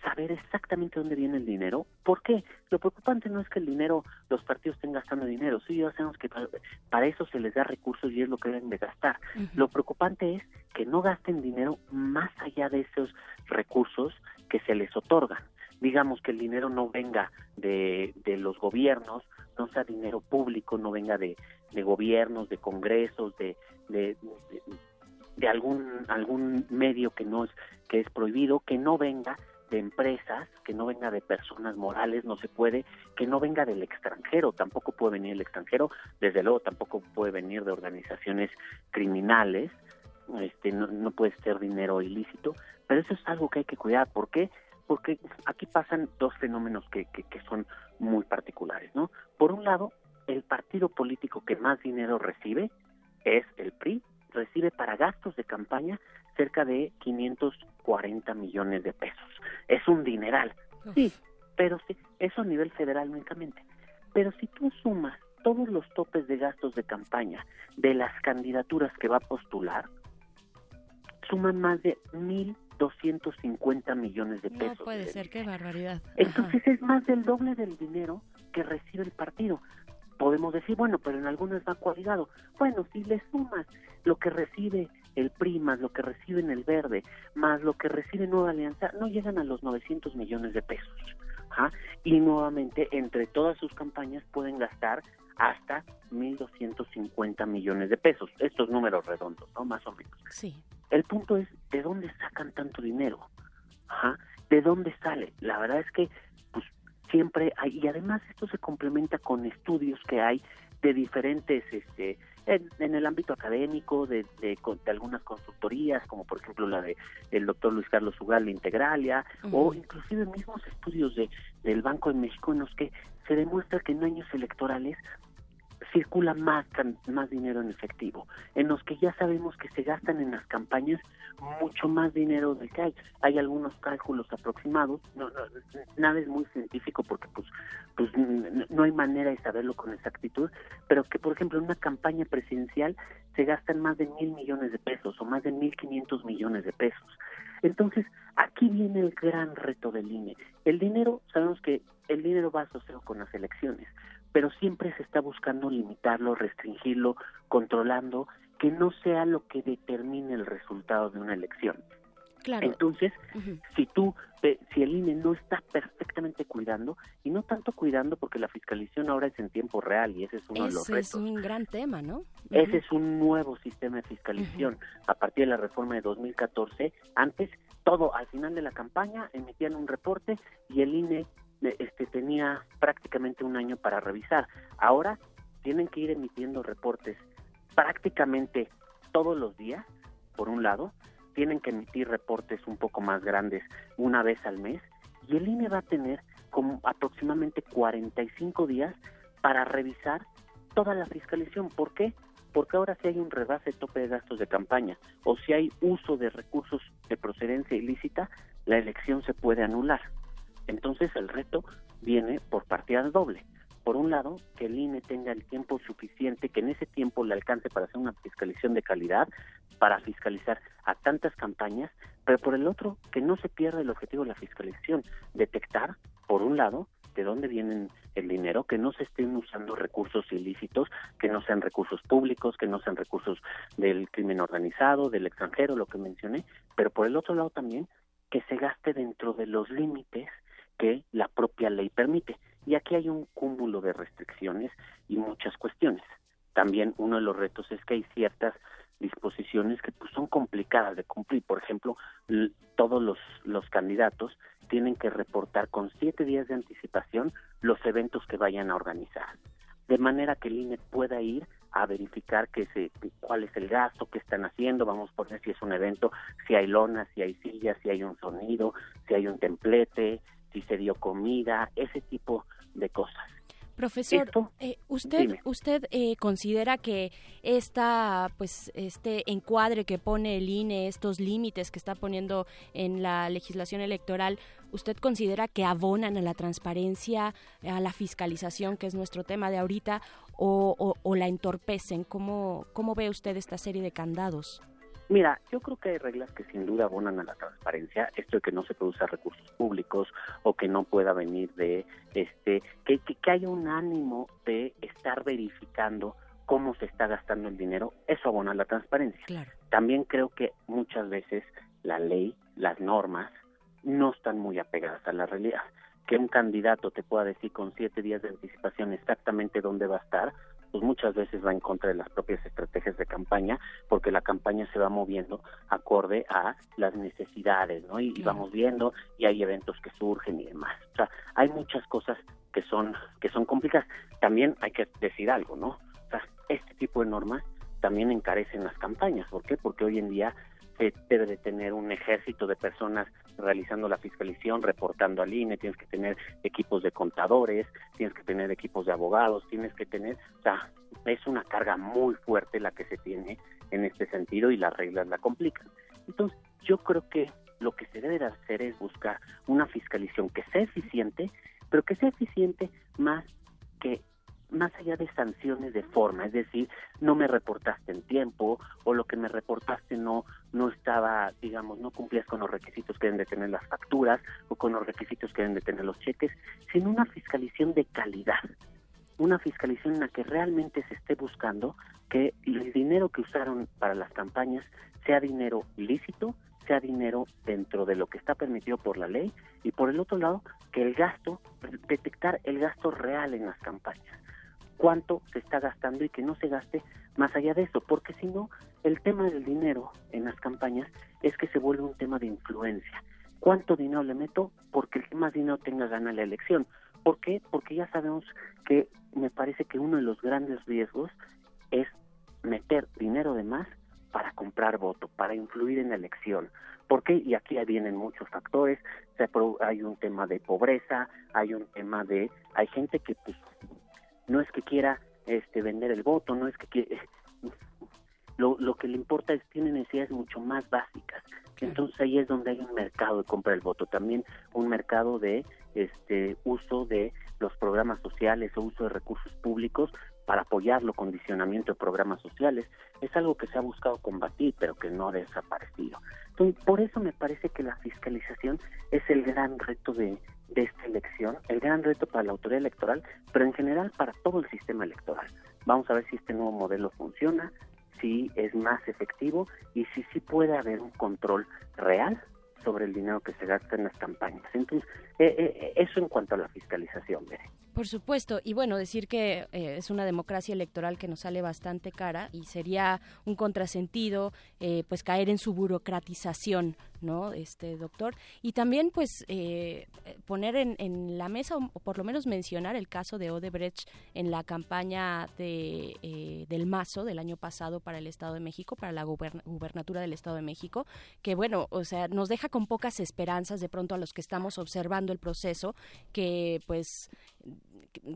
saber exactamente dónde viene el dinero. ¿Por qué? Lo preocupante no es que el dinero, los partidos estén gastando dinero. Sí, ya sabemos que para, para eso se les da recursos y es lo que deben de gastar. Lo preocupante es que no gasten dinero más allá de esos recursos que se les otorgan. Digamos que el dinero no venga de, de los gobiernos, no sea dinero público, no venga de, de gobiernos, de congresos, de, de, de, de algún algún medio que no es que es prohibido, que no venga de empresas, que no venga de personas morales, no se puede, que no venga del extranjero, tampoco puede venir del extranjero, desde luego tampoco puede venir de organizaciones criminales, este no, no puede ser dinero ilícito, pero eso es algo que hay que cuidar, ¿por qué? Porque aquí pasan dos fenómenos que, que, que son muy particulares, ¿no? Por un lado, el partido político que más dinero recibe es el PRI, recibe para gastos de campaña cerca de 540 millones de pesos. Es un dineral, sí, pero sí, eso a nivel federal únicamente. Pero si tú sumas todos los topes de gastos de campaña de las candidaturas que va a postular, suman más de 1.250 millones de No pesos. puede ser, qué barbaridad. Entonces es más del doble del dinero que recibe el partido. Podemos decir, bueno, pero en algunas va coaligado. Bueno, si le sumas lo que recibe el PRI, más lo que recibe en el Verde, más lo que recibe Nueva Alianza, no llegan a los 900 millones de pesos. Ajá. Y nuevamente, entre todas sus campañas pueden gastar hasta 1.250 millones de pesos. Estos números redondos, ¿no? Más o menos. Sí. El punto es, ¿de dónde sacan tanto dinero? Ajá. ¿De dónde sale? La verdad es que, pues, siempre hay, y además esto se complementa con estudios que hay de diferentes, este, en, en el ámbito académico, de, de, de algunas consultorías, como por ejemplo la de el doctor Luis Carlos Ugal de Integralia, o Ujú. inclusive mismos estudios de, del Banco de México en los que se demuestra que en años electorales circula más, más dinero en efectivo, en los que ya sabemos que se gastan en las campañas mucho más dinero del que hay. Hay algunos cálculos aproximados, no, no, nada es muy científico porque pues, pues no hay manera de saberlo con exactitud, pero que por ejemplo en una campaña presidencial se gastan más de mil millones de pesos o más de mil quinientos millones de pesos. Entonces, aquí viene el gran reto del INE. El dinero, sabemos que el dinero va asociado con las elecciones, pero siempre se está buscando limitarlo, restringirlo, controlando, que no sea lo que determine el resultado de una elección. Claro. Entonces, Ujú. si tú, si el INE no está perfectamente cuidando, y no tanto cuidando porque la fiscalización ahora es en tiempo real y ese es uno de los Ese es retos. un gran tema, ¿no? Ese es un nuevo sistema de fiscalización. A partir de la reforma de 2014, antes todo, al final de la campaña, emitían un reporte y el INE este, tenía prácticamente un año para revisar. Ahora tienen que ir emitiendo reportes prácticamente todos los días, por un lado, tienen que emitir reportes un poco más grandes una vez al mes y el INE va a tener como aproximadamente 45 días para revisar toda la fiscalización. ¿Por qué? Porque ahora si hay un rebase tope de gastos de campaña o si hay uso de recursos de procedencia ilícita, la elección se puede anular. Entonces el reto viene por partida doble. Por un lado, que el INE tenga el tiempo suficiente, que en ese tiempo le alcance para hacer una fiscalización de calidad, para fiscalizar a tantas campañas, pero por el otro, que no se pierda el objetivo de la fiscalización, detectar, por un lado, de dónde vienen el dinero, que no se estén usando recursos ilícitos, que no sean recursos públicos, que no sean recursos del crimen organizado, del extranjero, lo que mencioné, pero por el otro lado también que se gaste dentro de los límites que la propia ley permite. Y aquí hay un cúmulo de restricciones y muchas cuestiones. También uno de los retos es que hay ciertas disposiciones que pues, son complicadas de cumplir. Por ejemplo, todos los, los candidatos tienen que reportar con siete días de anticipación los eventos que vayan a organizar, de manera que el INE pueda ir a verificar que se, cuál es el gasto, qué están haciendo, vamos a poner si es un evento, si hay lonas, si hay sillas, si hay un sonido, si hay un templete, si se dio comida, ese tipo de cosas. Profesor, eh, usted dime. usted eh, considera que esta pues este encuadre que pone el INE, estos límites que está poniendo en la legislación electoral, usted considera que abonan a la transparencia, a la fiscalización, que es nuestro tema de ahorita, o, o- o la entorpecen? ¿Cómo cómo ve usted esta serie de candados? Mira, yo creo que hay reglas que sin duda abonan a la transparencia, esto de que no se usar recursos públicos o que no pueda venir de, este, que, que, que haya un ánimo de estar verificando cómo se está gastando el dinero, eso abona a la transparencia. Claro. También creo que muchas veces la ley, las normas, no están muy apegadas a la realidad. Que un candidato te pueda decir con siete días de anticipación exactamente dónde va a estar, pues muchas veces va en contra de las propias estrategias de campaña, porque la campaña se va moviendo acorde a las necesidades, ¿no? Y, y vamos viendo, y hay eventos que surgen y demás. O sea, hay muchas cosas que son, que son complicadas. También hay que decir algo, ¿no? O sea, este tipo de normas también encarecen las campañas. ¿Por qué? Porque hoy en día se debe de tener un ejército de personas realizando la fiscalización, reportando al INE, tienes que tener equipos de contadores, tienes que tener equipos de abogados, tienes que tener, o sea, es una carga muy fuerte la que se tiene en este sentido y las reglas la complican. Entonces, yo creo que lo que se debe de hacer es buscar una fiscalización que sea eficiente, pero que sea eficiente más que más allá de sanciones de forma, es decir, no me reportaste en tiempo o lo que me reportaste no no estaba, digamos, no cumplías con los requisitos que deben de tener las facturas o con los requisitos que deben de tener los cheques, sino una fiscalización de calidad, una fiscalización en la que realmente se esté buscando que el dinero que usaron para las campañas sea dinero lícito, sea dinero dentro de lo que está permitido por la ley y por el otro lado que el gasto, detectar el gasto real en las campañas cuánto se está gastando y que no se gaste más allá de eso, porque si no, el tema del dinero en las campañas es que se vuelve un tema de influencia. ¿Cuánto dinero le meto? Porque el que más dinero tenga gana la elección. ¿Por qué? Porque ya sabemos que me parece que uno de los grandes riesgos es meter dinero de más para comprar voto, para influir en la elección. ¿Por qué? Y aquí vienen muchos factores. Hay un tema de pobreza, hay un tema de... Hay gente que pues no es que quiera este vender el voto, no es que lo, lo que le importa es tiene necesidades mucho más básicas. Entonces ahí es donde hay un mercado de compra del voto, también un mercado de este uso de los programas sociales o uso de recursos públicos para apoyarlo, condicionamiento de programas sociales. Es algo que se ha buscado combatir, pero que no ha desaparecido. Entonces, por eso me parece que la fiscalización es el gran reto de, de esta elección, el gran reto para la autoridad electoral, pero en general para todo el sistema electoral. Vamos a ver si este nuevo modelo funciona, si es más efectivo y si sí puede haber un control real sobre el dinero que se gasta en las campañas. Entonces, eh, eh, eso en cuanto a la fiscalización, Bere. Por supuesto, y bueno, decir que eh, es una democracia electoral que nos sale bastante cara y sería un contrasentido eh, pues caer en su burocratización, ¿no? Este doctor. Y también pues eh, poner en, en la mesa o, por lo menos mencionar el caso de Odebrecht en la campaña de, eh, del Mazo del año pasado para el Estado de México, para la guberna- gubernatura del Estado de México, que bueno, o sea, nos deja con pocas esperanzas de pronto a los que estamos observando el proceso, que pues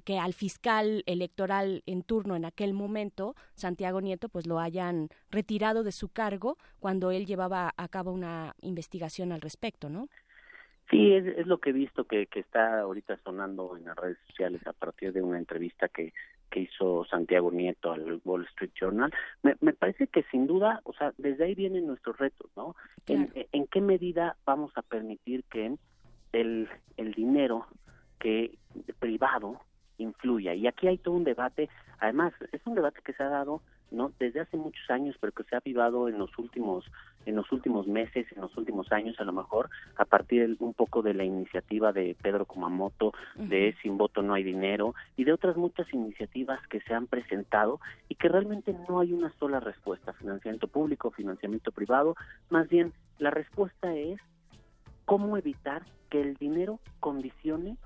que al fiscal electoral en turno en aquel momento, Santiago Nieto, pues lo hayan retirado de su cargo cuando él llevaba a cabo una investigación al respecto, ¿no? Sí, es, es lo que he visto que, que está ahorita sonando en las redes sociales a partir de una entrevista que, que hizo Santiago Nieto al Wall Street Journal. Me, me parece que sin duda, o sea, desde ahí vienen nuestros retos, ¿no? En, en qué medida vamos a permitir que el, el dinero que privado influya? Y aquí hay todo un debate, además, es un debate que se ha dado no desde hace muchos años pero que se ha avivado en los últimos en los últimos meses en los últimos años a lo mejor a partir del- un poco de la iniciativa de Pedro Kumamoto de sin voto no hay dinero y de otras muchas iniciativas que se han presentado y que realmente no hay una sola respuesta. Financiamiento público financiamiento privado más bien la respuesta es cómo evitar que el dinero condicione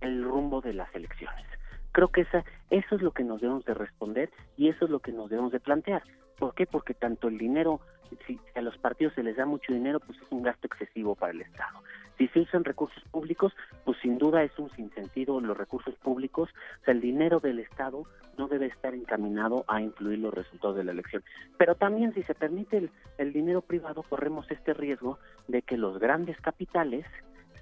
el rumbo de las elecciones. Creo que esa, eso es lo que nos debemos de responder y eso es lo que nos debemos de plantear. ¿Por qué? Porque tanto el dinero, si a los partidos se les da mucho dinero, pues es un gasto excesivo para el Estado. Si se usan recursos públicos, pues sin duda es un sinsentido los recursos públicos. O sea, el dinero del Estado no debe estar encaminado a influir los resultados de la elección. Pero también si se permite el, el dinero privado, corremos este riesgo de que los grandes capitales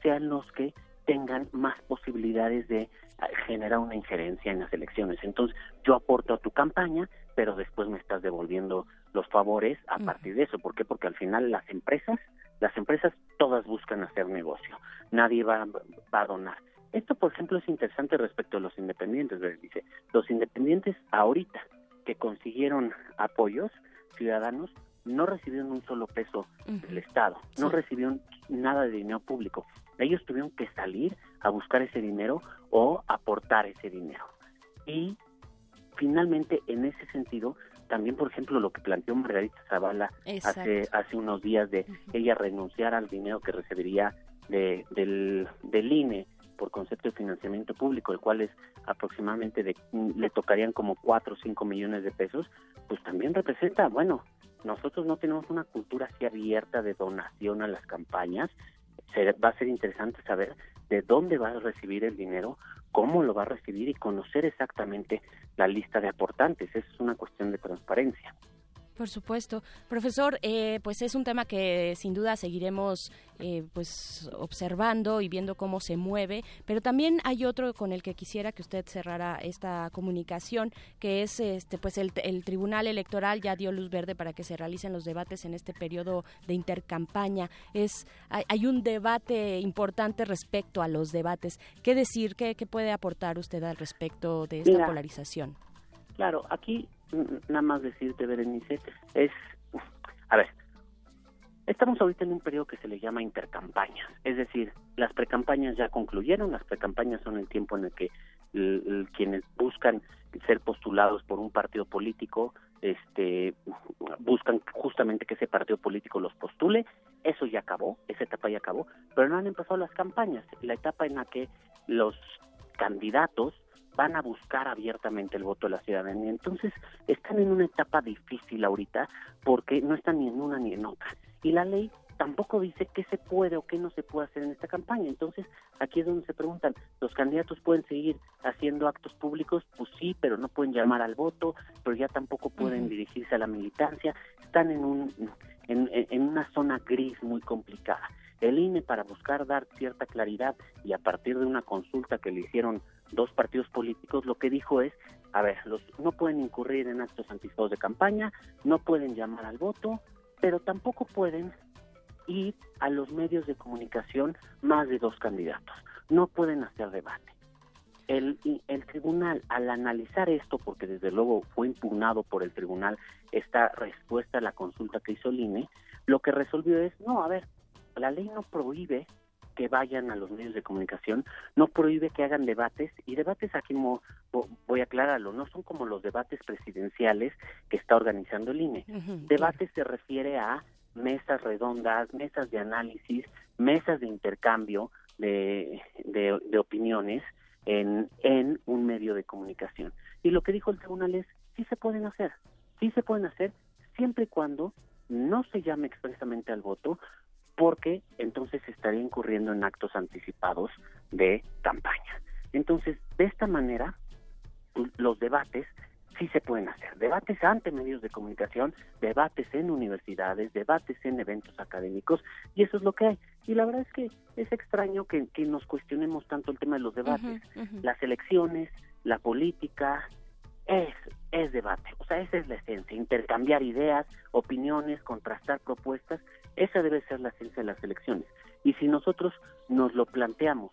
sean los que tengan más posibilidades de ah, generar una injerencia en las elecciones. Entonces, yo aporto a tu campaña, pero después me estás devolviendo los favores a partir de eso. ¿Por qué? Porque al final las empresas, las empresas todas buscan hacer negocio. Nadie va, va a donar. Esto, por ejemplo, es interesante respecto a los independientes. Dice, los independientes ahorita que consiguieron apoyos ciudadanos no recibieron un solo peso del Estado, no recibieron nada de dinero público. Ellos tuvieron que salir a buscar ese dinero o aportar ese dinero. Y finalmente, en ese sentido, también, por ejemplo, lo que planteó Margarita Zavala Exacto. hace, hace unos días de ella renunciar al dinero que recibiría de, del, del INE por concepto de financiamiento público, el cual es aproximadamente de, le tocarían como 4 o 5 millones de pesos, pues también representa, bueno, nosotros no tenemos una cultura así abierta de donación a las campañas, va a ser interesante saber de dónde va a recibir el dinero, cómo lo va a recibir y conocer exactamente la lista de aportantes. Eso es una cuestión de transparencia. Por supuesto. Profesor, eh, pues es un tema que sin duda seguiremos eh, pues observando y viendo cómo se mueve, pero también hay otro con el que quisiera que usted cerrara esta comunicación, que es este pues el, el Tribunal Electoral ya dio luz verde para que se realicen los debates en este periodo de intercampaña. Es hay, hay un debate importante respecto a los debates. ¿Qué decir? ¿Qué, qué puede aportar usted al respecto de esta Mira, polarización? Claro, aquí nada más decirte, Berenice, es, a ver, estamos ahorita en un periodo que se le llama intercampañas, es decir, las precampañas ya concluyeron, las precampañas son el tiempo en el que quienes buscan ser postulados por un partido político, este, buscan justamente que ese partido político los postule, eso ya acabó, esa etapa ya acabó, pero no han empezado las campañas, la etapa en la que los candidatos van a buscar abiertamente el voto de la ciudadanía. Entonces, están en una etapa difícil ahorita porque no están ni en una ni en otra. Y la ley tampoco dice qué se puede o qué no se puede hacer en esta campaña. Entonces, aquí es donde se preguntan, ¿los candidatos pueden seguir haciendo actos públicos? Pues sí, pero no pueden llamar al voto, pero ya tampoco pueden dirigirse a la militancia. Están en, un, en una zona gris muy complicada. El INE, para buscar dar cierta claridad y a partir de una consulta que le hicieron dos partidos políticos, lo que dijo es, a ver, los, no pueden incurrir en actos anticipados de campaña, no pueden llamar al voto, pero tampoco pueden ir a los medios de comunicación más de dos candidatos. No pueden hacer debate. El, el tribunal, al analizar esto, porque desde luego fue impugnado por el tribunal esta respuesta a la consulta que hizo el INE, lo que resolvió es, no, a ver, la ley no prohíbe que vayan a los medios de comunicación, no prohíbe que hagan debates, y debates aquí mo- vo- voy a aclararlo, no son como los debates presidenciales que está organizando el INE. Debate se refiere a mesas redondas, mesas de análisis, mesas de intercambio de, de- de opiniones en, en un medio de comunicación. Y lo que dijo el tribunal es, sí se pueden hacer, sí se pueden hacer, siempre y cuando no se llame expresamente al voto, porque entonces estaría incurriendo en actos anticipados de campaña. Entonces, de esta manera, los debates sí se pueden hacer. Debates ante medios de comunicación, debates en universidades, debates en eventos académicos, y eso es lo que hay. Y la verdad es que es extraño que, que nos cuestionemos tanto el tema de los debates. Las elecciones, la política, es, es debate. O sea, esa es la esencia, intercambiar ideas, opiniones, contrastar propuestas, esa debe ser la esencia de las elecciones. Y si nosotros nos lo planteamos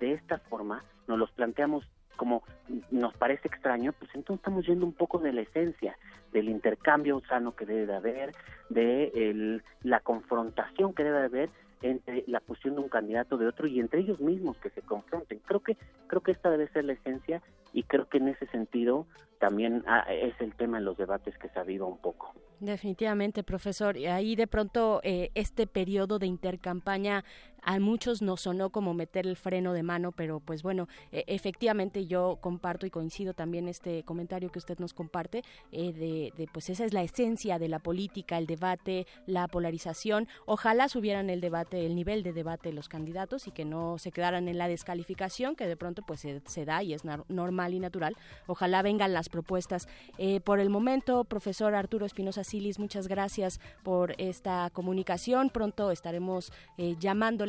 de esta forma, nos los planteamos como nos parece extraño, pues entonces estamos yendo un poco de la esencia, del intercambio sano que debe de haber, de el- la confrontación que debe de haber entre la posición de un candidato de otro y entre ellos mismos que se confronten. Creo que creo que esta debe ser la esencia y creo que en ese sentido también ah, es el tema en los debates que se aviva un poco. Definitivamente, profesor. Y ahí de pronto eh, este periodo de intercampaña a muchos nos sonó como meter el freno de mano, pero pues bueno, eh, efectivamente yo comparto y coincido también este comentario que usted nos comparte eh, de, pues esa es la esencia de la política, el debate, la polarización. Ojalá subieran el debate, el nivel de debate de los candidatos y que no se quedaran en la descalificación que de pronto pues se, da y es normal y natural. Ojalá vengan las propuestas. Eh, por el momento, profesor Arturo Espinosa Silis, muchas gracias por esta comunicación. Pronto estaremos eh,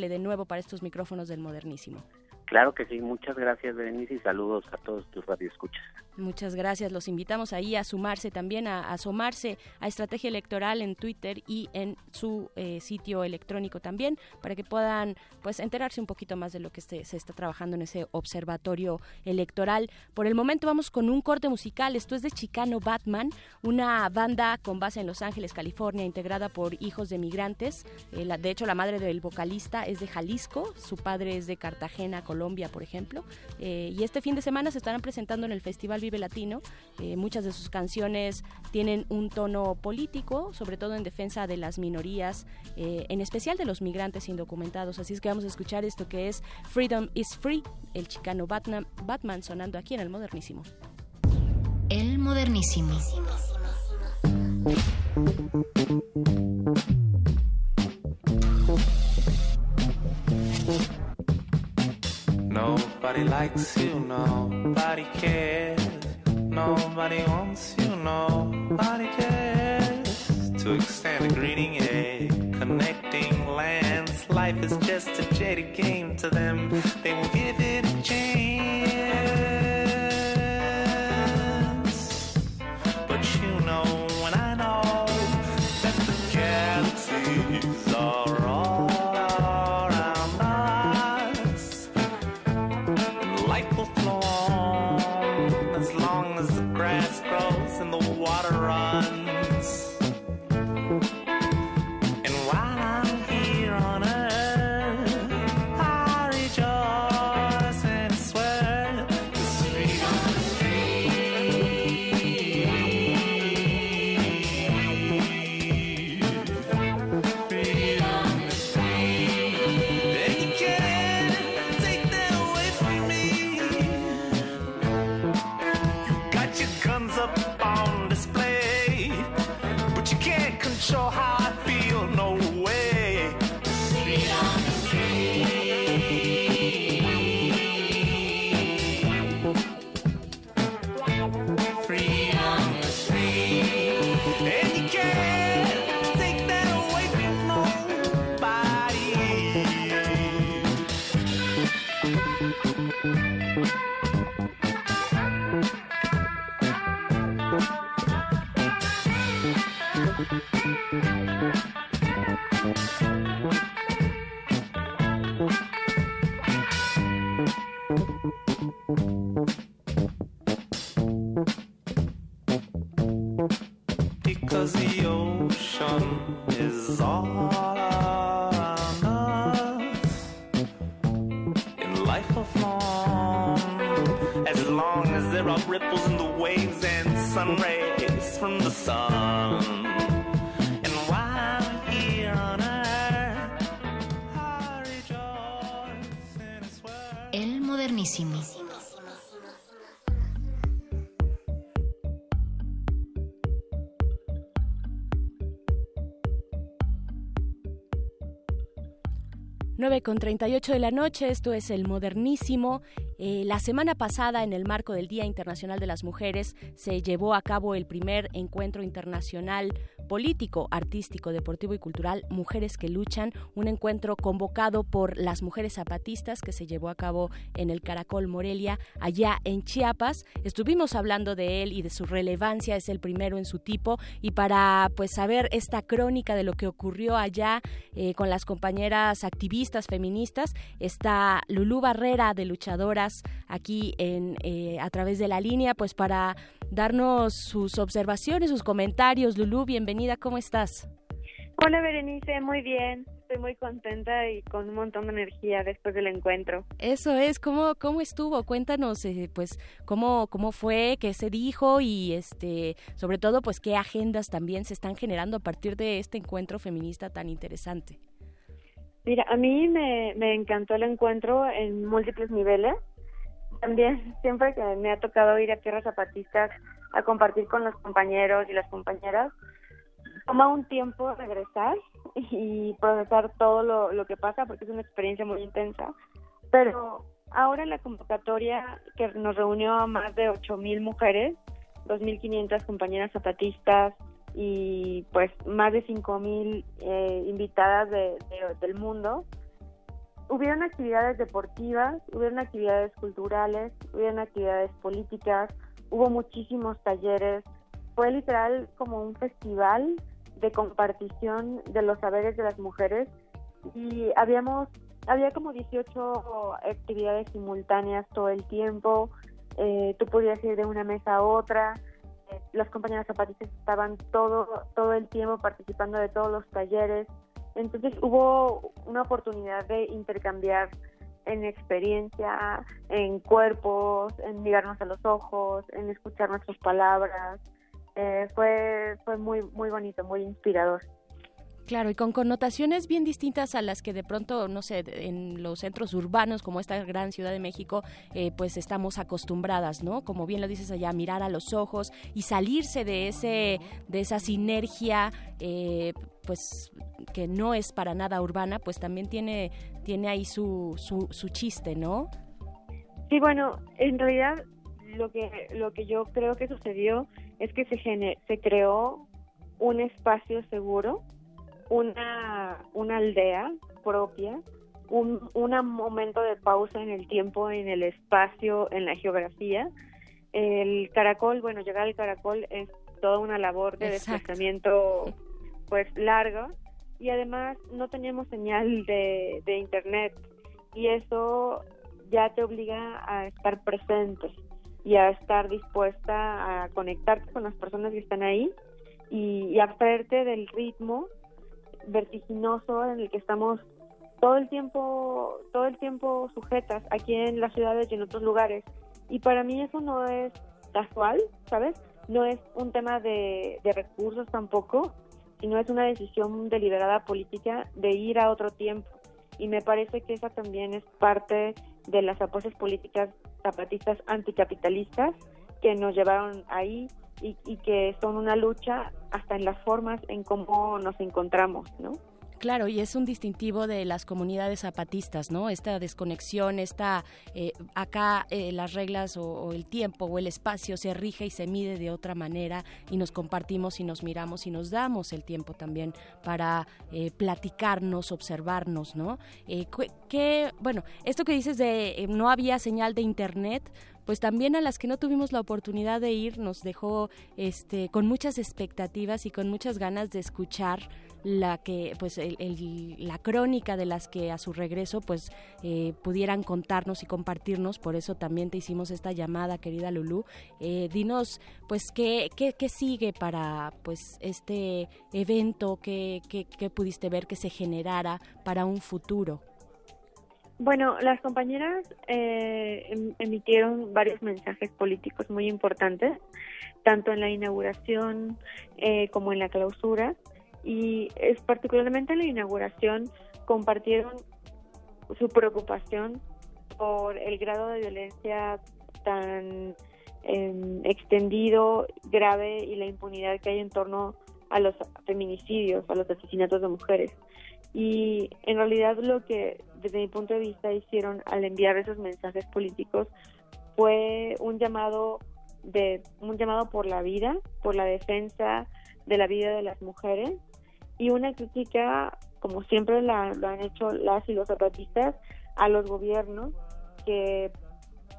de nuevo para estos micrófonos del modernísimo. Claro que sí, muchas gracias Berenice y saludos a todos tus radioescuchas. Muchas gracias. Los invitamos ahí a sumarse también, a, asomarse a Estrategia Electoral en Twitter y en su eh, sitio electrónico también, para que puedan pues enterarse un poquito más de lo que se, está trabajando en ese observatorio electoral. Por el momento vamos con un corte musical. Esto es de Chicano Batman, una banda con base en Los Ángeles, California, integrada por hijos de migrantes. Eh, de hecho, la madre del vocalista es de Jalisco, su padre es de Cartagena, Colombia, por ejemplo. Eh, y este fin de semana se estarán presentando en el Festival Vive Latino. Eh, muchas de sus canciones tienen un tono político, sobre todo en defensa de las minorías, eh, en especial de los migrantes indocumentados. Así es que vamos a escuchar esto que es Freedom is Free, el chicano Batman, Batman sonando aquí en el modernísimo. El modernísimo. Nobody likes you, nobody cares. Nobody wants you, nobody cares. To extend a greeting, a connecting lands. Life is just a jaded game to them. They will give it a chance. con 38 de la noche, esto es el modernísimo. Eh, la semana pasada, en el marco del Día Internacional de las Mujeres, se llevó a cabo el primer encuentro internacional político, artístico, deportivo y cultural Mujeres que Luchan, un encuentro convocado por las mujeres zapatistas que se llevó a cabo en el Caracol Morelia, allá en Chiapas. Estuvimos hablando de él y de su relevancia, es el primero en su tipo, y para pues saber esta crónica de lo que ocurrió allá eh, con las compañeras activistas feministas, está Lulú Barrera de Luchadoras aquí en eh, a través de la línea, pues para darnos sus observaciones, sus comentarios. Lulú, bienvenida, ¿cómo estás? Hola Berenice, muy bien. Estoy muy contenta y con un montón de energía después del encuentro. Eso es, ¿cómo, cómo estuvo? Cuéntanos, eh, pues, cómo, cómo fue, qué se dijo y, este, sobre todo, pues, qué agendas también se están generando a partir de este encuentro feminista tan interesante. Mira, a mí me, me encantó el encuentro en múltiples niveles. También siempre que me ha tocado ir a tierras zapatistas a compartir con los compañeros y las compañeras, toma un tiempo regresar y procesar todo lo, lo que pasa porque es una experiencia muy intensa. Pero ahora en la convocatoria que nos reunió a más de 8.000 mujeres, 2.500 compañeras zapatistas y pues más de 5.000 eh, invitadas de, de- del mundo, hubieron actividades deportivas, hubieron actividades culturales, hubieron actividades políticas, hubo muchísimos talleres, fue literal como un festival de compartición de los saberes de las mujeres y habíamos había como 18 actividades simultáneas todo el tiempo, eh, tú podías ir de una mesa a otra, eh, las compañeras zapatistas estaban todo todo el tiempo participando de todos los talleres, entonces hubo una oportunidad de intercambiar en experiencia, en cuerpos, en mirarnos a los ojos, en escuchar nuestras palabras. Eh, fue fue muy muy bonito, muy inspirador. Claro, y con connotaciones bien distintas a las que de pronto, no sé, en los centros urbanos como esta gran Ciudad de México, eh, pues estamos acostumbradas, ¿no? Como bien lo dices allá, mirar a los ojos y salirse de ese, de esa sinergia, eh, pues que no es para nada urbana, pues también tiene, tiene ahí su, su, su chiste, ¿no? Sí, bueno, en realidad lo que lo que yo creo que sucedió es que se se creó un espacio seguro, una una aldea propia, un un momento de pausa en el tiempo, en el espacio, en la geografía. El caracol, bueno, llegar al caracol es toda una labor de Exacto. desplazamiento pues larga y además no teníamos señal de, de internet y eso ya te obliga a estar presente y a estar dispuesta a conectarte con las personas que están ahí y, y abstraerte del ritmo vertiginoso en el que estamos todo el tiempo todo el tiempo sujetas aquí en las ciudades y en otros lugares. Y para mí eso no es casual sabes no es un tema de, de recursos tampoco sino es una decisión deliberada política de ir a otro tiempo. Y me parece que esa también es parte de las apuestas políticas zapatistas anticapitalistas que nos llevaron ahí y, y que son una lucha hasta en las formas en cómo nos encontramos, ¿no? Claro, y es un distintivo de las comunidades zapatistas, ¿no? Esta desconexión, esta eh, acá eh, las reglas o, el tiempo o el espacio se rige y se mide de otra manera y nos compartimos y nos miramos y nos damos el tiempo también para eh, platicarnos, observarnos, ¿no? Eh, que, bueno, esto que dices de eh, no había señal de internet, pues también a las que no tuvimos la oportunidad de ir nos dejó este con muchas expectativas y con muchas ganas de escuchar la que pues la crónica de las que a su regreso pues eh, pudieran contarnos y compartirnos. Por eso también te hicimos esta llamada querida Lulú. Eh, dinos pues qué, qué, qué, sigue para pues este evento que, que, pudiste ver que se generara para un futuro bueno, las compañeras eh, em, emitieron varios mensajes políticos muy importantes, tanto en la inauguración como en la clausura y es particularmente en la inauguración compartieron su preocupación por el grado de violencia tan em, extendido, grave y la impunidad que hay en torno a los feminicidios, a los asesinatos de mujeres. Y en realidad lo que desde mi punto de vista hicieron al enviar esos mensajes políticos fue un llamado de un llamado por la vida, por la defensa de la vida de las mujeres y una crítica, como siempre la, lo han hecho las y los zapatistas, a los gobiernos que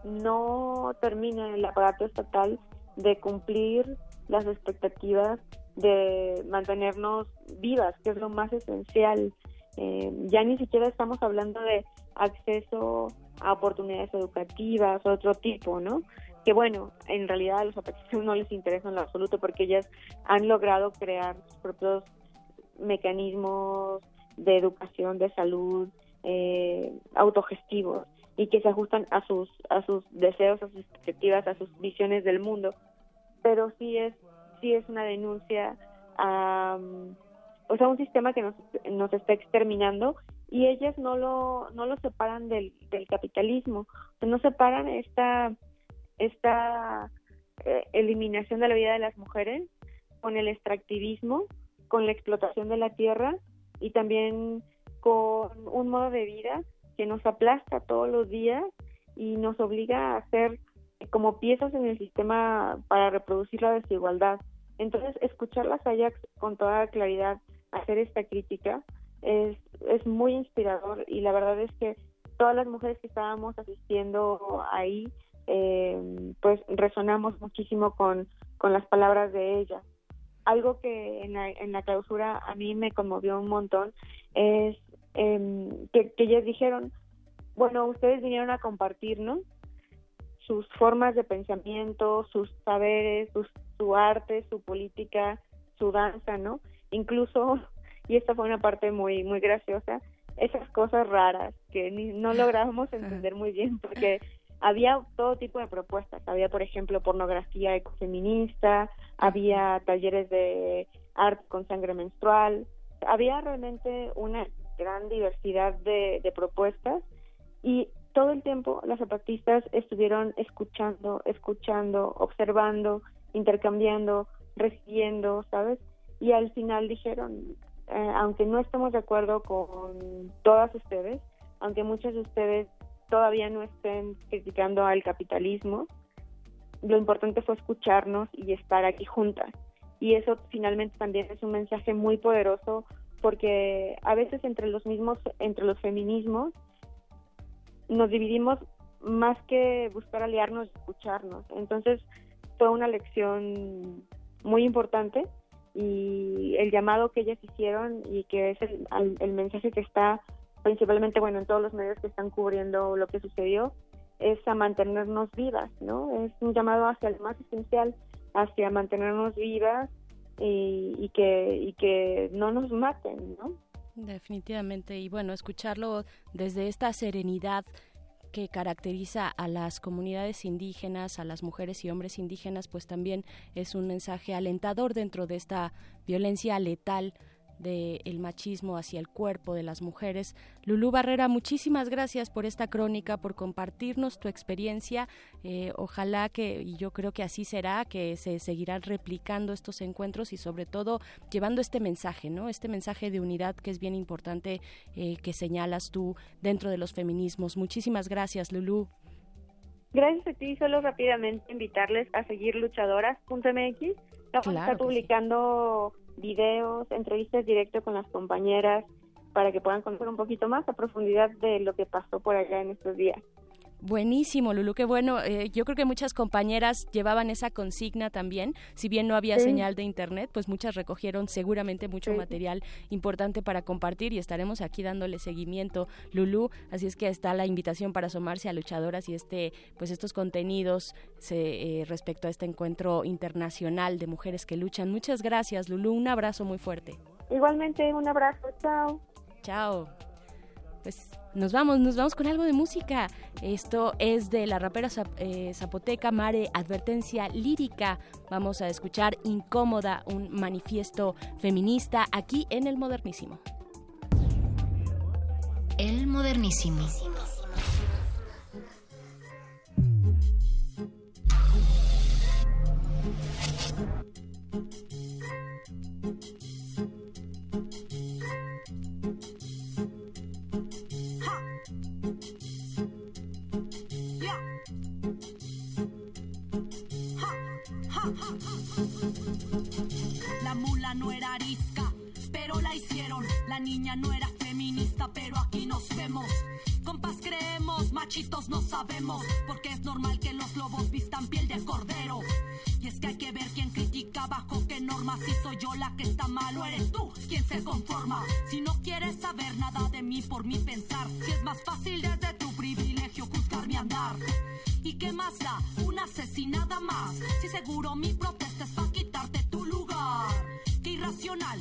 no terminan el aparato estatal de cumplir las expectativas de mantenernos vivas, que es lo más esencial. Eh, ya ni siquiera estamos hablando de acceso a oportunidades educativas, otro tipo, ¿no? Que bueno, en realidad a los zapatistas no les interesa en lo absoluto porque ellas han logrado crear sus propios mecanismos de educación, de salud, eh, autogestivos y que se ajustan a sus a sus deseos, a sus expectativas, a sus visiones del mundo. Pero sí es sí es una denuncia a o sea, un sistema que nos, nos está exterminando y ellas no lo no lo separan del, del capitalismo, no separan esta esta eh, eliminación de la vida de las mujeres con el extractivismo con la explotación de la tierra y también con un modo de vida que nos aplasta todos los días y nos obliga a ser como piezas en el sistema para reproducir la desigualdad. Entonces, escucharlas allá con toda claridad hacer esta crítica es, es muy inspirador y la verdad es que todas las mujeres que estábamos asistiendo ahí, eh, pues resonamos muchísimo con, con las palabras de ella algo que en la, en la clausura a mí me conmovió un montón es em, que, ellos dijeron, bueno, ustedes vinieron a compartirnos sus formas de pensamiento, sus saberes, su arte, su política, su danza, ¿no? Incluso, y esta fue una parte muy, muy graciosa, esas cosas raras que ni, no logramos entender muy bien porque había todo tipo de propuestas. Había, por ejemplo, pornografía ecofeminista, había talleres de arte con sangre menstrual. Había realmente una gran diversidad de, propuestas y todo el tiempo las zapatistas estuvieron escuchando, escuchando, observando, intercambiando, recibiendo, ¿sabes? Y al final dijeron, eh, aunque no estemos de acuerdo con todas ustedes, aunque muchas de ustedes todavía no estén criticando al capitalismo, lo importante fue escucharnos y estar aquí juntas. Y eso finalmente también es un mensaje muy poderoso porque a veces entre los mismos, entre los feminismos, nos dividimos más que buscar aliarnos y escucharnos. Entonces fue una lección muy importante y el llamado que ellas hicieron y que es el, el mensaje que está principalmente, bueno, en todos los medios que están cubriendo lo que sucedió, es a mantenernos vivas, ¿no? Es un llamado hacia lo más esencial, hacia mantenernos vivas y, y, que, y que no nos maten, ¿no? Definitivamente, y bueno, escucharlo desde esta serenidad que caracteriza a las comunidades indígenas, a las mujeres y hombres indígenas, pues también es un mensaje alentador dentro de esta violencia letal del machismo hacia el cuerpo de las mujeres. Lulú Barrera, muchísimas gracias por esta crónica, por compartirnos tu experiencia. Eh, ojalá que, y yo creo que así será, que se seguirán replicando estos encuentros y sobre todo llevando este mensaje, ¿no? Este mensaje de unidad que es bien importante eh, que señalas tú dentro de los feminismos. Muchísimas gracias, Lulú. Gracias a ti, solo rápidamente invitarles a seguir luchadoras.mx. Vamos a estar publicando videos, entrevistas directas con las compañeras para que puedan conocer un poquito más a profundidad de lo que pasó por allá en estos días. Buenísimo, Lulu, qué bueno. Eh, yo creo que muchas compañeras llevaban esa consigna también. Si bien no había Sí. señal de internet, pues muchas recogieron seguramente mucho Sí. material importante para compartir y estaremos aquí dándole seguimiento, Lulu. Así es que está la invitación para asomarse a luchadoras y este, pues estos contenidos se, eh, respecto a este encuentro internacional de mujeres que luchan. Muchas gracias, Lulu. Un abrazo muy fuerte. Igualmente, un abrazo, chao. Chao. Pues nos vamos, nos vamos con algo de música. Esto es de la rapera eh, zapoteca Mare Advertencia Lírica. Vamos a escuchar Incómoda, un manifiesto feminista aquí en el Modernísimo. El modernísimo. Niña no era feminista, pero aquí nos vemos. Compas creemos, machitos no sabemos, porque es normal que los lobos vistan piel de cordero. Y es que hay que ver quién critica bajo qué normas, si soy yo la que está mal o eres tú quien se conforma. Si no quieres saber nada de mí por mi pensar, si es más fácil desde tu privilegio juzgar mi andar. ¿Y qué más da? Una asesinada más. Si seguro mi protesta es para quitarte tu lugar. Qué irracional.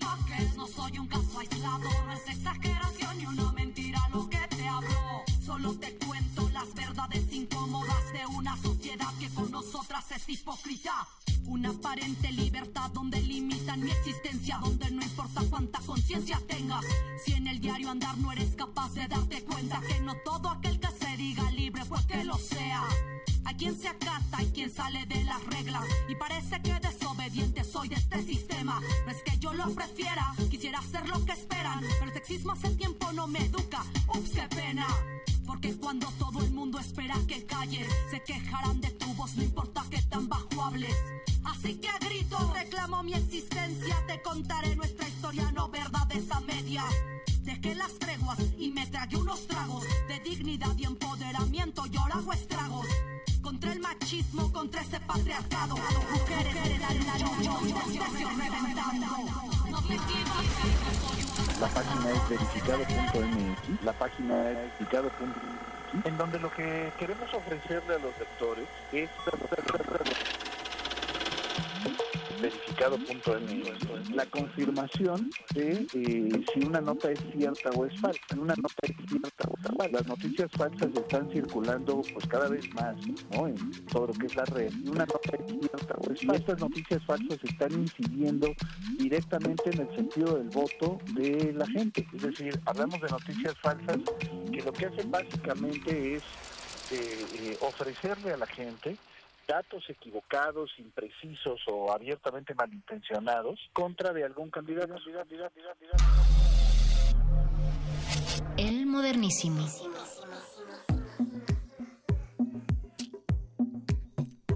no soy un caso aislado, no es exageración ni una mentira lo que te hablo. Solo te cuento las verdades incómodas de una sociedad que con nosotras es hipócrita. Una aparente libertad donde limitan mi existencia, donde no importa cuánta conciencia tengas. Si en el diario andar no eres capaz de darte cuenta que no todo aquel que se diga libre pues que lo sea. Hay quien se acata y quien sale de las reglas. Y parece que desobediente soy de este sistema. No es que yo lo prefiera, quisiera hacer lo que esperan. Pero el sexismo hace tiempo no me educa. Ups, qué pena. Porque cuando todo el mundo espera que calles, se quejarán de tu voz, no importa que tan bajo hables. Así que a grito reclamo mi existencia, te contaré nuestra historia, no verdades a medias. Dejé las treguas y me tragué unos tragos de dignidad y empoderamiento y ahora hago estragos. Contra el machismo, contra ese patriarcado. Mujeres de la reventando. No te La página es verificado.mx, la página es verificado.mx, en donde lo que queremos ofrecerle a los lectores es la confirmación de eh, si una nota es cierta o es falsa. Una nota es cierta o es falsa. Las noticias falsas están circulando pues cada vez más ¿no? en todo lo que es la red. Una nota es cierta o es falsa. Estas noticias falsas están incidiendo directamente en el sentido del voto de la gente. Es decir, hablamos de noticias falsas que lo que hacen básicamente es eh, eh, ofrecerle a la gente datos equivocados, imprecisos o abiertamente malintencionados contra de algún candidato. El modernísimo.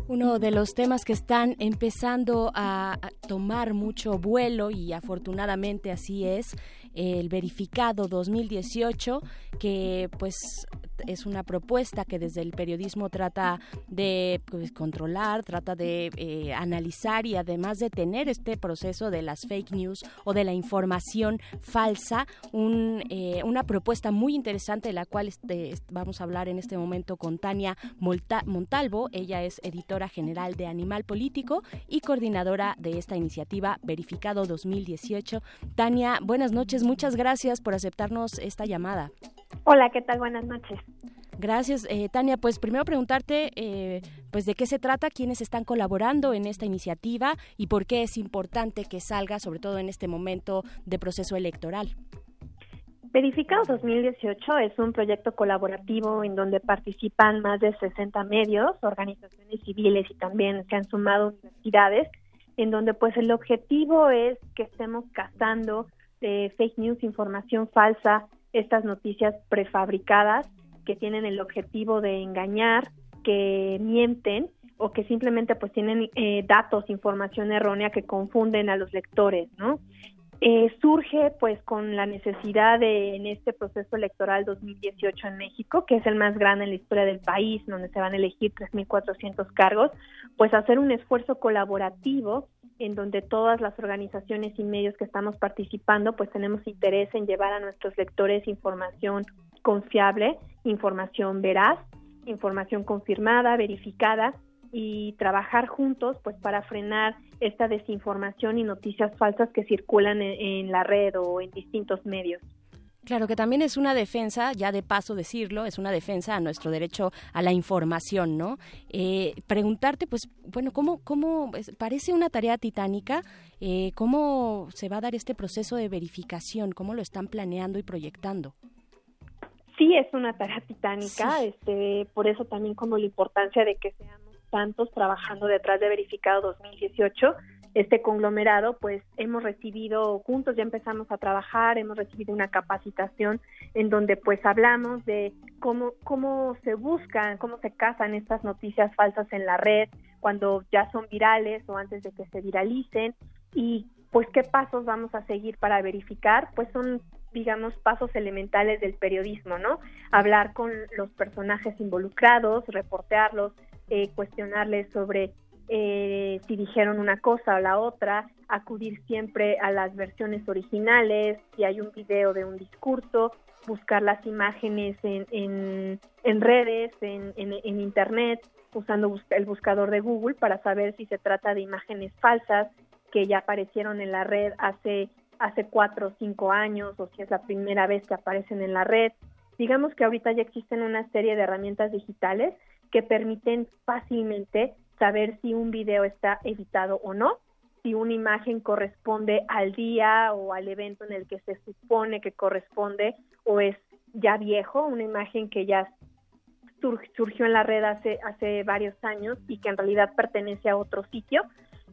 Uno de los temas que están empezando a, a tomar mucho vuelo y afortunadamente así es, el verificado 2018, que pues es una propuesta que desde el periodismo trata de pues, controlar, trata de eh, analizar y además de tener este proceso de las fake news o de la información falsa, un, eh, una propuesta muy interesante de la cual este, vamos a hablar en este momento con Tania Montalvo. Ella es editora general de Animal Político y coordinadora de esta iniciativa Verificado 2018. Tania, buenas noches, muchas gracias por aceptarnos esta llamada. Hola, ¿qué tal? Buenas noches. Gracias, eh, Tania. Pues primero preguntarte, eh, pues de qué se trata, quiénes están colaborando en esta iniciativa y por qué es importante que salga, sobre todo en este momento de proceso electoral. Verificado 2018 es un proyecto colaborativo en donde participan más de 60 medios, organizaciones civiles y también se han sumado universidades, en donde pues el objetivo es que estemos cazando eh, fake news, información falsa, estas noticias prefabricadas que tienen el objetivo de engañar, que mienten o que simplemente pues tienen eh, datos, información errónea que confunden a los lectores, ¿no? Eh, surge pues con la necesidad de en este proceso electoral 2018 en México, que es el más grande en la historia del país, donde se van a elegir 3.400 cargos, pues hacer un esfuerzo colaborativo en donde todas las organizaciones y medios que estamos participando pues tenemos interés en llevar a nuestros lectores información confiable, información veraz, información confirmada, verificada y trabajar juntos pues para frenar esta desinformación y noticias falsas que circulan en, en la red o en distintos medios. Claro que también es una defensa, ya de paso decirlo, es una defensa a nuestro derecho a la información, ¿no? Eh, preguntarte, pues, bueno, ¿cómo, cómo parece una tarea titánica? Eh, ¿Cómo se va a dar este proceso de verificación? ¿Cómo lo están planeando y proyectando? Sí, es una tarea titánica, este, por eso también como la importancia de que seamos tantos trabajando detrás de Verificado 2018 este conglomerado, pues hemos recibido juntos, ya empezamos a trabajar, hemos recibido una capacitación en donde pues hablamos de cómo, cómo se buscan, cómo se cazan estas noticias falsas en la red cuando ya son virales o antes de que se viralicen y pues qué pasos vamos a seguir para verificar, pues son digamos pasos elementales del periodismo, ¿no? Hablar con los personajes involucrados, reportearlos, eh, cuestionarles sobre eh, si dijeron una cosa o la otra, acudir siempre a las versiones originales, si hay un video de un discurso, buscar las imágenes en, en, en redes, en, en, internet, usando el buscador de Google para saber si se trata de imágenes falsas que ya aparecieron en la red hace hace cuatro o cinco años o si es la primera vez que aparecen en la red. Digamos que ahorita ya existen una serie de herramientas digitales que permiten fácilmente saber si un video está editado o no, si una imagen corresponde al día o al evento en el que se supone que corresponde o es ya viejo, una imagen que ya surgió en la red hace, hace varios años y que en realidad pertenece a otro sitio.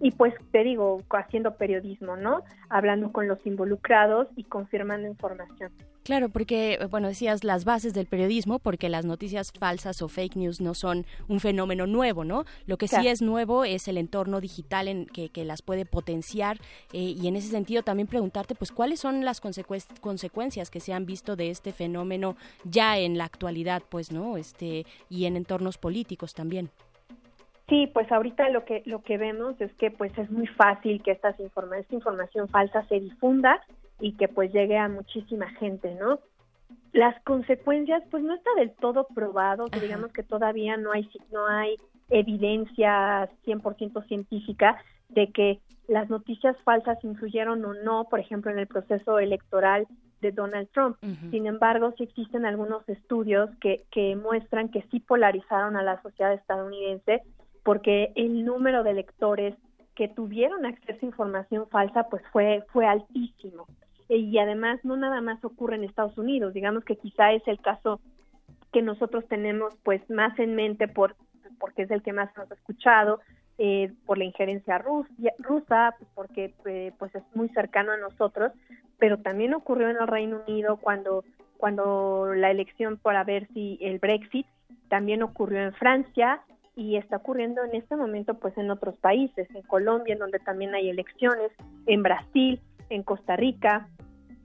Y pues te digo, haciendo periodismo, ¿no? Hablando con los involucrados y confirmando información. Claro, porque, bueno, decías las bases del periodismo, porque las noticias falsas o fake news no son un fenómeno nuevo, ¿no? Lo que sí es nuevo es el entorno digital en que, que las puede potenciar eh, y en ese sentido también preguntarte, pues, ¿cuáles son las consecuencias que se han visto de este fenómeno ya en la actualidad, pues, ¿no? Este, y en entornos políticos también. Sí, pues ahorita lo que lo que vemos es que pues es muy fácil que estas informa esta información falsa se difunda y que pues llegue a muchísima gente, ¿no? Las consecuencias, pues no está del todo probado, digamos que todavía no hay no hay evidencia 100% científica de que las noticias falsas influyeron o no, por ejemplo, en el proceso electoral de Donald Trump. Sin embargo, sí existen algunos estudios que, que muestran que sí polarizaron a la sociedad estadounidense porque el número de electores que tuvieron acceso a información falsa pues fue fue altísimo. Y además no nada más ocurre en Estados Unidos, digamos que quizá es el caso que nosotros tenemos pues más en mente por porque es el que más hemos escuchado, eh, por la injerencia rusia, rusa, pues porque eh, pues es muy cercano a nosotros, pero también ocurrió en el Reino Unido cuando cuando la elección para ver si el Brexit, también ocurrió en Francia y está ocurriendo en este momento pues en otros países, en Colombia, en donde también hay elecciones, en Brasil, en Costa Rica,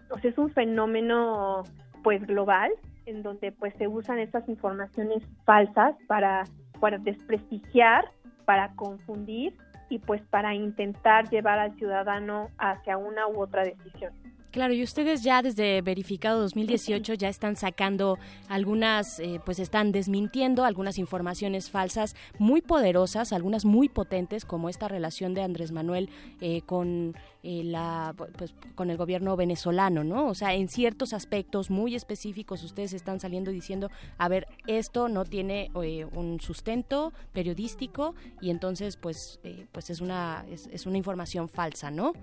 o sea, es un fenómeno pues global en donde pues se usan estas informaciones falsas para, para desprestigiar, para confundir y pues para intentar llevar al ciudadano hacia una u otra decisión. Claro, y ustedes ya desde Verificado 2018 ya están sacando algunas, eh, pues están desmintiendo algunas informaciones falsas muy poderosas, algunas muy potentes, como esta relación de Andrés Manuel eh, con eh, la, pues, con el gobierno venezolano, ¿no? O sea, en ciertos aspectos muy específicos ustedes están saliendo diciendo, a ver, esto no tiene un sustento periodístico y entonces, pues, pues es una es una información falsa, ¿no?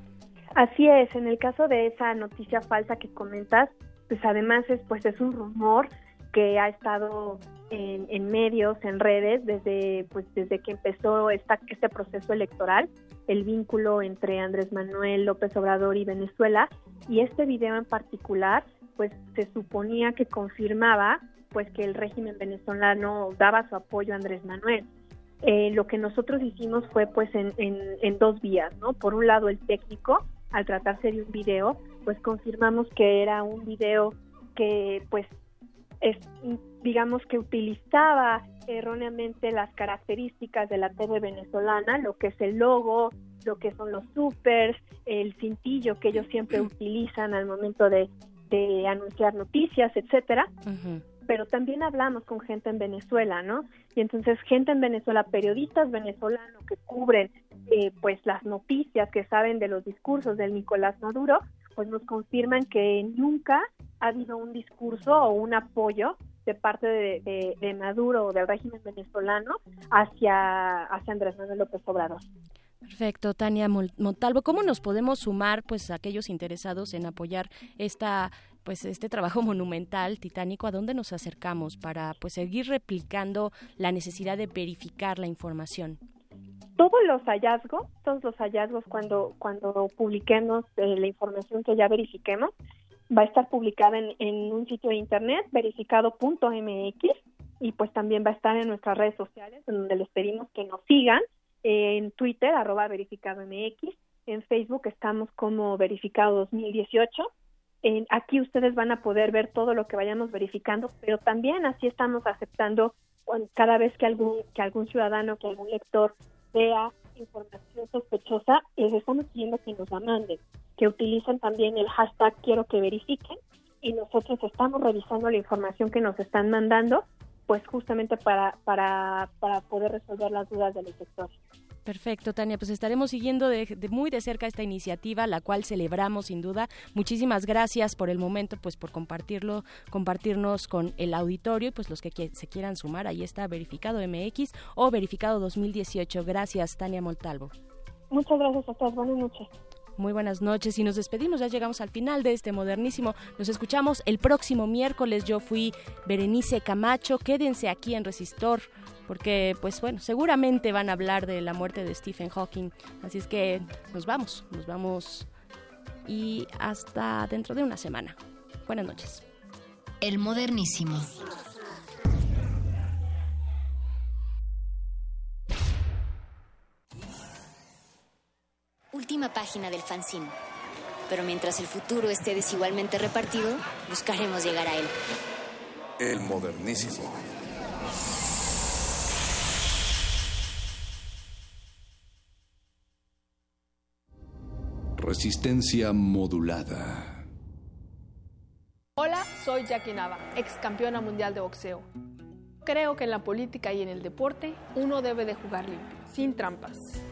Así es, en el caso de esa noticia falsa que comentas, pues además es pues es un rumor que ha estado en, en medios, en redes desde pues desde que empezó esta, este proceso electoral, el vínculo entre Andrés Manuel López Obrador y Venezuela y este video en particular pues se suponía que confirmaba pues que el régimen venezolano daba su apoyo a Andrés Manuel. Eh, lo que nosotros hicimos fue pues en, en, en dos vías, ¿no? Por un lado el técnico, al tratarse de un video, pues confirmamos que era un video que pues es, digamos que utilizaba erróneamente las características de la TV venezolana, lo que es el logo, lo que son los supers, el cintillo que ellos siempre utilizan al momento de, de anunciar noticias, etcétera. Pero también hablamos con gente en Venezuela, ¿no? Y entonces gente en Venezuela, periodistas venezolanos que cubren eh, pues las noticias, que saben de los discursos del Nicolás Maduro, pues nos confirman que nunca ha habido un discurso o un apoyo de parte de, Maduro o del régimen venezolano hacia, hacia Andrés Manuel López Obrador. Perfecto, Tania Montalvo, ¿cómo nos podemos sumar pues aquellos interesados en apoyar esta pues este trabajo monumental titánico a dónde nos acercamos para pues seguir replicando la necesidad de verificar la información? Todos los hallazgos, todos los hallazgos cuando cuando publiquemos eh, la información que ya verifiquemos va a estar publicada en, en un sitio de internet verificado.mx y pues también va a estar en nuestras redes sociales donde les pedimos que nos sigan en Twitter, arroba verificado MX, en Facebook estamos como verificado 2018. Aquí ustedes van a poder ver todo lo que vayamos verificando, pero también así estamos aceptando cada vez que algún, que algún ciudadano, que algún lector vea información sospechosa, les estamos pidiendo que nos la manden, que utilicen también el hashtag quiero que verifiquen y nosotros estamos revisando la información que nos están mandando pues justamente para, para, para poder resolver las dudas del sector. Perfecto, Tania. Pues estaremos siguiendo de, muy de cerca esta iniciativa, la cual celebramos sin duda. Muchísimas gracias por el momento, pues por compartirlo, compartirnos con el auditorio y pues los que se quieran sumar, ahí está verificado MX o verificado 2018. Gracias, Tania Montalvo. Muchas gracias a todos. Buenas noches. Muy buenas noches y nos despedimos, ya llegamos al final de este modernísimo. Nos escuchamos el próximo miércoles. Yo fui Berenice Camacho. Quédense aquí en Resistor porque pues bueno, seguramente van a hablar de la muerte de Stephen Hawking. Así es que nos vamos, nos vamos y hasta dentro de una semana. Buenas noches. El modernísimo. Última página del fanzine. Pero mientras el futuro esté desigualmente repartido, buscaremos llegar a él. El modernísimo. Resistencia modulada. Hola, soy Jackie Nava, ex campeona mundial de boxeo. Creo que en la política y en el deporte uno debe de jugar limpio, sin trampas.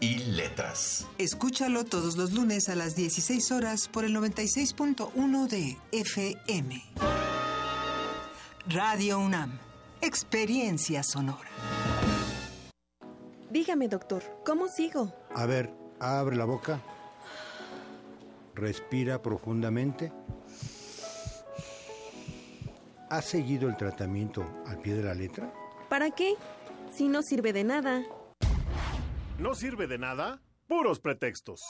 y Letras. Escúchalo todos los lunes a las 16 horas por el 96.1 de FM. Radio UNAM. Experiencia sonora. Dígame, doctor, ¿cómo sigo? A ver, abre la boca. Respira profundamente. ¿Has seguido el tratamiento al pie de la letra? ¿Para qué? Si no sirve de nada. ¿No sirve de nada? Puros pretextos.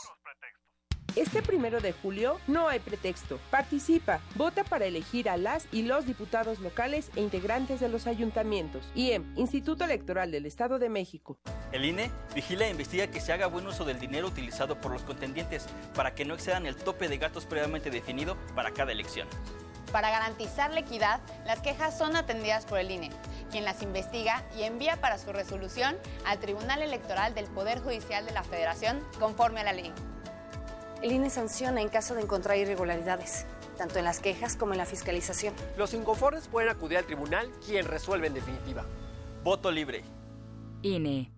Este primero de julio no hay pretexto. Participa. Vota para elegir a las y los diputados locales e integrantes de los ayuntamientos. IEM, Instituto Electoral del Estado de México. El INE vigila e investiga que se haga buen uso del dinero utilizado por los contendientes para que no excedan el tope de gastos previamente definido para cada elección. Para garantizar la equidad, las quejas son atendidas por el INE, quien las investiga y envía para su resolución al Tribunal Electoral del Poder Judicial de la Federación conforme a la ley. El INE sanciona en caso de encontrar irregularidades, tanto en las quejas como en la fiscalización. Los inconformes pueden acudir al tribunal, quien resuelve en definitiva. Voto libre. INE.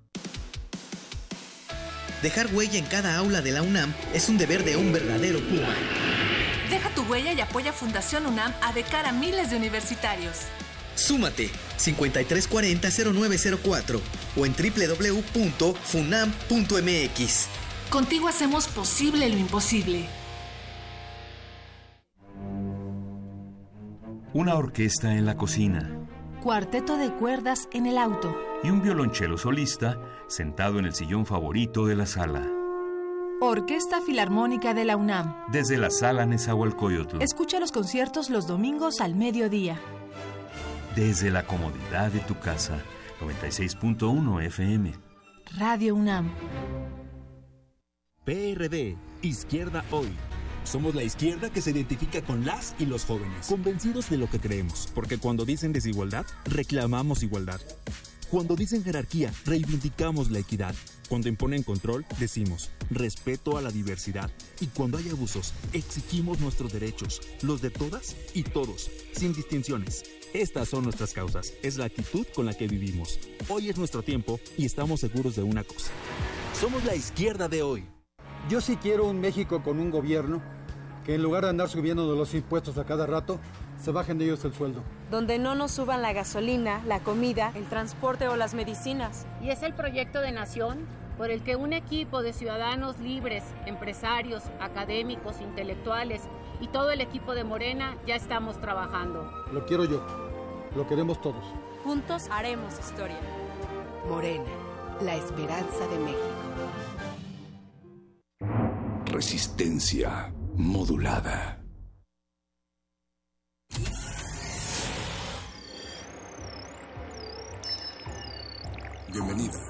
Dejar huella en cada aula de la UNAM es un deber de un verdadero Puma. Deja tu huella y apoya Fundación UNAM a de cara a miles de universitarios. Súmate 5340-0904 o en www.funam.mx. Contigo hacemos posible lo imposible. Una orquesta en la cocina. Cuarteto de cuerdas en el auto. Y un violonchelo solista sentado en el sillón favorito de la sala. Orquesta Filarmónica de la UNAM. Desde la sala Nezahualcóyotl. Escucha los conciertos los domingos al mediodía. Desde la comodidad de tu casa. 96.1 FM. Radio UNAM. PRD, Izquierda Hoy. Somos la izquierda que se identifica con las y los jóvenes, convencidos de lo que creemos, porque cuando dicen desigualdad, reclamamos igualdad. Cuando dicen jerarquía, reivindicamos la equidad. Cuando imponen control, decimos respeto a la diversidad. Y cuando hay abusos, exigimos nuestros derechos, los de todas y todos, sin distinciones. Estas son nuestras causas, es la actitud con la que vivimos. Hoy es nuestro tiempo y estamos seguros de una cosa. Somos la izquierda de hoy. Yo sí quiero un México con un gobierno que en lugar de andar subiendo los impuestos a cada rato, se bajen de ellos el sueldo. Donde no nos suban la gasolina, la comida, el transporte o las medicinas. Y es el proyecto de nación por el que un equipo de ciudadanos libres, empresarios, académicos, intelectuales y todo el equipo de Morena ya estamos trabajando. Lo quiero yo, lo queremos todos. Juntos haremos historia. Morena, la esperanza de México. Resistencia modulada. Bienvenida,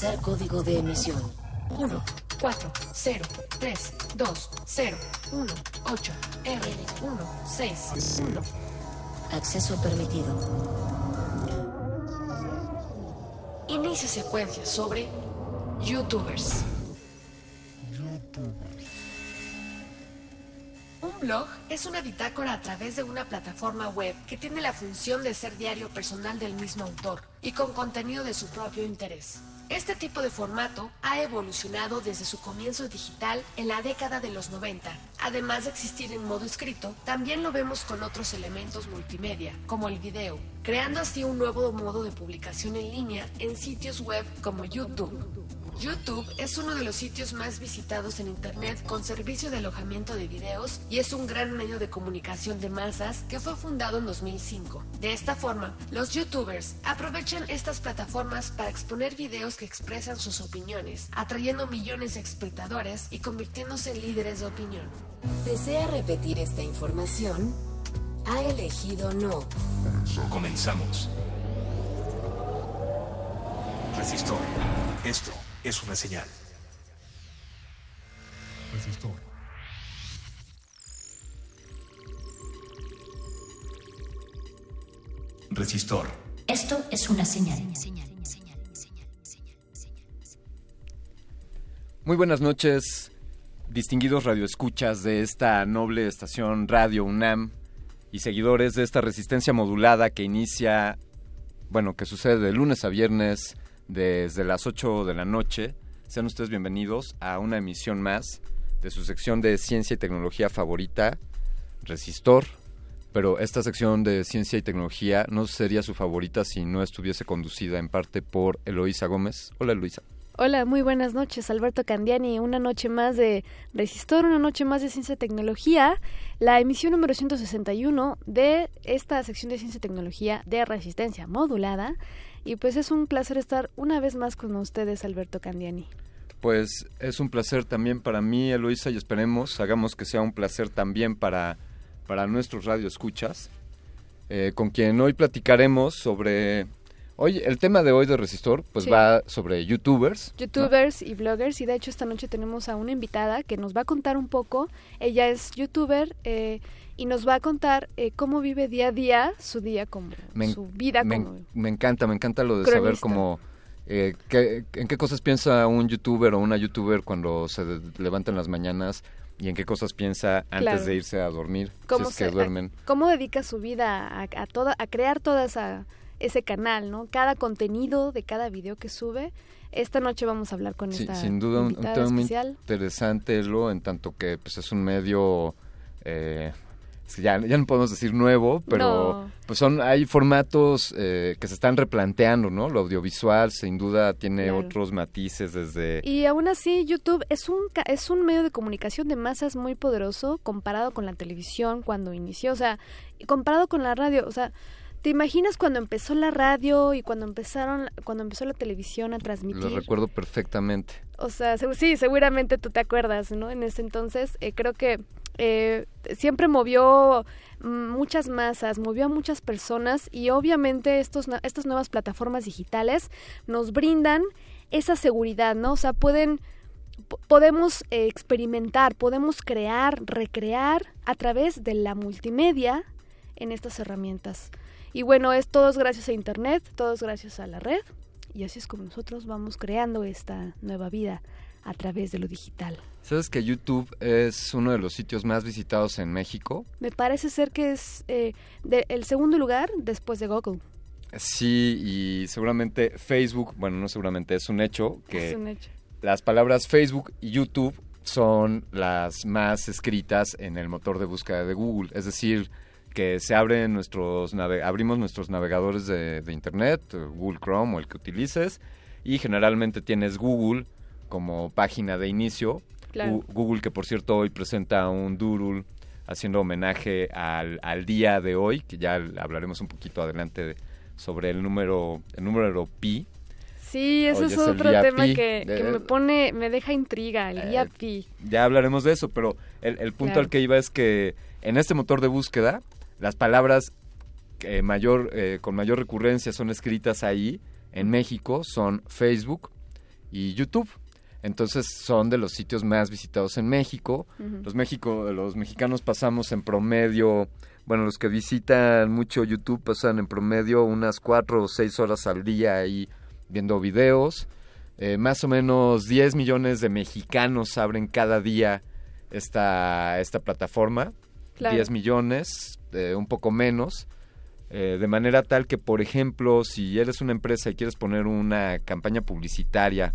Ingresar código de emisión. 1, 4, 0, 3, 2, 0, 1, 8, R, 1, 6, 1. Acceso permitido. Inicia secuencia sobre YouTubers. Un blog es una bitácora a través de una plataforma web que tiene la función de ser diario personal del mismo autor y con contenido de su propio interés. Este tipo de formato ha evolucionado desde su comienzo digital en la década de los 90. Además de existir en modo escrito, también lo vemos con otros elementos multimedia, como el video, creando así un nuevo modo de publicación en línea en sitios web como YouTube. YouTube es uno de los sitios más visitados en Internet con servicio de alojamiento de videos y es un gran medio de comunicación de masas que fue fundado en 2005. De esta forma, los YouTubers aprovechan estas plataformas para exponer videos que expresan sus opiniones, atrayendo millones de espectadores y convirtiéndose en líderes de opinión. ¿Desea repetir esta información? ALB elegido no. Comenzamos. Resistor. Esto es una señal. Resistor. Resistor. Esto es una señal. Muy buenas noches, distinguidos radioescuchas de esta noble estación Radio UNAM y seguidores de esta resistencia modulada que inicia, bueno, que sucede de lunes a viernes desde las 8 de la noche. Sean ustedes bienvenidos a una emisión más de su sección de ciencia y tecnología favorita, Resistor. Pero esta sección de ciencia y tecnología no sería su favorita si no estuviese conducida en parte por Eloísa Gómez. Hola Eloísa. Hola, muy buenas noches, Alberto Candiani. Una noche más de Resistor, una noche más de Ciencia y Tecnología, la emisión número 161 de esta sección de Ciencia y Tecnología de Resistencia Modulada. Y pues es un placer estar una vez más con ustedes, Alberto Candiani. Pues es un placer también para mí, Eloisa, y esperemos, hagamos que sea un placer también para, para nuestros radioescuchas, eh, con quien hoy platicaremos sobre... Hoy, el tema de hoy de Resistor, pues Sí. va sobre youtubers. ¿no? youtubers y bloggers y de hecho esta noche tenemos a una invitada que nos va a contar un poco. Ella es youtuber eh, y nos va a contar eh, cómo vive día a día su día como Me su vida me, como me encanta, me encanta lo de saber cómo... eh, qué- en qué cosas piensa un youtuber o una youtuber cuando se levanta en las mañanas y en qué cosas piensa antes Claro. de irse a dormir, si cómo es que duermen. a- cómo dedica su vida a, a toda a crear toda esa ese canal, ¿no? Cada contenido de cada video que sube. Esta noche vamos a hablar con Sí, esta sin duda un, tema muy interesante, lo en tanto que pues es un medio eh, es que ya, ya no podemos decir nuevo, pero No. pues son hay formatos eh, que se están replanteando, ¿no? Lo audiovisual sin duda tiene Claro. otros matices desde Y aún así, YouTube es un, es un medio de comunicación de masas muy poderoso comparado con la televisión cuando inició, o sea, comparado con la radio, o sea, ¿te imaginas cuando empezó la radio y cuando empezaron, cuando empezó la televisión a lo transmitir? recuerdo perfectamente. O sea, sí, seguramente tú te acuerdas, ¿no? En ese entonces, eh, creo que eh, siempre movió muchas masas, movió a muchas personas y obviamente estos, estas nuevas plataformas digitales nos brindan esa seguridad, ¿no? O sea, pueden, po- podemos eh, experimentar, podemos crear, recrear a través de la multimedia en estas herramientas. Y bueno, es todo es gracias a Internet, todo es gracias a la red. Y así es como nosotros vamos creando esta nueva vida a través de lo digital. ¿Sabes que YouTube es uno de los sitios más visitados en México? Me parece ser que es eh, de- el segundo lugar después de Google. Sí, y seguramente Facebook, bueno, no seguramente, es un hecho que Es un hecho. las palabras Facebook y YouTube son las más escritas en el motor de búsqueda de Google. Es decir, que se abren nuestros abrimos nuestros navegadores de, de internet, eh, Google Chrome o el que utilices, y generalmente tienes Google como página de inicio. Claro. Google, que por cierto hoy presenta un doodle haciendo homenaje al, al día de hoy, que ya hablaremos un poquito adelante de- sobre el número, el número pi. Sí, eso es otro tema pi que, me pone, me deja intriga, el día Eh, pi. Ya hablaremos de eso, pero el, el punto Claro. al que iba es que en este motor de búsqueda, las palabras mayor, eh, con mayor recurrencia son escritas ahí, en México, son Facebook y YouTube. Entonces son de los sitios más visitados en México. Los, México, los mexicanos pasamos en promedio, bueno, los que visitan mucho YouTube pasan en promedio unas cuatro o seis horas al día ahí viendo videos. Eh, más o menos 10 millones de mexicanos abren cada día esta, esta plataforma. Claro. 10 millones, eh, un poco menos. eh, de manera tal que, por ejemplo, si eres una empresa y quieres poner una campaña publicitaria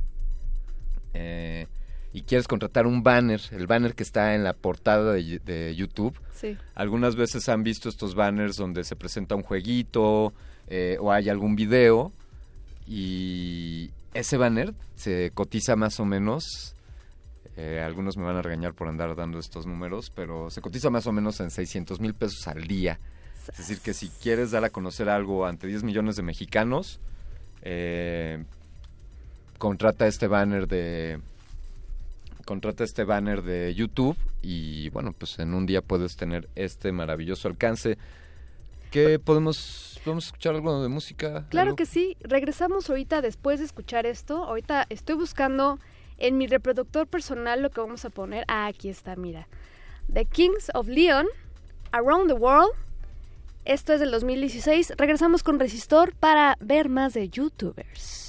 eh, y quieres contratar un banner, el banner que está en la portada de, de YouTube, Sí. algunas veces han visto estos banners donde se presenta un jueguito eh, o hay algún video y ese banner se cotiza más o menos, eh, algunos me van a regañar por andar dando estos números, pero se cotiza más o menos en 600 mil pesos al día. Es decir, que si quieres dar a conocer algo ante 10 millones de mexicanos, eh, contrata este banner de contrata este banner de YouTube y bueno, pues en un día puedes tener este maravilloso alcance. ¿Qué podemos, podemos escuchar algo de música? Claro ¿Algo? que sí. Regresamos ahorita después de escuchar esto. Ahorita estoy buscando en mi reproductor personal lo que vamos a poner. Ah, aquí está, mira. The Kings of Leon, Around the World. Esto es del 2016. Regresamos con Resistor para ver más de YouTubers.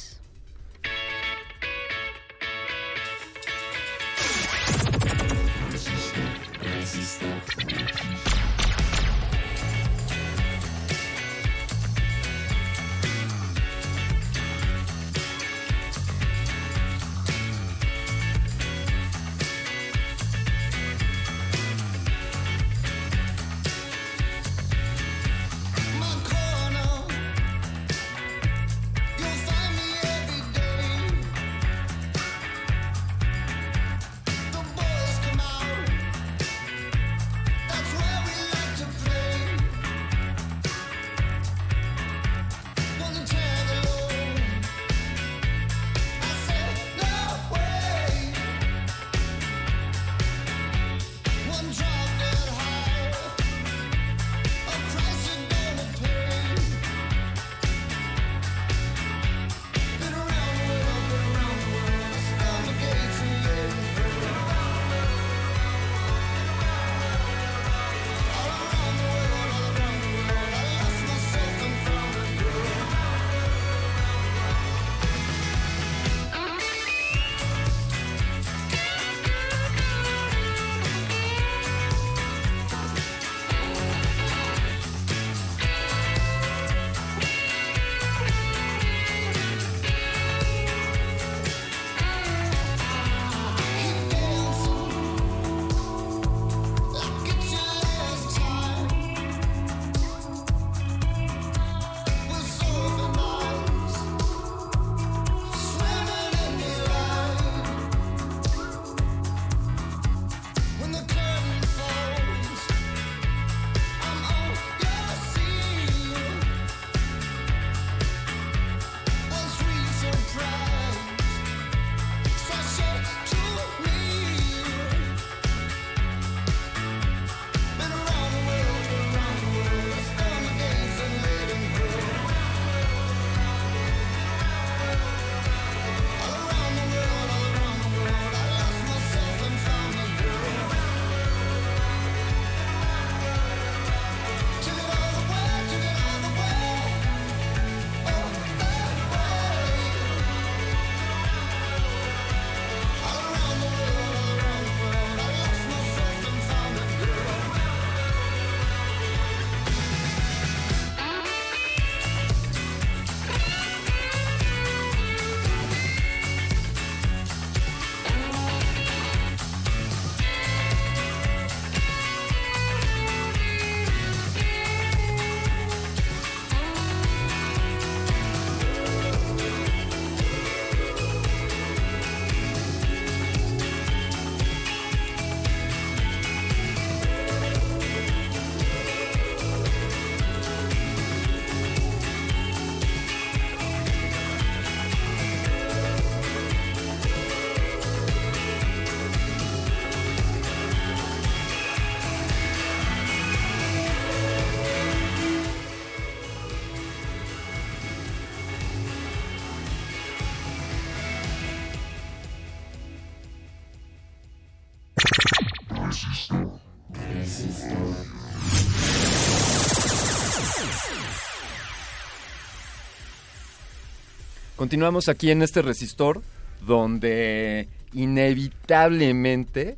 Continuamos aquí en este resistor donde inevitablemente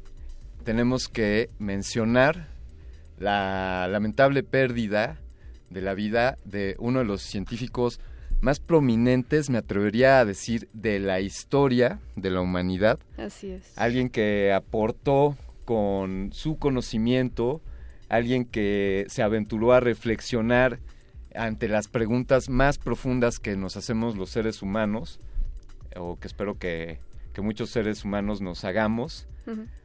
tenemos que mencionar la lamentable pérdida de la vida de uno de los científicos más prominentes, me atrevería a decir, de la historia de la humanidad. Así es. Alguien que aportó con su conocimiento, alguien que se aventuró a reflexionar ante las preguntas más profundas que nos hacemos los seres humanos, o que espero que, que muchos seres humanos nos hagamos.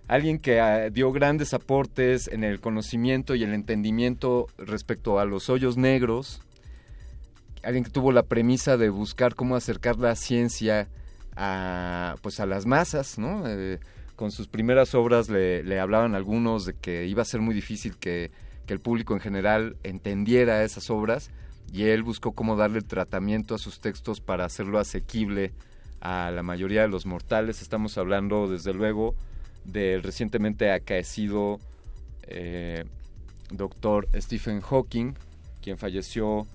Alguien que ah, dio grandes aportes en el conocimiento y el entendimiento respecto a los hoyos negros. Alguien que tuvo la premisa de buscar cómo acercar la ciencia a, pues a las masas, ¿no? Eh, con sus primeras obras le, le hablaban algunos de que iba a ser muy difícil que, que el público en general entendiera esas obras y él buscó cómo darle tratamiento a sus textos para hacerlo asequible a la mayoría de los mortales. Estamos hablando, desde luego, del recientemente acaecido eh, doctor Stephen Hawking, quien falleció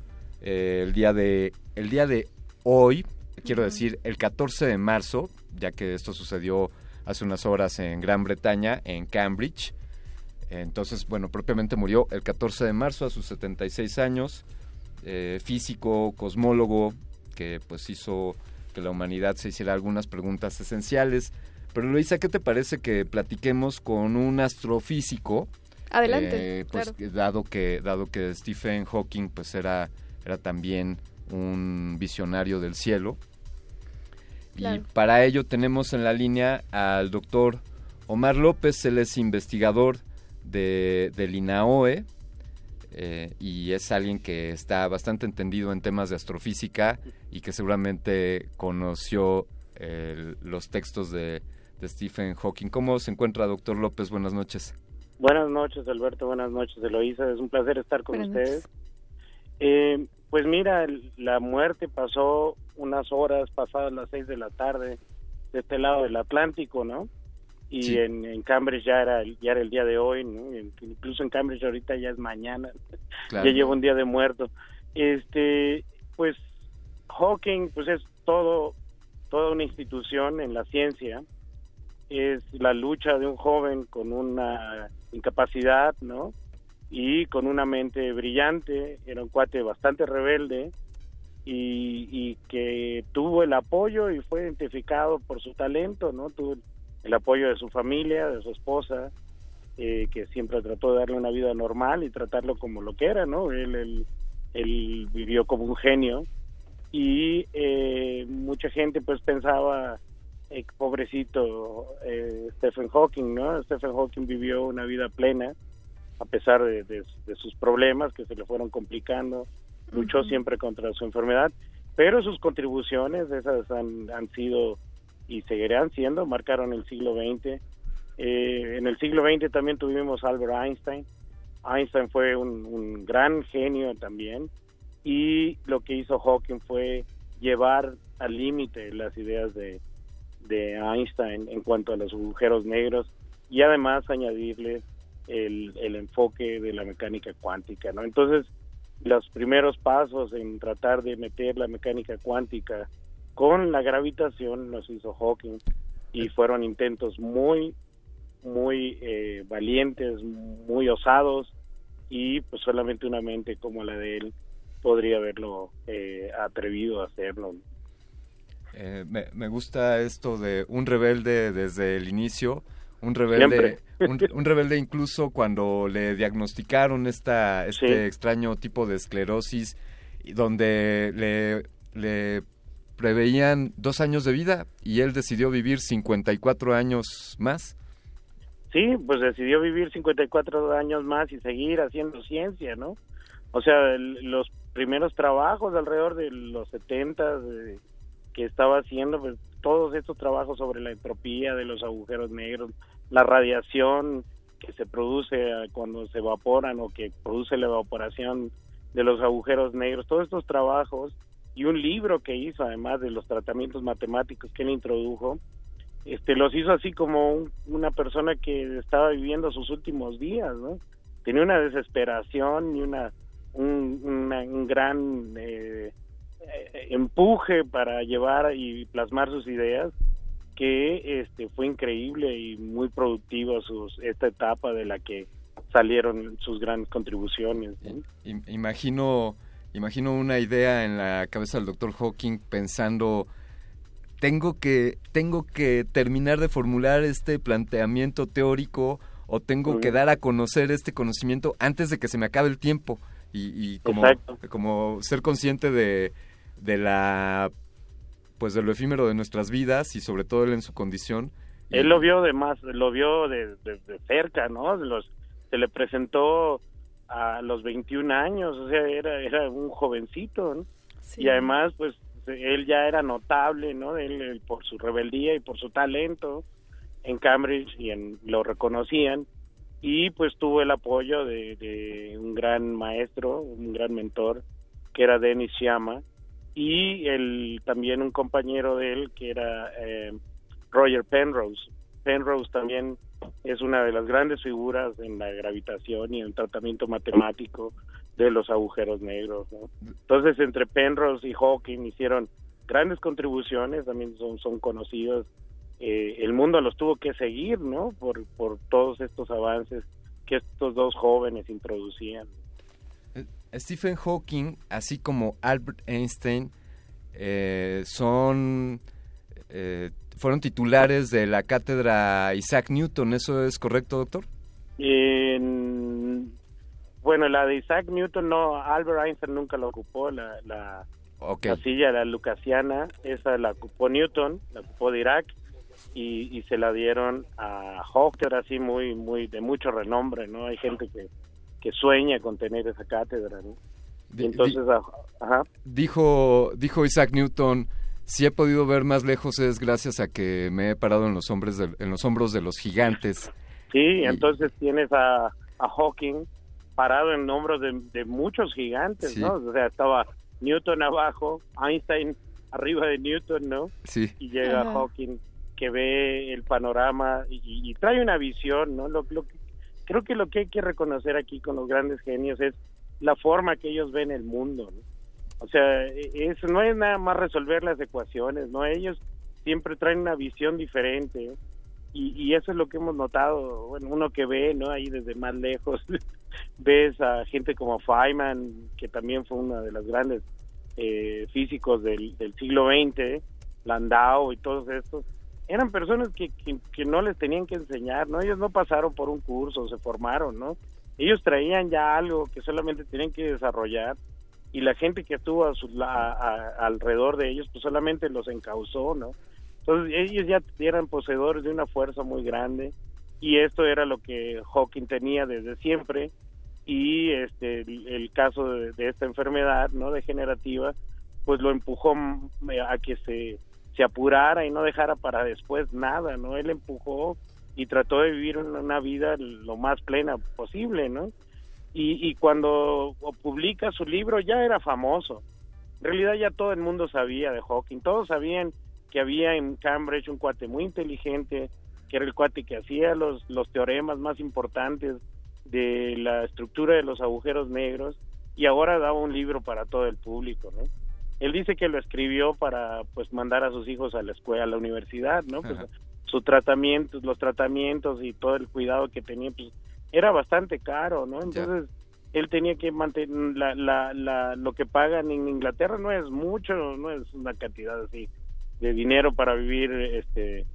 eh, el día de el día de hoy, quiero decir, el 14 de marzo, ya que esto sucedió hace unas horas en Gran Bretaña, en Cambridge. Entonces, bueno, propiamente murió el 14 de marzo a sus 76 años, eh, físico, cosmólogo, que pues hizo que la humanidad se hiciera algunas preguntas esenciales. Pero Luisa, ¿qué te parece que platiquemos con un astrofísico? Adelante. Eh, pues dado que dado que Stephen Hawking pues era era también un visionario del cielo. Y para ello tenemos en la línea al doctor Omar López, él es investigador de, del INAOE eh, y es alguien que está bastante entendido en temas de astrofísica y que seguramente conoció los textos de, Stephen Hawking. ¿Cómo se encuentra, doctor López? Buenas noches. Buenas noches, Alberto. Buenas noches, Eloísa. Es un placer estar con ustedes. Eh, pues mira, la muerte pasó unas horas pasadas las seis de la tarde de este lado del Atlántico, ¿no? Y en, Cambridge ya era, ya era el día de hoy, ¿no? Incluso en Cambridge ahorita ya es mañana, ya lleva un día de muerto. Este, pues Hawking, pues es todo, toda una institución en la ciencia, es la lucha de un joven con una incapacidad, ¿no? y con una mente brillante, era un cuate bastante rebelde y, que tuvo el apoyo y fue identificado por su talento, ¿no? Tuvo el apoyo de su familia, de su esposa, eh, que siempre trató de darle una vida normal y tratarlo como lo que era, ¿no? Él, él, vivió como un genio y eh, mucha gente pues pensaba eh, pobrecito eh, Stephen Hawking, ¿no? Stephen Hawking vivió una vida plena a pesar de, sus problemas que se le fueron complicando, luchó siempre contra su enfermedad, pero sus contribuciones, esas han, han sido y seguirán siendo, marcaron el siglo XX. Eh, en el siglo XX también tuvimos Albert Einstein. Einstein fue un, gran genio también y lo que hizo Hawking fue llevar al límite las ideas de, de Einstein en cuanto a los agujeros negros y además añadirle el, el enfoque de la mecánica cuántica, ¿no? Entonces, los primeros pasos en tratar de meter la mecánica cuántica con la gravitación los hizo Hawking y fueron intentos muy, muy eh, valientes, muy osados y pues solamente una mente como la de él podría haberlo eh, atrevido a hacerlo. Eh, me, me, gusta esto de un rebelde desde el inicio un rebelde, un, rebelde incluso cuando le diagnosticaron esta, este extraño tipo de esclerosis, donde le, le preveían dos años de vida y él decidió vivir 54 años más. Sí, pues decidió vivir 54 años más y seguir haciendo ciencia, ¿no? O sea, los primeros trabajos alrededor de los 70 que estaba haciendo, pues todos estos trabajos sobre la entropía de los agujeros negros, la radiación que se produce cuando se evaporan o que produce la evaporación de los agujeros negros, todos estos trabajos y un libro que hizo además de los tratamientos matemáticos que él introdujo, este los hizo así como una persona que estaba viviendo sus últimos días, ¿no? Tenía una desesperación y una un, un gran eh, empuje para llevar y plasmar sus ideas que este fue increíble y muy productiva sus esta etapa de la que salieron sus grandes contribuciones imagino imagino una idea en la cabeza del doctor Hawking pensando tengo que tengo que terminar de formular este planteamiento teórico o tengo que dar a conocer este conocimiento antes de que se me acabe el tiempo y, y como, como ser consciente de, de la pues de lo efímero de nuestras vidas y sobre todo él en su condición. Él lo vio de más, lo vio de, cerca, ¿no? Los, se le presentó a los 21 años, o sea, era, era un jovencito, ¿no? Y además, pues, él ya era notable, ¿no? Él, por su rebeldía y por su talento en Cambridge y en, lo reconocían y pues tuvo el apoyo de, un gran maestro, un gran mentor, que era Dennis Sciamma, y el, también un compañero de él que era eh, Roger Penrose. Penrose también es una de las grandes figuras en la gravitación y en el tratamiento matemático de los agujeros negros. Entonces, entre Penrose y Hawking hicieron grandes contribuciones, también son, son conocidos. Eh, el mundo los tuvo que seguir, ¿no? Por, por todos estos avances que estos dos jóvenes introducían. Eh, Stephen Hawking, así como Albert Einstein, eh, son fueron titulares de la cátedra Isaac Newton. ¿Eso es correcto, doctor? bueno, la de Isaac Newton no, Albert Einstein nunca lo ocupó, la, la, silla, la lucasiana, esa la ocupó Newton, la ocupó Dirac y, se la dieron a Hawking, así muy, muy, de mucho renombre, ¿no? Hay gente que, que sueña con tener esa cátedra, ¿no? Entonces, ajá. Dijo, dijo Isaac Newton, si he podido ver más lejos es gracias a que me he parado en los, hombres en los hombros de los gigantes. Sí, entonces tienes a, a, Hawking parado en hombros de, de muchos gigantes, ¿no? O sea, estaba Newton abajo, Einstein arriba de Newton, ¿no? Sí. Y llega Hawking que ve el panorama y, trae una visión, ¿no? Lo, lo, creo que lo que hay que reconocer aquí con los grandes genios es la forma que ellos ven el mundo, ¿no? O sea, eso no es nada más resolver las ecuaciones, ¿no? Ellos siempre traen una visión diferente y, y eso es lo que hemos notado, bueno, uno que ve, ¿no? Ahí desde más lejos, ves a gente como Feynman, que también fue uno de los grandes eh, físicos del, siglo XX, Landau y todos estos, eran personas que, que, que, no les tenían que enseñar, ¿no? Ellos no pasaron por un curso, se formaron, ¿no? Ellos traían ya algo que solamente tenían que desarrollar y la gente que estuvo a su, alrededor de ellos pues solamente los encauzó, ¿no? Entonces ellos ya eran poseedores de una fuerza muy grande y esto era lo que Hawking tenía desde siempre y este el, caso de, esta enfermedad no degenerativa pues lo empujó a que se se apurara y no dejara para después nada no él empujó y trató de vivir una vida lo más plena posible no y, cuando publica su libro ya era famoso. En realidad ya todo el mundo sabía de Hawking, todos sabían que había en Cambridge un cuate muy inteligente, que era el cuate que hacía los, los teoremas más importantes de la estructura de los agujeros negros y ahora daba un libro para todo el público, ¿no? Él dice que lo escribió para pues mandar a sus hijos a la escuela, a la universidad, ¿no? Pues, su tratamiento, los tratamientos y todo el cuidado que tenía, pues era bastante caro, ¿no? Entonces él tenía que mantener la, la, la, lo que pagan en Inglaterra no es mucho, no es una cantidad así de dinero para vivir este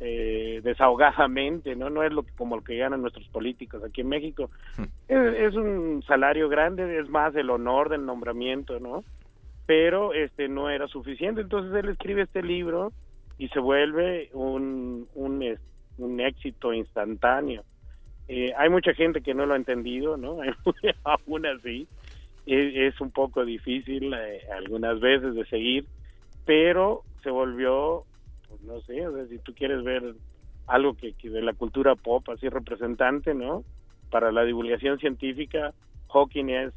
eh, desahogadamente, ¿no? No es lo que, como lo que ganan nuestros políticos aquí en México. Hmm. Es, es, un salario grande, es más el honor del nombramiento, ¿no? Pero este no era suficiente, entonces él escribe este libro y se vuelve un, un, un éxito instantáneo. Eh, hay mucha gente que no lo ha entendido, ¿no? Aún así, es, un poco difícil eh, algunas veces de seguir, pero se volvió, pues, no sé, o sea, si tú quieres ver algo que, de la cultura pop, así representante, ¿no? Para la divulgación científica, Hawking es,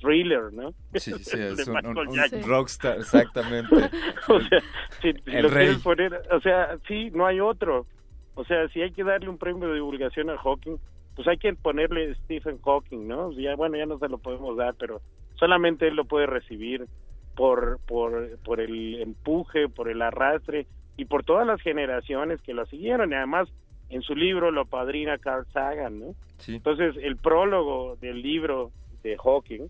thriller, ¿no? Sí, sí, es un, rockstar, exactamente. o sea, si, lo poner, o sea, sí, no hay otro. O sea, si hay que darle un premio de divulgación a Hawking, pues hay que ponerle Stephen Hawking, ¿no? Ya, bueno, ya no se lo podemos dar, pero solamente él lo puede recibir por, por, por el empuje, por el arrastre y por todas las generaciones que lo siguieron. Y además, en su libro lo padrina Carl Sagan, ¿no? Entonces, el prólogo del libro de Hawking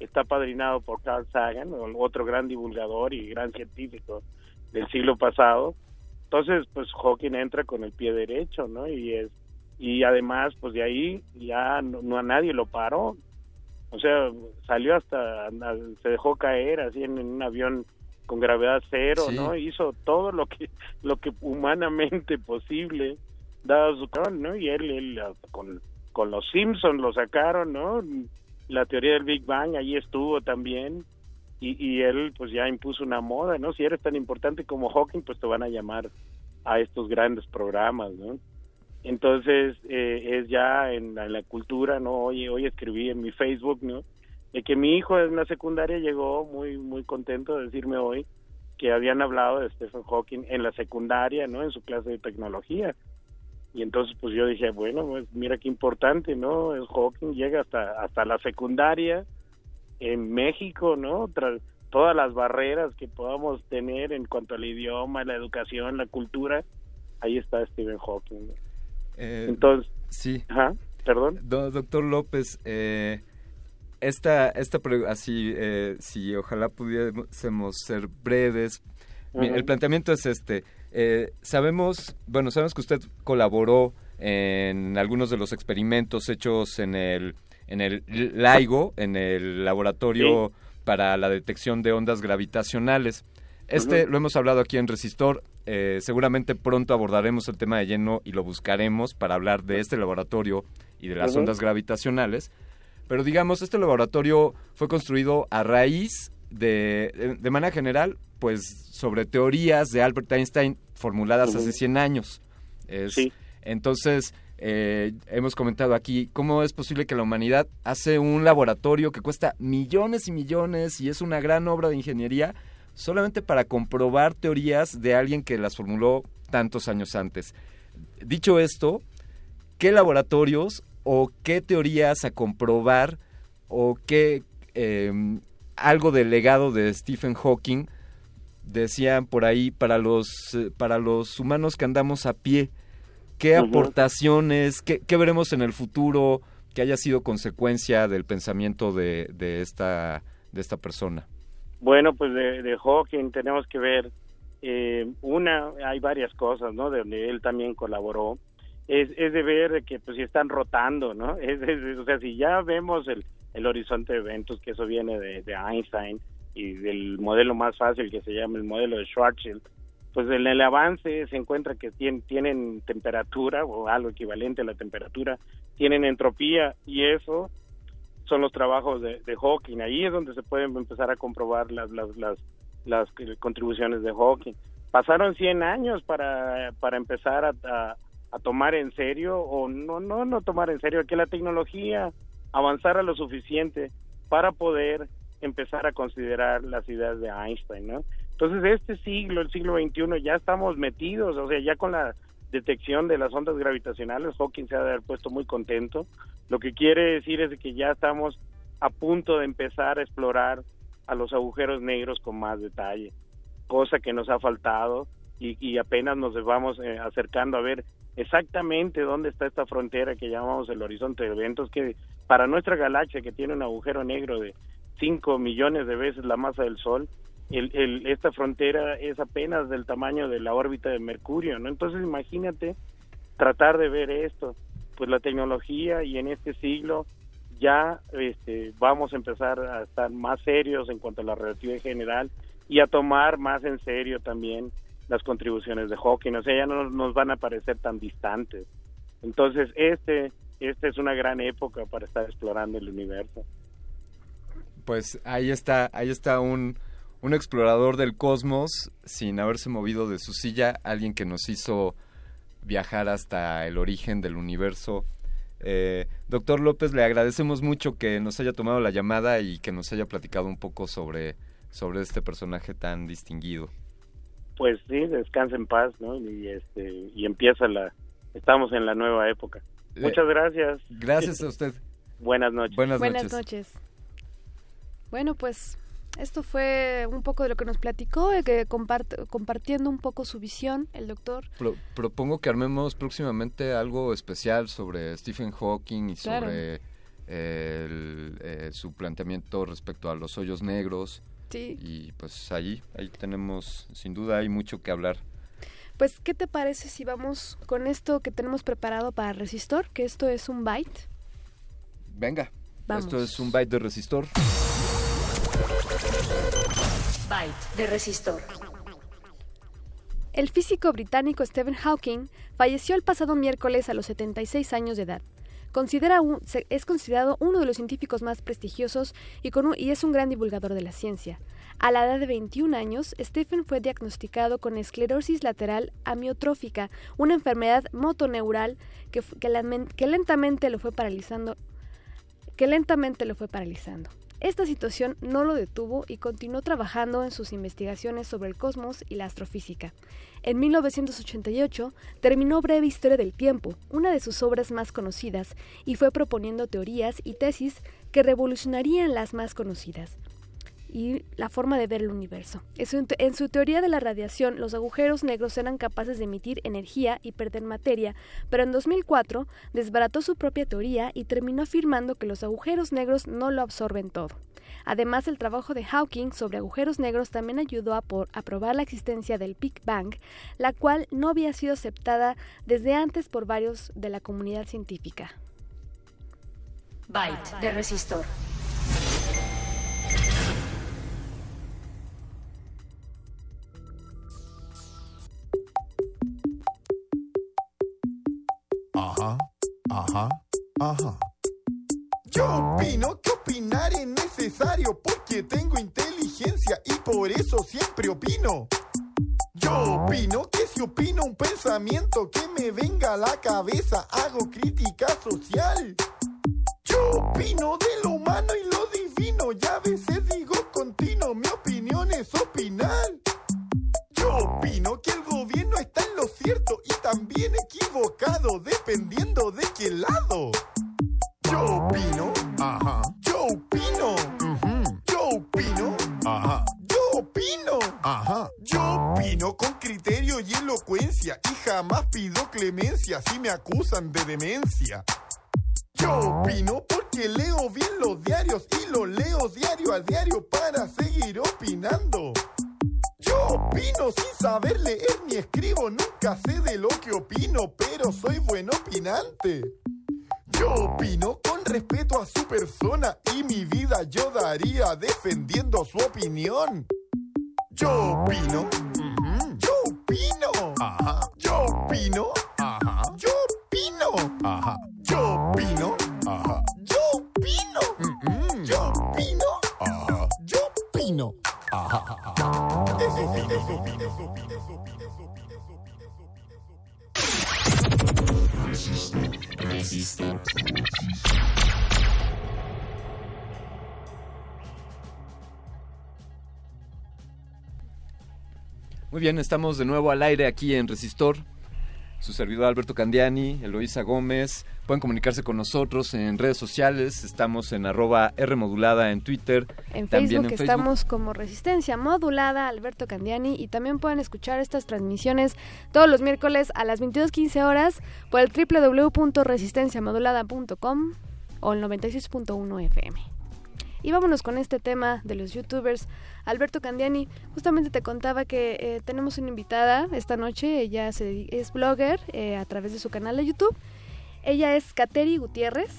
está padrinado por Carl Sagan, otro gran divulgador y gran científico del siglo pasado, entonces, pues Hawking entra con el pie derecho, ¿no? Y es y además, pues de ahí ya no, a nadie lo paró. O sea, salió hasta, se dejó caer así en, un avión con gravedad cero, ¿no? Hizo todo lo que lo que humanamente posible dado su ¿no? Y él, él con, con los Simpsons lo sacaron, ¿no? La teoría del Big Bang ahí estuvo también y, y él pues ya impuso una moda, ¿no? Si eres tan importante como Hawking, pues te van a llamar a estos grandes programas, ¿no? Entonces, eh, es ya en la, cultura, ¿no? Hoy, hoy escribí en mi Facebook, ¿no? De que mi hijo en la secundaria llegó muy, muy contento de decirme hoy que habían hablado de Stephen Hawking en la secundaria, ¿no? En su clase de tecnología. Y entonces, pues yo dije, bueno, pues mira qué importante, ¿no? El Hawking llega hasta, hasta la secundaria en México, ¿no? Tras todas las barreras que podamos tener en cuanto al idioma, la educación, la cultura, ahí está Stephen Hawking. Eh, Entonces, sí. perdón. doctor López, eh, esta, esta así, eh, si ojalá pudiésemos ser breves, el planteamiento es este. Eh, sabemos, bueno, sabemos que usted colaboró en algunos de los experimentos hechos en el, en el LIGO, en el laboratorio para la detección de ondas gravitacionales. Este lo hemos hablado aquí en Resistor. Eh, seguramente pronto abordaremos el tema de lleno y lo buscaremos para hablar de este laboratorio y de las ondas gravitacionales. Pero digamos, este laboratorio fue construido a raíz de, de, manera general, pues sobre teorías de Albert Einstein formuladas hace 100 años. sí. Entonces, eh, hemos comentado aquí cómo es posible que la humanidad hace un laboratorio que cuesta millones y millones y es una gran obra de ingeniería solamente para comprobar teorías de alguien que las formuló tantos años antes. Dicho esto, ¿qué laboratorios o qué teorías a comprobar o qué em, algo del legado de Stephen Hawking decían por ahí para los eh, para los humanos que andamos a pie qué aportaciones qué, veremos en el futuro que haya sido consecuencia del pensamiento de, de esta de esta persona bueno, pues de, Hawking tenemos que ver eh, una, hay varias cosas, ¿no? De donde él también colaboró. Es, es de ver que pues si están rotando, ¿no? Es, o sea, si ya vemos el, el horizonte de eventos, que eso viene de, Einstein y del modelo más fácil que se llama el modelo de Schwarzschild, pues en el avance se encuentra que tienen, tienen temperatura o algo equivalente a la temperatura, tienen entropía y eso son los trabajos de, Hawking. Ahí es donde se pueden empezar a comprobar las, las, las, las contribuciones de Hawking. Pasaron 100 años para, para empezar a, a, tomar en serio, o no, no, no tomar en serio, que la tecnología avanzara lo suficiente para poder empezar a considerar las ideas de Einstein, ¿no? Entonces, este siglo, el siglo XXI, ya estamos metidos, o sea, ya con la detección de las ondas gravitacionales, Hawking se ha de haber puesto muy contento. Lo que quiere decir es que ya estamos a punto de empezar a explorar a los agujeros negros con más detalle, cosa que nos ha faltado y, apenas nos vamos eh, acercando a ver exactamente dónde está esta frontera que llamamos el horizonte de eventos, que para nuestra galaxia que tiene un agujero negro de 5 millones de veces la masa del Sol, el, esta frontera es apenas del tamaño de la órbita de Mercurio, ¿no? Entonces imagínate tratar de ver esto, pues la tecnología y en este siglo ya este, vamos a empezar a estar más serios en cuanto a la relatividad general y a tomar más en serio también las contribuciones de Hawking, o sea, ya no nos van a parecer tan distantes. Entonces, este, esta es una gran época para estar explorando el universo. Pues ahí está, ahí está un, un explorador del cosmos sin haberse movido de su silla, alguien que nos hizo viajar hasta el origen del universo. Eh, doctor López, le agradecemos mucho que nos haya tomado la llamada y que nos haya platicado un poco sobre, sobre este personaje tan distinguido. Pues sí, descansa en paz, ¿no? Y, este, y empieza la... Estamos en la nueva época. Muchas gracias. Gracias a usted. Buenas noches. Buenas, Buenas noches. Bueno, pues esto fue un poco de lo que nos platicó, que compartiendo un poco su visión, el doctor. propongo que armemos próximamente algo especial sobre Stephen Hawking y sobre eh, su planteamiento respecto a los hoyos negros. Sí. Y pues ahí, ahí tenemos, sin duda, hay mucho que hablar. Pues, ¿qué te parece si vamos con esto que tenemos preparado para Resistor? Que esto es un byte. Venga, esto es un byte de Resistor. Byte de resistor. El físico británico Stephen Hawking falleció el pasado miércoles a los 76 años de edad. Considera es considerado uno de los científicos más prestigiosos y, con y es un gran divulgador de la ciencia. A la edad de 21 años, Stephen fue diagnosticado con esclerosis lateral amiotrófica, una enfermedad motoneural que, que lentamente lo fue paralizando que lentamente lo fue paralizando. Esta situación no lo detuvo y continuó trabajando en sus investigaciones sobre el cosmos y la astrofísica. En 1988 terminó Breve Historia del Tiempo, una de sus obras más conocidas, y fue proponiendo teorías y tesis que revolucionarían las más conocidas y la forma de ver el universo. En su, teoría de la radiación, los agujeros negros eran capaces de emitir energía y perder materia, pero en 2004 desbarató su propia teoría y terminó afirmando que los agujeros negros no lo absorben todo. Además, el trabajo de Hawking sobre agujeros negros también ayudó a, a probar la existencia del Big Bang, la cual no había sido aceptada desde antes por varios de la comunidad científica. Byte de resistor. Ajá, ajá, ajá. Yo opino que opinar es necesario porque tengo inteligencia y por eso siempre opino. Yo opino que si opino un pensamiento que me venga a la cabeza, hago crítica social. Yo opino de lo humano y lo divino, ya a veces digo si me acusan de demencia. Yo opino porque leo bien los diarios y los leo diario a diario para seguir opinando. Yo opino sin saber leer ni escribo, nunca sé de lo que opino, pero soy buen opinante. Yo opino con respeto a su persona y mi vida yo daría defendiendo su opinión. Yo opino, yo opino. Yo opino, ajá. Yo opino, ajá. Yo opino, yo opino, ajá. Yo opino. Muy bien, estamos de nuevo al aire aquí en Resistor su servidor Alberto Candiani, Eloísa Gómez. Pueden comunicarse con nosotros en redes sociales. Estamos en arroba Rmodulada en Twitter. En Facebook estamos como Resistencia Modulada, Alberto Candiani. Y también pueden escuchar estas transmisiones todos los miércoles a las 22.15 horas por el www.resistenciamodulada.com o el 96.1 FM. Y vámonos con este tema de los youtubers. Alberto Candiani, justamente te contaba que eh, tenemos una invitada esta noche, ella es blogger eh, a través de su canal de YouTube. Ella es Kateri Gutiérrez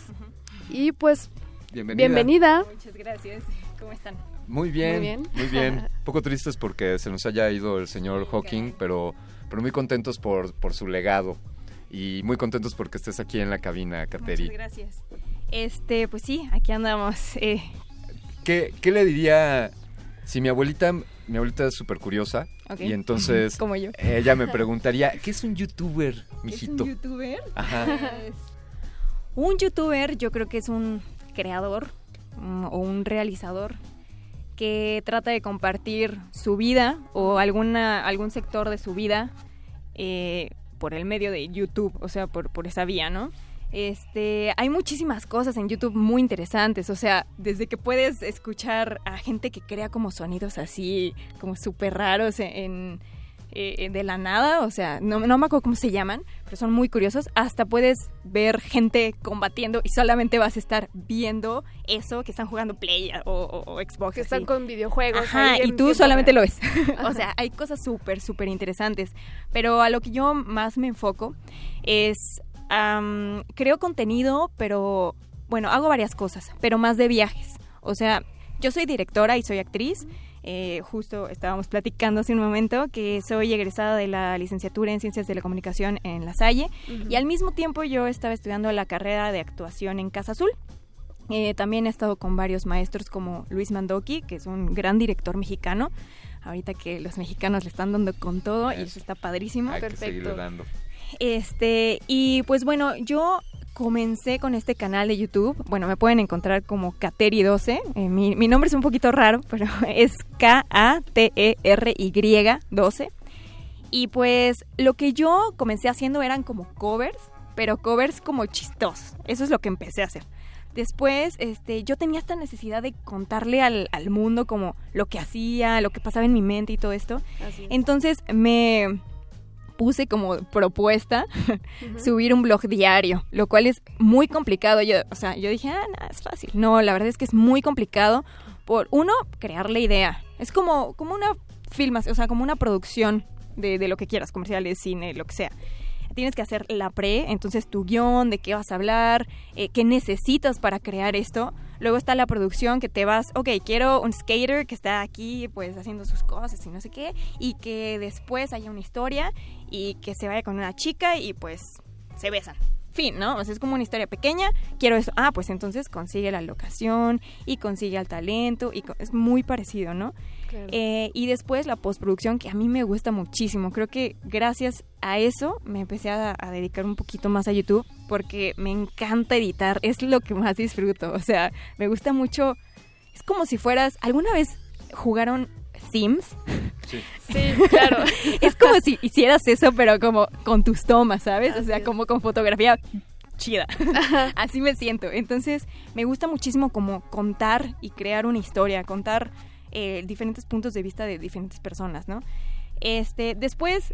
y pues bienvenida. Muchas gracias. ¿Cómo están? Muy bien, muy bien. Muy bien. Poco tristes porque se nos haya ido el señor Hawking, pero, pero muy contentos por, por su legado y muy contentos porque estés aquí en la cabina, Kateri. Muchas gracias. Este, pues sí, aquí andamos. Eh, ¿Qué, le diría si mi abuelita, mi abuelita es súper curiosa y entonces Como yo. ella me preguntaría, ¿qué es un youtuber, mijito? ¿Es un youtuber? Ajá. un youtuber yo creo que es un creador mm, o un realizador que trata de compartir su vida o alguna algún sector de su vida eh, por el medio de YouTube, o sea, por, por esa vía, ¿no? Este, hay muchísimas cosas en YouTube muy interesantes, o sea, desde que puedes escuchar a gente que crea como sonidos así, como súper raros en, eh, de la nada, o sea, no, no, me acuerdo cómo se llaman, pero son muy curiosos, hasta puedes ver gente combatiendo y solamente vas a estar viendo eso, que están jugando Play o, Xbox. Que están con videojuegos. Ajá, y tú solamente lo ves. o sea, hay cosas súper, súper interesantes, pero a lo que yo más me enfoco es creo contenido, pero bueno, hago varias cosas, pero más de viajes. O sea, yo soy directora y soy actriz. Eh, justo estábamos platicando hace un momento que soy egresada de la licenciatura en Ciencias de la Comunicación en La Salle y al mismo tiempo yo estaba estudiando la carrera de actuación en Casa Azul. Eh, también he estado con varios maestros como Luis Mandoki, que es un gran director mexicano. Ahorita que los mexicanos le están dando con todo y eso está padrísimo. Perfecto. dando. Este, y pues bueno, yo comencé con este canal de YouTube. Bueno, me pueden encontrar como Kateri12. Eh, mi, mi, nombre es un poquito raro, pero es K-A-T-E-R-Y 12. Y pues lo que yo comencé haciendo eran como covers, pero covers como chistosos. Eso es lo que empecé a hacer. Después, este, yo tenía esta necesidad de contarle al, al mundo como lo que hacía, lo que pasaba en mi mente y todo esto. Entonces me puse como propuesta subir un blog diario, lo cual es muy complicado. Yo, o sea, yo dije, ah, no, es fácil. No, la verdad es que es muy complicado. Por uno, crear la idea. Es como, como una filmas, o sea, como una producción de, de lo que quieras, comerciales, cine, lo que sea tienes que hacer la pre, entonces tu guion, de qué vas a hablar, eh, qué necesitas para crear esto. Luego está la producción que te vas, ok, quiero un skater que está aquí pues haciendo sus cosas y no sé qué, y que después haya una historia y que se vaya con una chica y pues se besan fin, ¿no? O sea, es como una historia pequeña, quiero eso. Ah, pues entonces consigue la locación y consigue el talento y es muy parecido, ¿no? Eh, y después la postproducción que a mí me gusta muchísimo. Creo que gracias a eso me empecé a, a, dedicar un poquito más a YouTube porque me encanta editar, es lo que más disfruto. O sea, me gusta mucho. Es como si fueras. ¿Alguna vez jugaron Sims? Sí. claro. es como si hicieras eso, pero como con tus tomas, ¿sabes? o sea, como con fotografía chida. Así me siento. Entonces, me gusta muchísimo como contar y crear una historia, contar eh, diferentes puntos de vista de diferentes personas, ¿no? Este, después,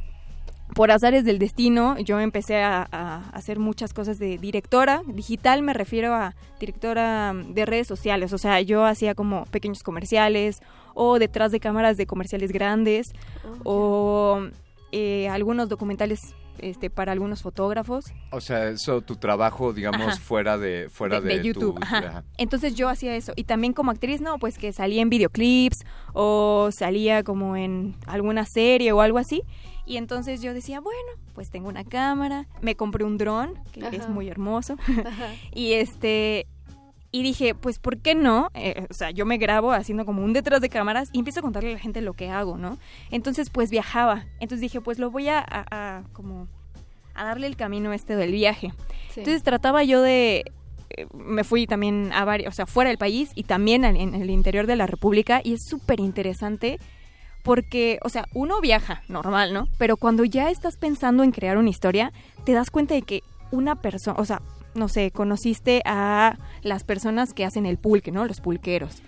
por azares del destino, yo empecé a, a, hacer muchas cosas de directora digital, me refiero a directora de redes sociales, o sea, yo hacía como pequeños comerciales o detrás de cámaras de comerciales grandes o eh, algunos documentales este, para algunos fotógrafos. O sea, eso tu trabajo, digamos, fuera de fuera de, YouTube. Entonces yo hacía eso y también como actriz, no, pues que salía en videoclips o salía como en alguna serie o algo así. Y entonces yo decía, bueno, pues tengo una cámara, me compré un dron, que es muy hermoso. y este y dije, pues, ¿por qué no? Eh, o sea, yo me grabo haciendo como un detrás de cámaras y empiezo a contarle a la gente lo que hago, ¿no? Entonces, pues, viajaba. Entonces dije, pues, lo voy a, como a darle el camino este del viaje. Entonces trataba yo de eh, me fui también a varios, o sea, fuera del país y también en el interior de la República y es súper interesante porque, o sea, uno viaja normal, ¿no? Pero cuando ya estás pensando en crear una historia, te das cuenta de que una persona, o sea, no sé, conociste a las personas que hacen el pulque, ¿no? Los pulqueros.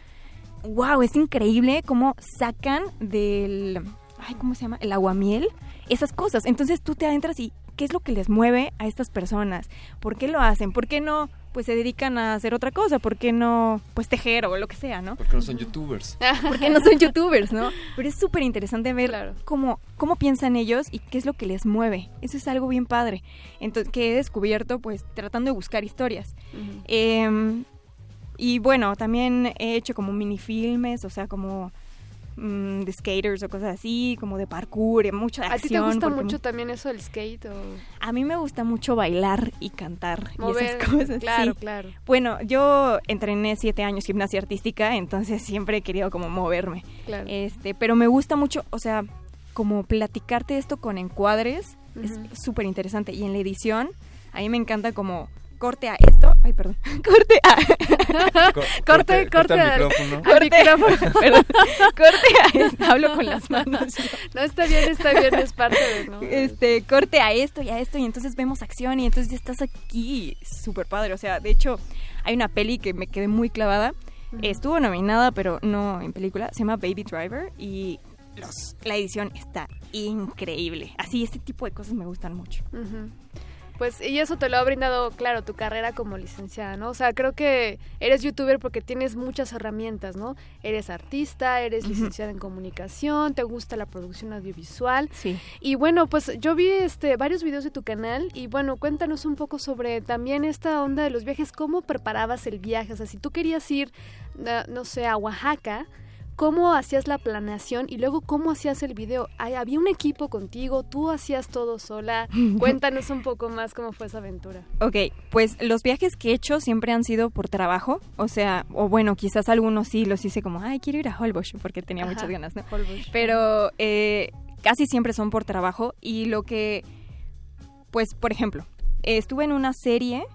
¡Wow! Es increíble cómo sacan del. Ay, ¿cómo se llama? El aguamiel. Esas cosas. Entonces tú te adentras y ¿qué es lo que les mueve a estas personas? ¿Por qué lo hacen? ¿Por qué no pues se dedican a hacer otra cosa, ¿por qué no pues tejer o lo que sea, ¿no? Porque no son youtubers. Porque no son youtubers, ¿no? Pero es súper interesante ver cómo, cómo piensan ellos y qué es lo que les mueve. Eso es algo bien padre. Entonces, que he descubierto pues tratando de buscar historias. Em, y bueno, también he hecho como minifilmes, o sea, como Mm, de skaters o cosas así, como de parkour, mucha acción. ¿A ti te gusta mucho también eso del skate? O... A mí me gusta mucho bailar y cantar y esas cosas. Claro, claro. Bueno, yo entrené siete años gimnasia artística, entonces siempre he querido como moverme. Claro. Este, pero me gusta mucho, o sea, como platicarte esto con encuadres, es súper interesante. Y en la edición, a mí me encanta como corte a esto. Ay, perdón. Corte a. corte, corte, al micrófono. Corte, perdón. corte a esto. Hablo con las manos. No, está bien, está bien, es parte de. ¿no? Este, corte a esto y a esto, y entonces vemos acción, y entonces ya estás aquí. Súper padre. O sea, de hecho, hay una peli que me quedé muy clavada. Estuvo nominada, pero no en película. Se llama Baby Driver y los, la edición está increíble. Así, este tipo de cosas me gustan mucho. Pues, y eso te lo ha brindado, claro, tu carrera como licenciada, ¿no? O sea, creo que eres youtuber porque tienes muchas herramientas, ¿no? Eres artista, eres licenciada en comunicación, te gusta la producción audiovisual. Sí. Y bueno, pues yo vi este varios videos de tu canal y bueno, cuéntanos un poco sobre también esta onda de los viajes, cómo preparabas el viaje, o sea, si tú querías ir, no sé, a Oaxaca, ¿cómo hacías la planeación y luego cómo hacías el video? ¿Había un equipo contigo? ¿Tú hacías todo sola? Cuéntanos un poco más cómo fue esa aventura. Ok, pues los viajes que he hecho siempre han sido por trabajo, o sea, o bueno, quizás algunos sí los hice como, ay, quiero ir a Holbox porque tenía muchas ganas, ¿no? Pero eh, casi siempre son por trabajo y lo que, pues, por ejemplo, estuve en una serie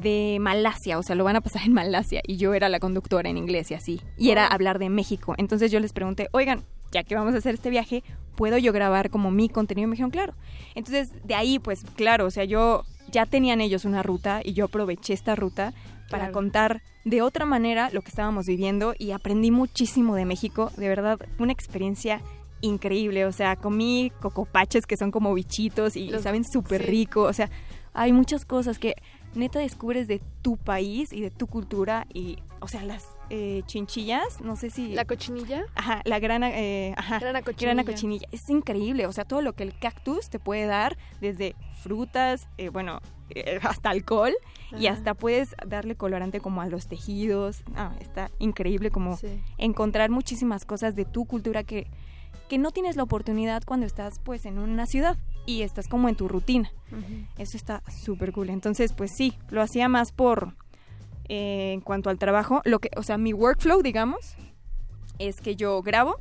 de Malasia, o sea, lo van a pasar en Malasia. Y yo era la conductora en inglés y así, y era hablar de México. Entonces yo les pregunté, oigan, ya que vamos a hacer este viaje, ¿puedo yo grabar como mi contenido? Y me dijeron, claro. Entonces de ahí, pues claro, o sea, yo ya tenían ellos una ruta y yo aproveché esta ruta para contar de otra manera lo que estábamos viviendo y aprendí muchísimo de México, de verdad, una experiencia increíble, o sea, comí cocopaches que son como bichitos y saben súper rico, o sea, hay muchas cosas que neta descubres de tu país y de tu cultura y, o sea, las eh, chinchillas, no sé si... ¿La cochinilla? Ajá, la grana, eh, ajá, grana cochinilla. cochinilla. Es increíble, o sea, todo lo que el cactus te puede dar, desde frutas, eh, bueno, eh, hasta alcohol, y hasta puedes darle colorante como a los tejidos. Ah, está increíble como encontrar muchísimas cosas de tu cultura que, que no tienes la oportunidad cuando estás pues en una ciudad y estás como en tu rutina. Eso está súper cool. Entonces, pues sí, lo hacía más por, eh, en cuanto al trabajo, lo que, o sea, mi workflow, digamos, es que yo grabo,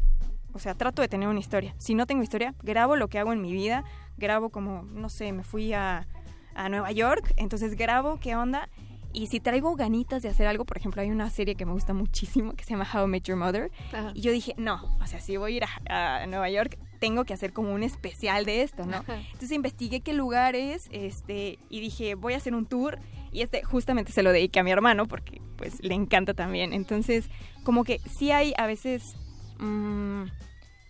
o sea, trato de tener una historia. Si no tengo historia, grabo lo que hago en mi vida, grabo como, no sé, me fui a, a Nueva York, entonces grabo qué onda y si traigo ganitas de hacer algo, por ejemplo, hay una serie que me gusta muchísimo que se llama How I Met Your Mother. Y yo dije, no, o sea, si voy a ir a, Nueva York, tengo que hacer como un especial de esto, ¿no? Entonces investigué qué lugares, este, y dije, voy a hacer un tour. Y este justamente se lo dediqué a mi hermano porque pues le encanta también. Entonces, como que sí hay a veces mm,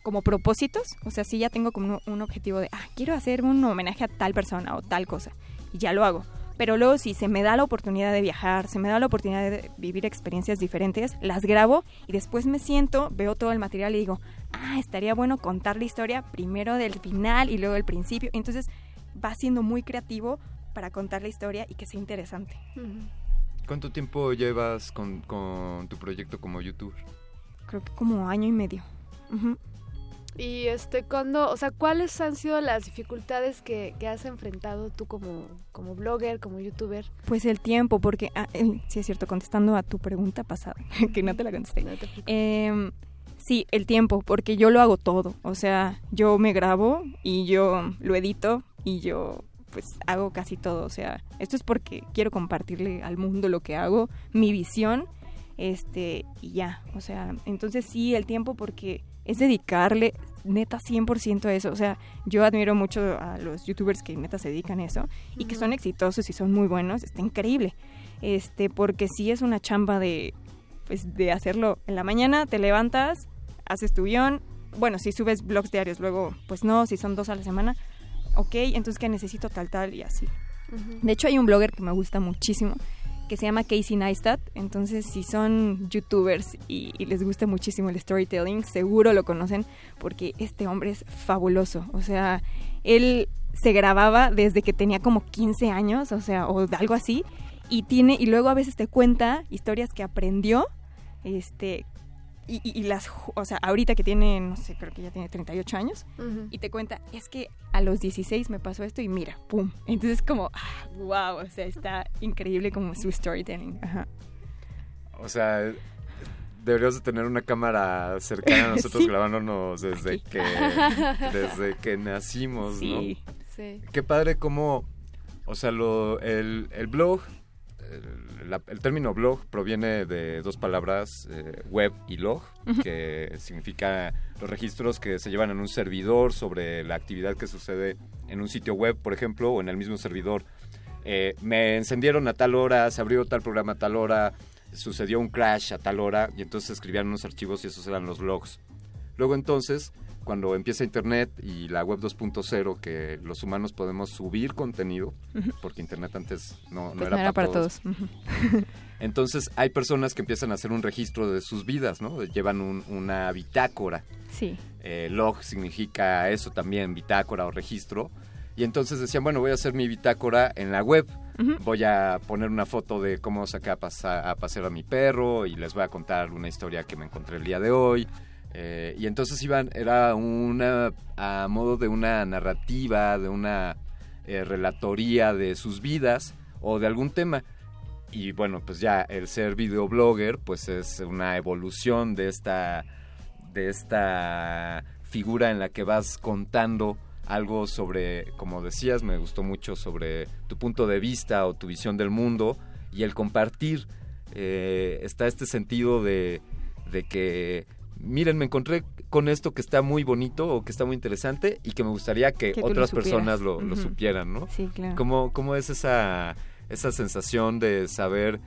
como propósitos. O sea, sí ya tengo como un objetivo de, ah, quiero hacer un homenaje a tal persona o tal cosa. Y ya lo hago pero luego si se me da la oportunidad de viajar, se me da la oportunidad de vivir experiencias diferentes, las grabo y después me siento, veo todo el material y digo, ah, estaría bueno contar la historia primero del final y luego del principio. Entonces va siendo muy creativo para contar la historia y que sea interesante. ¿Cuánto tiempo llevas con, tu proyecto como youtuber? Creo que como año y medio. Y este, cuando, o sea, ¿cuáles han sido las dificultades que, has enfrentado tú como, como blogger, como youtuber? Pues el tiempo, porque, ah, eh, sí es cierto, contestando a tu pregunta pasada, que no te la contesté. Em, sí, el tiempo, porque yo lo hago todo. O sea, yo me grabo y yo lo edito y yo pues hago casi todo. O sea, esto es porque quiero compartirle al mundo lo que hago, mi visión, este, y ya. O sea, entonces sí, el tiempo porque es dedicarle neta 100% a eso. O sea, yo admiro mucho a los youtubers que neta se dedican a eso y que son exitosos y son muy buenos. Está increíble. Este, porque sí es una chamba de, pues, de hacerlo en la mañana, te levantas, haces tu guion. Bueno, si subes blogs diarios, luego, pues no, si son dos a la semana, ok, entonces que necesito tal, tal y así. De hecho, hay un blogger que me gusta muchísimo que se llama Casey Neistat. Entonces, si son youtubers y, les gusta muchísimo el storytelling, seguro lo conocen porque este hombre es fabuloso. O sea, él se grababa desde que tenía como 15 años, o sea, o algo así, y tiene y luego a veces te cuenta historias que aprendió este y, las, o sea, ahorita que tiene, no sé, creo que ya tiene 38 años, y te cuenta, es que a los 16 me pasó esto y mira, ¡pum! Entonces como, ah, wow, o sea, está increíble como su storytelling. Ajá. O sea, deberías de tener una cámara cercana a nosotros grabándonos desde que, desde que nacimos, ¿no? Sí. Qué padre como, o sea, lo, el, el blog el, término blog proviene de dos palabras, eh, web y log, que significa los registros que se llevan en un servidor sobre la actividad que sucede en un sitio web, por ejemplo, o en el mismo servidor. Eh, me encendieron a tal hora, se abrió tal programa a tal hora, sucedió un crash a tal hora, y entonces escribían unos archivos y esos eran los logs. Luego entonces cuando empieza Internet y la web 2.0, que los humanos podemos subir contenido, porque Internet antes no, pues era, para, todos. Entonces hay personas que empiezan a hacer un registro de sus vidas, ¿no? Llevan una bitácora. Sí. Eh, log significa eso también, bitácora o registro. Y entonces decían, bueno, voy a hacer mi bitácora en la web. voy a poner una foto de cómo saqué a, a pasear a mi perro y les voy a contar una historia que me encontré el día de hoy. Eh, y entonces iban, era una, a modo de una narrativa, de una eh, relatoría de sus vidas o de algún tema. Y bueno, pues ya el ser videoblogger, pues es una evolución de esta, de esta figura en la que vas contando algo sobre, como decías, me gustó mucho sobre tu punto de vista o tu visión del mundo y el compartir. Eh, está este sentido de, de que miren, me encontré con esto que está muy bonito o que está muy interesante y que me gustaría que, otras personas lo, supieran, ¿no? Sí, claro. ¿Cómo, cómo es esa, esa sensación de saber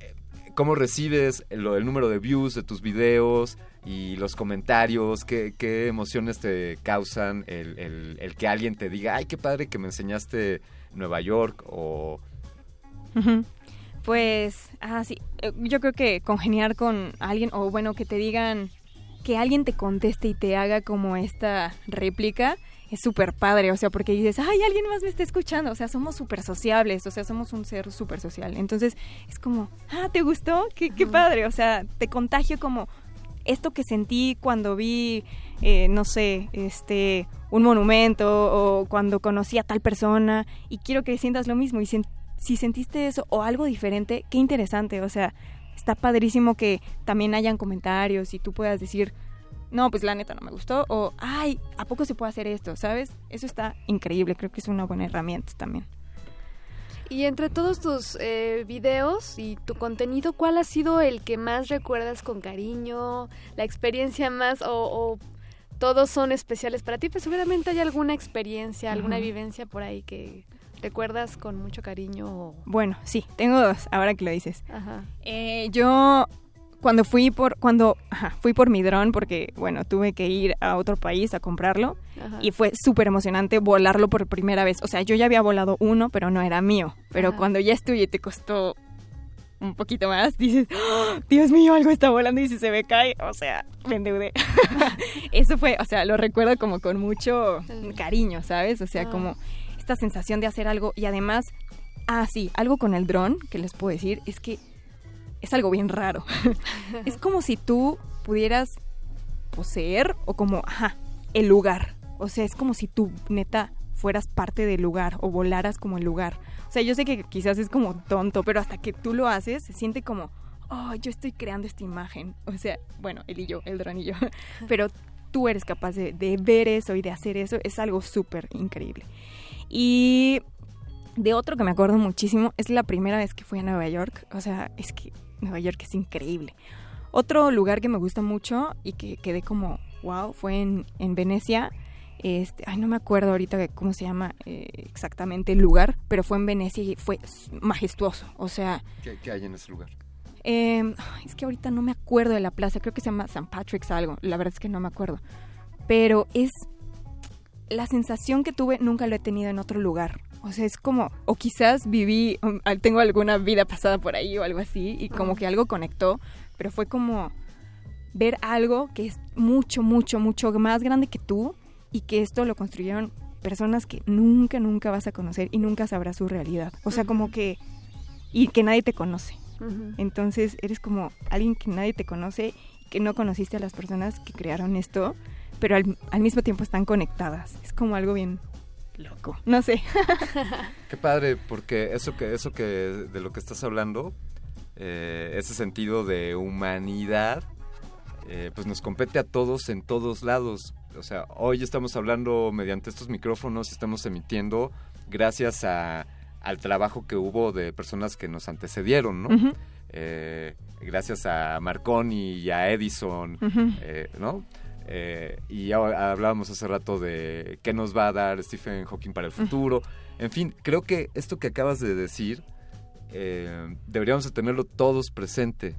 eh, cómo recibes el, número de views de tus videos y los comentarios? ¿Qué, qué emociones te causan el, el, que alguien te diga, ay, qué padre que me enseñaste Nueva York o... Pues, ah, sí, eh, yo creo que congeniar con alguien, o bueno, que te digan, que alguien te conteste y te haga como esta réplica es súper padre, o sea, porque dices, ay, alguien más me está escuchando, o sea, somos súper sociables, o sea, somos un ser súper social. Entonces, es como, ah, ¿te gustó? Qué, qué padre, o sea, te contagio como esto que sentí cuando vi, eh, no sé, este, un monumento o cuando conocí a tal persona y quiero que sientas lo mismo y si sentiste eso o algo diferente, qué interesante, o sea, está padrísimo que también hayan comentarios y tú puedas decir, no, pues la neta no me gustó, o, ay, ¿a poco se puede hacer esto? ¿Sabes? Eso está increíble, creo que es una buena herramienta también. Y entre todos tus eh, videos y tu contenido, ¿cuál ha sido el que más recuerdas con cariño? ¿La experiencia más o, todos son especiales para ti? Pues seguramente hay alguna experiencia, alguna vivencia por ahí que, ¿Recuerdas con mucho cariño? Bueno, sí, tengo dos, ahora que lo dices. Ajá. Eh, yo cuando fui por cuando fui por mi dron porque bueno tuve que ir a otro país a comprarlo y fue súper emocionante volarlo por primera vez o sea yo ya había volado uno pero no era mío pero cuando ya estuve y te costó un poquito más dices ¡Oh, Dios mío algo está volando y si se me cae o sea me endeudé eso fue o sea lo recuerdo como con mucho cariño sabes o sea ah. como esta sensación de hacer algo y además, ah, sí, algo con el dron que les puedo decir es que es algo bien raro. es como si tú pudieras poseer o como, ajá, el lugar. O sea, es como si tú neta fueras parte del lugar o volaras como el lugar. O sea, yo sé que quizás es como tonto, pero hasta que tú lo haces, se siente como, oh, yo estoy creando esta imagen. O sea, bueno, él y yo, el dron y yo. Pero tú eres capaz de, de ver eso y de hacer eso, es algo súper increíble. Y de otro que me acuerdo muchísimo, es la primera vez que fui a Nueva York. O sea, es que Nueva York es increíble. Otro lugar que me gusta mucho y que quedé como, wow, fue en, en Venecia. Este, ay, no me acuerdo ahorita cómo se llama eh, exactamente el lugar, pero fue en Venecia y fue majestuoso. O sea... ¿Qué, hay en ese lugar? Eh, es que ahorita no me acuerdo de la plaza, creo que se llama St. Patrick's algo, la verdad es que no me acuerdo. Pero es la sensación que tuve nunca lo he tenido en otro lugar. O sea, es como, o quizás viví, um, tengo alguna vida pasada por ahí o algo así, y como que algo conectó, pero fue como ver algo que es mucho, mucho, mucho más grande que tú y que esto lo construyeron personas que nunca, nunca vas a conocer y nunca sabrás su realidad. O sea, como que, y que nadie te conoce. Entonces eres como alguien que nadie te conoce, que no conociste a las personas que crearon esto pero al, mismo tiempo están conectadas. Es como algo bien loco, no sé. Qué padre, porque eso que eso que de lo que estás hablando, eh, ese sentido de humanidad, eh, pues nos compete a todos en todos lados. O sea, hoy estamos hablando mediante estos micrófonos, estamos emitiendo gracias a, al trabajo que hubo de personas que nos antecedieron, ¿no? Eh, gracias a Marconi y a Edison, ¿no? Eh, y ya hablábamos hace rato de qué nos va a dar Stephen Hawking para el futuro. En fin, creo que esto que acabas de decir eh, deberíamos de tenerlo todos presente.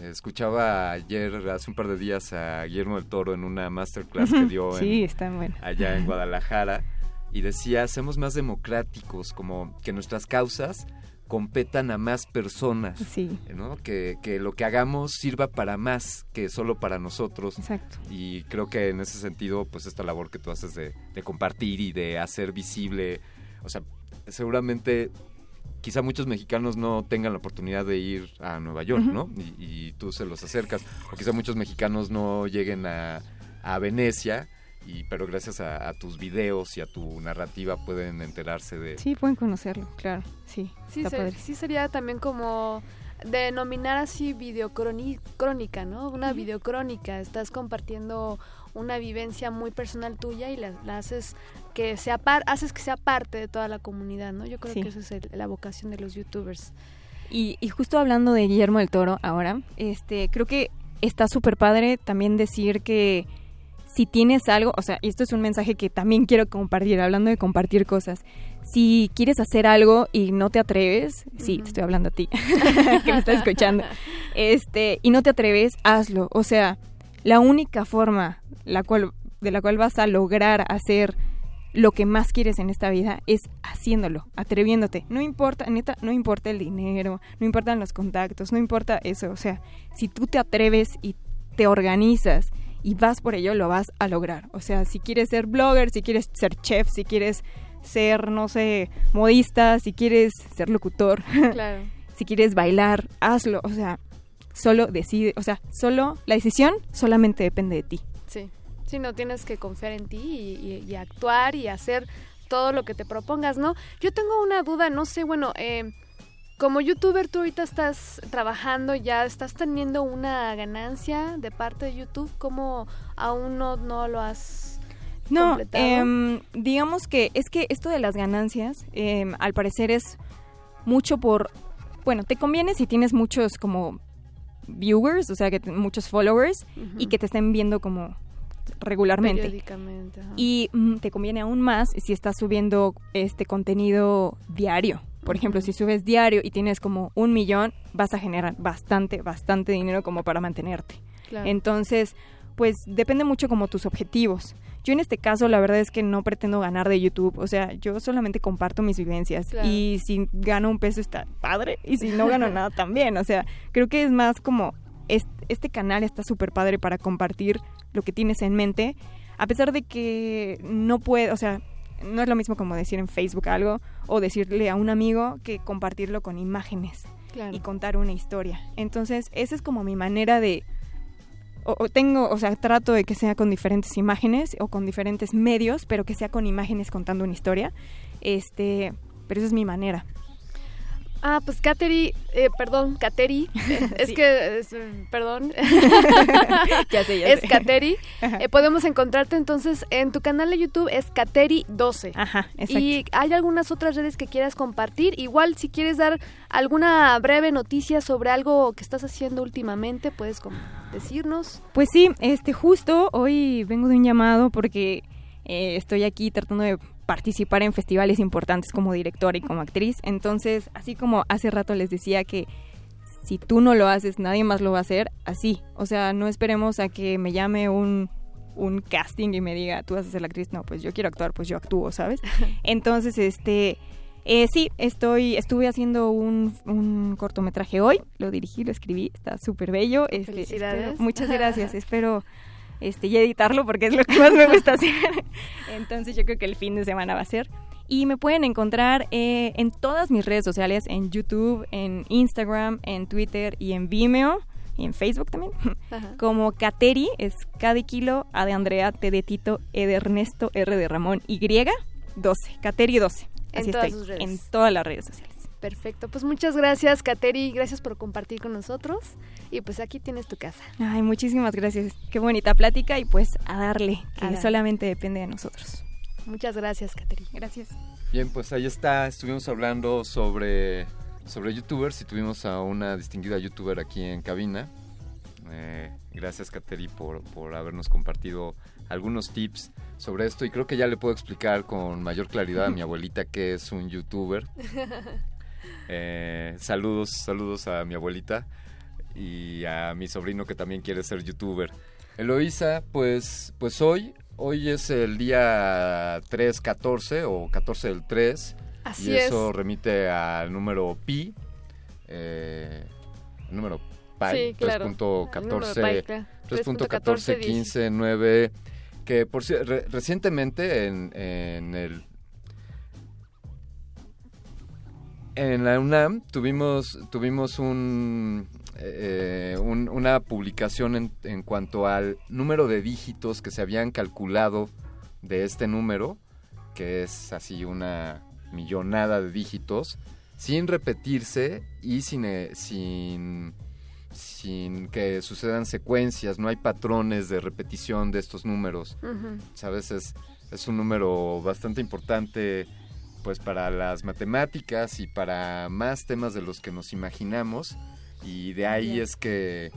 Escuchaba ayer, hace un par de días, a Guillermo del Toro en una masterclass que dio allá en Guadalajara y decía, seamos más democráticos, como que nuestras causas competan a más personas. Sí. ¿no? Que, que, lo que hagamos sirva para más que solo para nosotros. Exacto. Y creo que en ese sentido, pues esta labor que tú haces de, compartir y de hacer visible, o sea, seguramente quizá muchos mexicanos no tengan la oportunidad de ir a Nueva York, ¿no? Y, tú se los acercas. O quizá muchos mexicanos no lleguen a, a Venecia. Y, pero gracias a, tus videos y a tu narrativa pueden enterarse de... Sí, pueden conocerlo, claro, sí. Sí, sí sería también como denominar así videocrónica, ¿no? Una videocrónica, estás compartiendo una vivencia muy personal tuya y la, haces que sea haces que sea parte de toda la comunidad, ¿no? Yo creo que esa es la vocación de los youtubers. Y, y, justo hablando de Guillermo del Toro ahora, este, creo que está súper padre también decir que si tienes algo, o sea, y esto es un mensaje que también quiero compartir, hablando de compartir cosas. Si quieres hacer algo y no te atreves, sí, te estoy hablando a ti, que me estás escuchando, este, y no te atreves, hazlo. O sea, la única forma la cual, de la cual vas a lograr hacer lo que más quieres en esta vida es haciéndolo, atreviéndote. No importa, neta, no importa el dinero, no importan los contactos, no importa eso. O sea, si tú te atreves y te organizas y vas por ello, lo vas a lograr. O sea, si quieres ser blogger, si quieres ser chef, si quieres ser, no sé, modista, si quieres ser locutor, si quieres bailar, hazlo. O sea, solo decide, o sea, solo la decisión solamente depende de ti. Sí, sí, no tienes que confiar en ti y, actuar y hacer todo lo que te propongas, ¿no? Yo tengo una duda, no sé, bueno, eh, como youtuber tú ahorita estás trabajando, ya estás teniendo una ganancia de parte de YouTube, ¿cómo aún no, no lo has no, eh, digamos que es que esto de las ganancias, em, al parecer es mucho por, bueno, te conviene si tienes muchos como viewers, o sea, que muchos followers y que te estén viendo como regularmente. Y mm, te conviene aún más si estás subiendo este contenido diario. Por ejemplo, si subes diario y tienes como un millón, vas a generar bastante, bastante dinero como para mantenerte. Entonces, pues depende mucho como tus objetivos. Yo en este caso la verdad es que no pretendo ganar de YouTube, o sea, yo solamente comparto mis vivencias y si gano un peso está padre y si no gano nada también, o sea, creo que es más como este, canal está súper padre para compartir lo que tienes en mente, a pesar de que no puede, o sea, no es lo mismo como decir en Facebook algo o decirle a un amigo que compartirlo con imágenes y contar una historia. Entonces, esa es como mi manera de o, tengo, o sea, trato de que sea con diferentes imágenes o con diferentes medios, pero que sea con imágenes contando una historia. Este, pero esa es mi manera. Ah, pues Kateri, eh, perdón, Kateri, es que, perdón, ya sé, ya es Kateri. Eh, podemos encontrarte entonces en tu canal de YouTube, es Kateri12. Ajá, exacto. Y hay algunas otras redes que quieras compartir. Igual, si quieres dar alguna breve noticia sobre algo que estás haciendo últimamente, puedes decirnos. Pues sí, este, justo hoy vengo de un llamado porque eh, estoy aquí tratando de participar en festivales importantes como directora y como actriz. Entonces, así como hace rato les decía que si tú no lo haces, nadie más lo va a hacer, así. O sea, no esperemos a que me llame un, un casting y me diga, tú vas a ser la actriz. No, pues yo quiero actuar, pues yo actúo, ¿sabes? Entonces, este... Eh, sí, estoy, estuve haciendo un, un, cortometraje hoy, lo dirigí, lo escribí, está súper bello. Este, Felicidades. muchas gracias, espero este, y editarlo porque es lo que más me gusta hacer. Entonces yo creo que el fin de semana va a ser. Y me pueden encontrar eh, en todas mis redes sociales, en YouTube, en Instagram, en Twitter y en Vimeo. Y en Facebook también, como Kateri, es K de kilo, A de Andrea, T de Tito, E de Ernesto, R de Ramón, Y, 12, Kateri 12. Así en todas sus redes. En todas las redes sociales. Perfecto, pues muchas gracias Kateri, gracias por compartir con nosotros y pues aquí tienes tu casa. Ay, muchísimas gracias, qué bonita plática y pues a darle, que solamente depende de nosotros. Muchas gracias Kateri. Gracias. Bien, pues ahí está, estuvimos hablando sobre, sobre youtubers y tuvimos a una distinguida youtuber aquí en cabina. Eh, gracias Kateri por, por habernos compartido algunos tips sobre esto y creo que ya le puedo explicar con mayor claridad a mi abuelita que es un youtuber. Eh, saludos, saludos a mi abuelita y a mi sobrino que también quiere ser youtuber. Eloisa, pues, pues hoy, hoy es el día 314 o 14 del 3. Así y eso remite al número pi, eh, el número pi, 3.14, 3.14, que por recientemente en, en el En la UNAM tuvimos, tuvimos un, eh, un- una publicación en, en cuanto al número de dígitos que se habían calculado de este número, que es así una millonada de dígitos, sin repetirse y sin, eh, sin, sin que sucedan secuencias, no hay patrones de repetición de estos números. Ujú. ¿Sabes? Es, es un número bastante importante pues para las matemáticas y para más temas de los que nos imaginamos y de ahí Bien. es que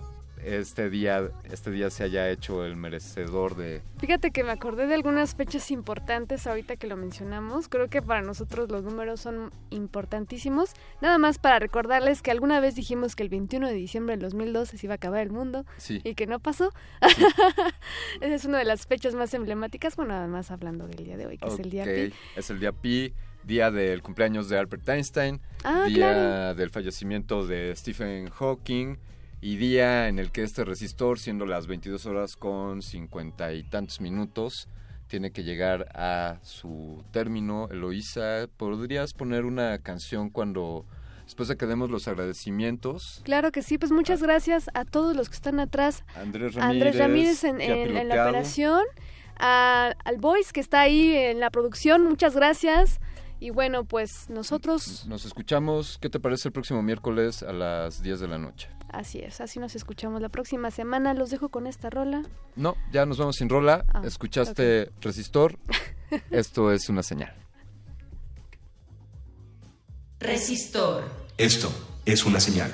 este día este día se haya hecho el merecedor de Fíjate que me acordé de algunas fechas importantes ahorita que lo mencionamos. Creo que para nosotros los números son importantísimos. Nada más para recordarles que alguna vez dijimos que el 21 de diciembre del 2012 se iba a acabar el mundo Sí. y que no pasó. Esa es una de las fechas más emblemáticas. Bueno, además hablando del día de hoy, que es el día pi. es el día pi, día del cumpleaños de Albert Einstein, Ah, día claro. del fallecimiento de Stephen Hawking y día en el que este resistor, siendo las 22 horas con cincuenta y tantos minutos, tiene que llegar a su término. Eloísa, ¿podrías poner una canción cuando, después de que demos los agradecimientos? Claro que sí, pues muchas gracias a todos los que están atrás. Andrés A Andrés Ramírez en, ya en- en la operación, a- al Voice que está ahí en la producción, muchas gracias. Y bueno, pues nosotros, Nos escuchamos, ¿qué te parece el próximo miércoles a las 10 de la noche? así es, así nos escuchamos la próxima semana. Los dejo con esta rola. No, ya nos vamos sin rola. Ah, Escuchaste Resistor. Esto es una señal. Resistor. Esto es una señal.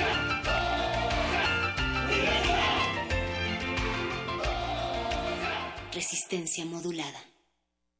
Resistencia modulada.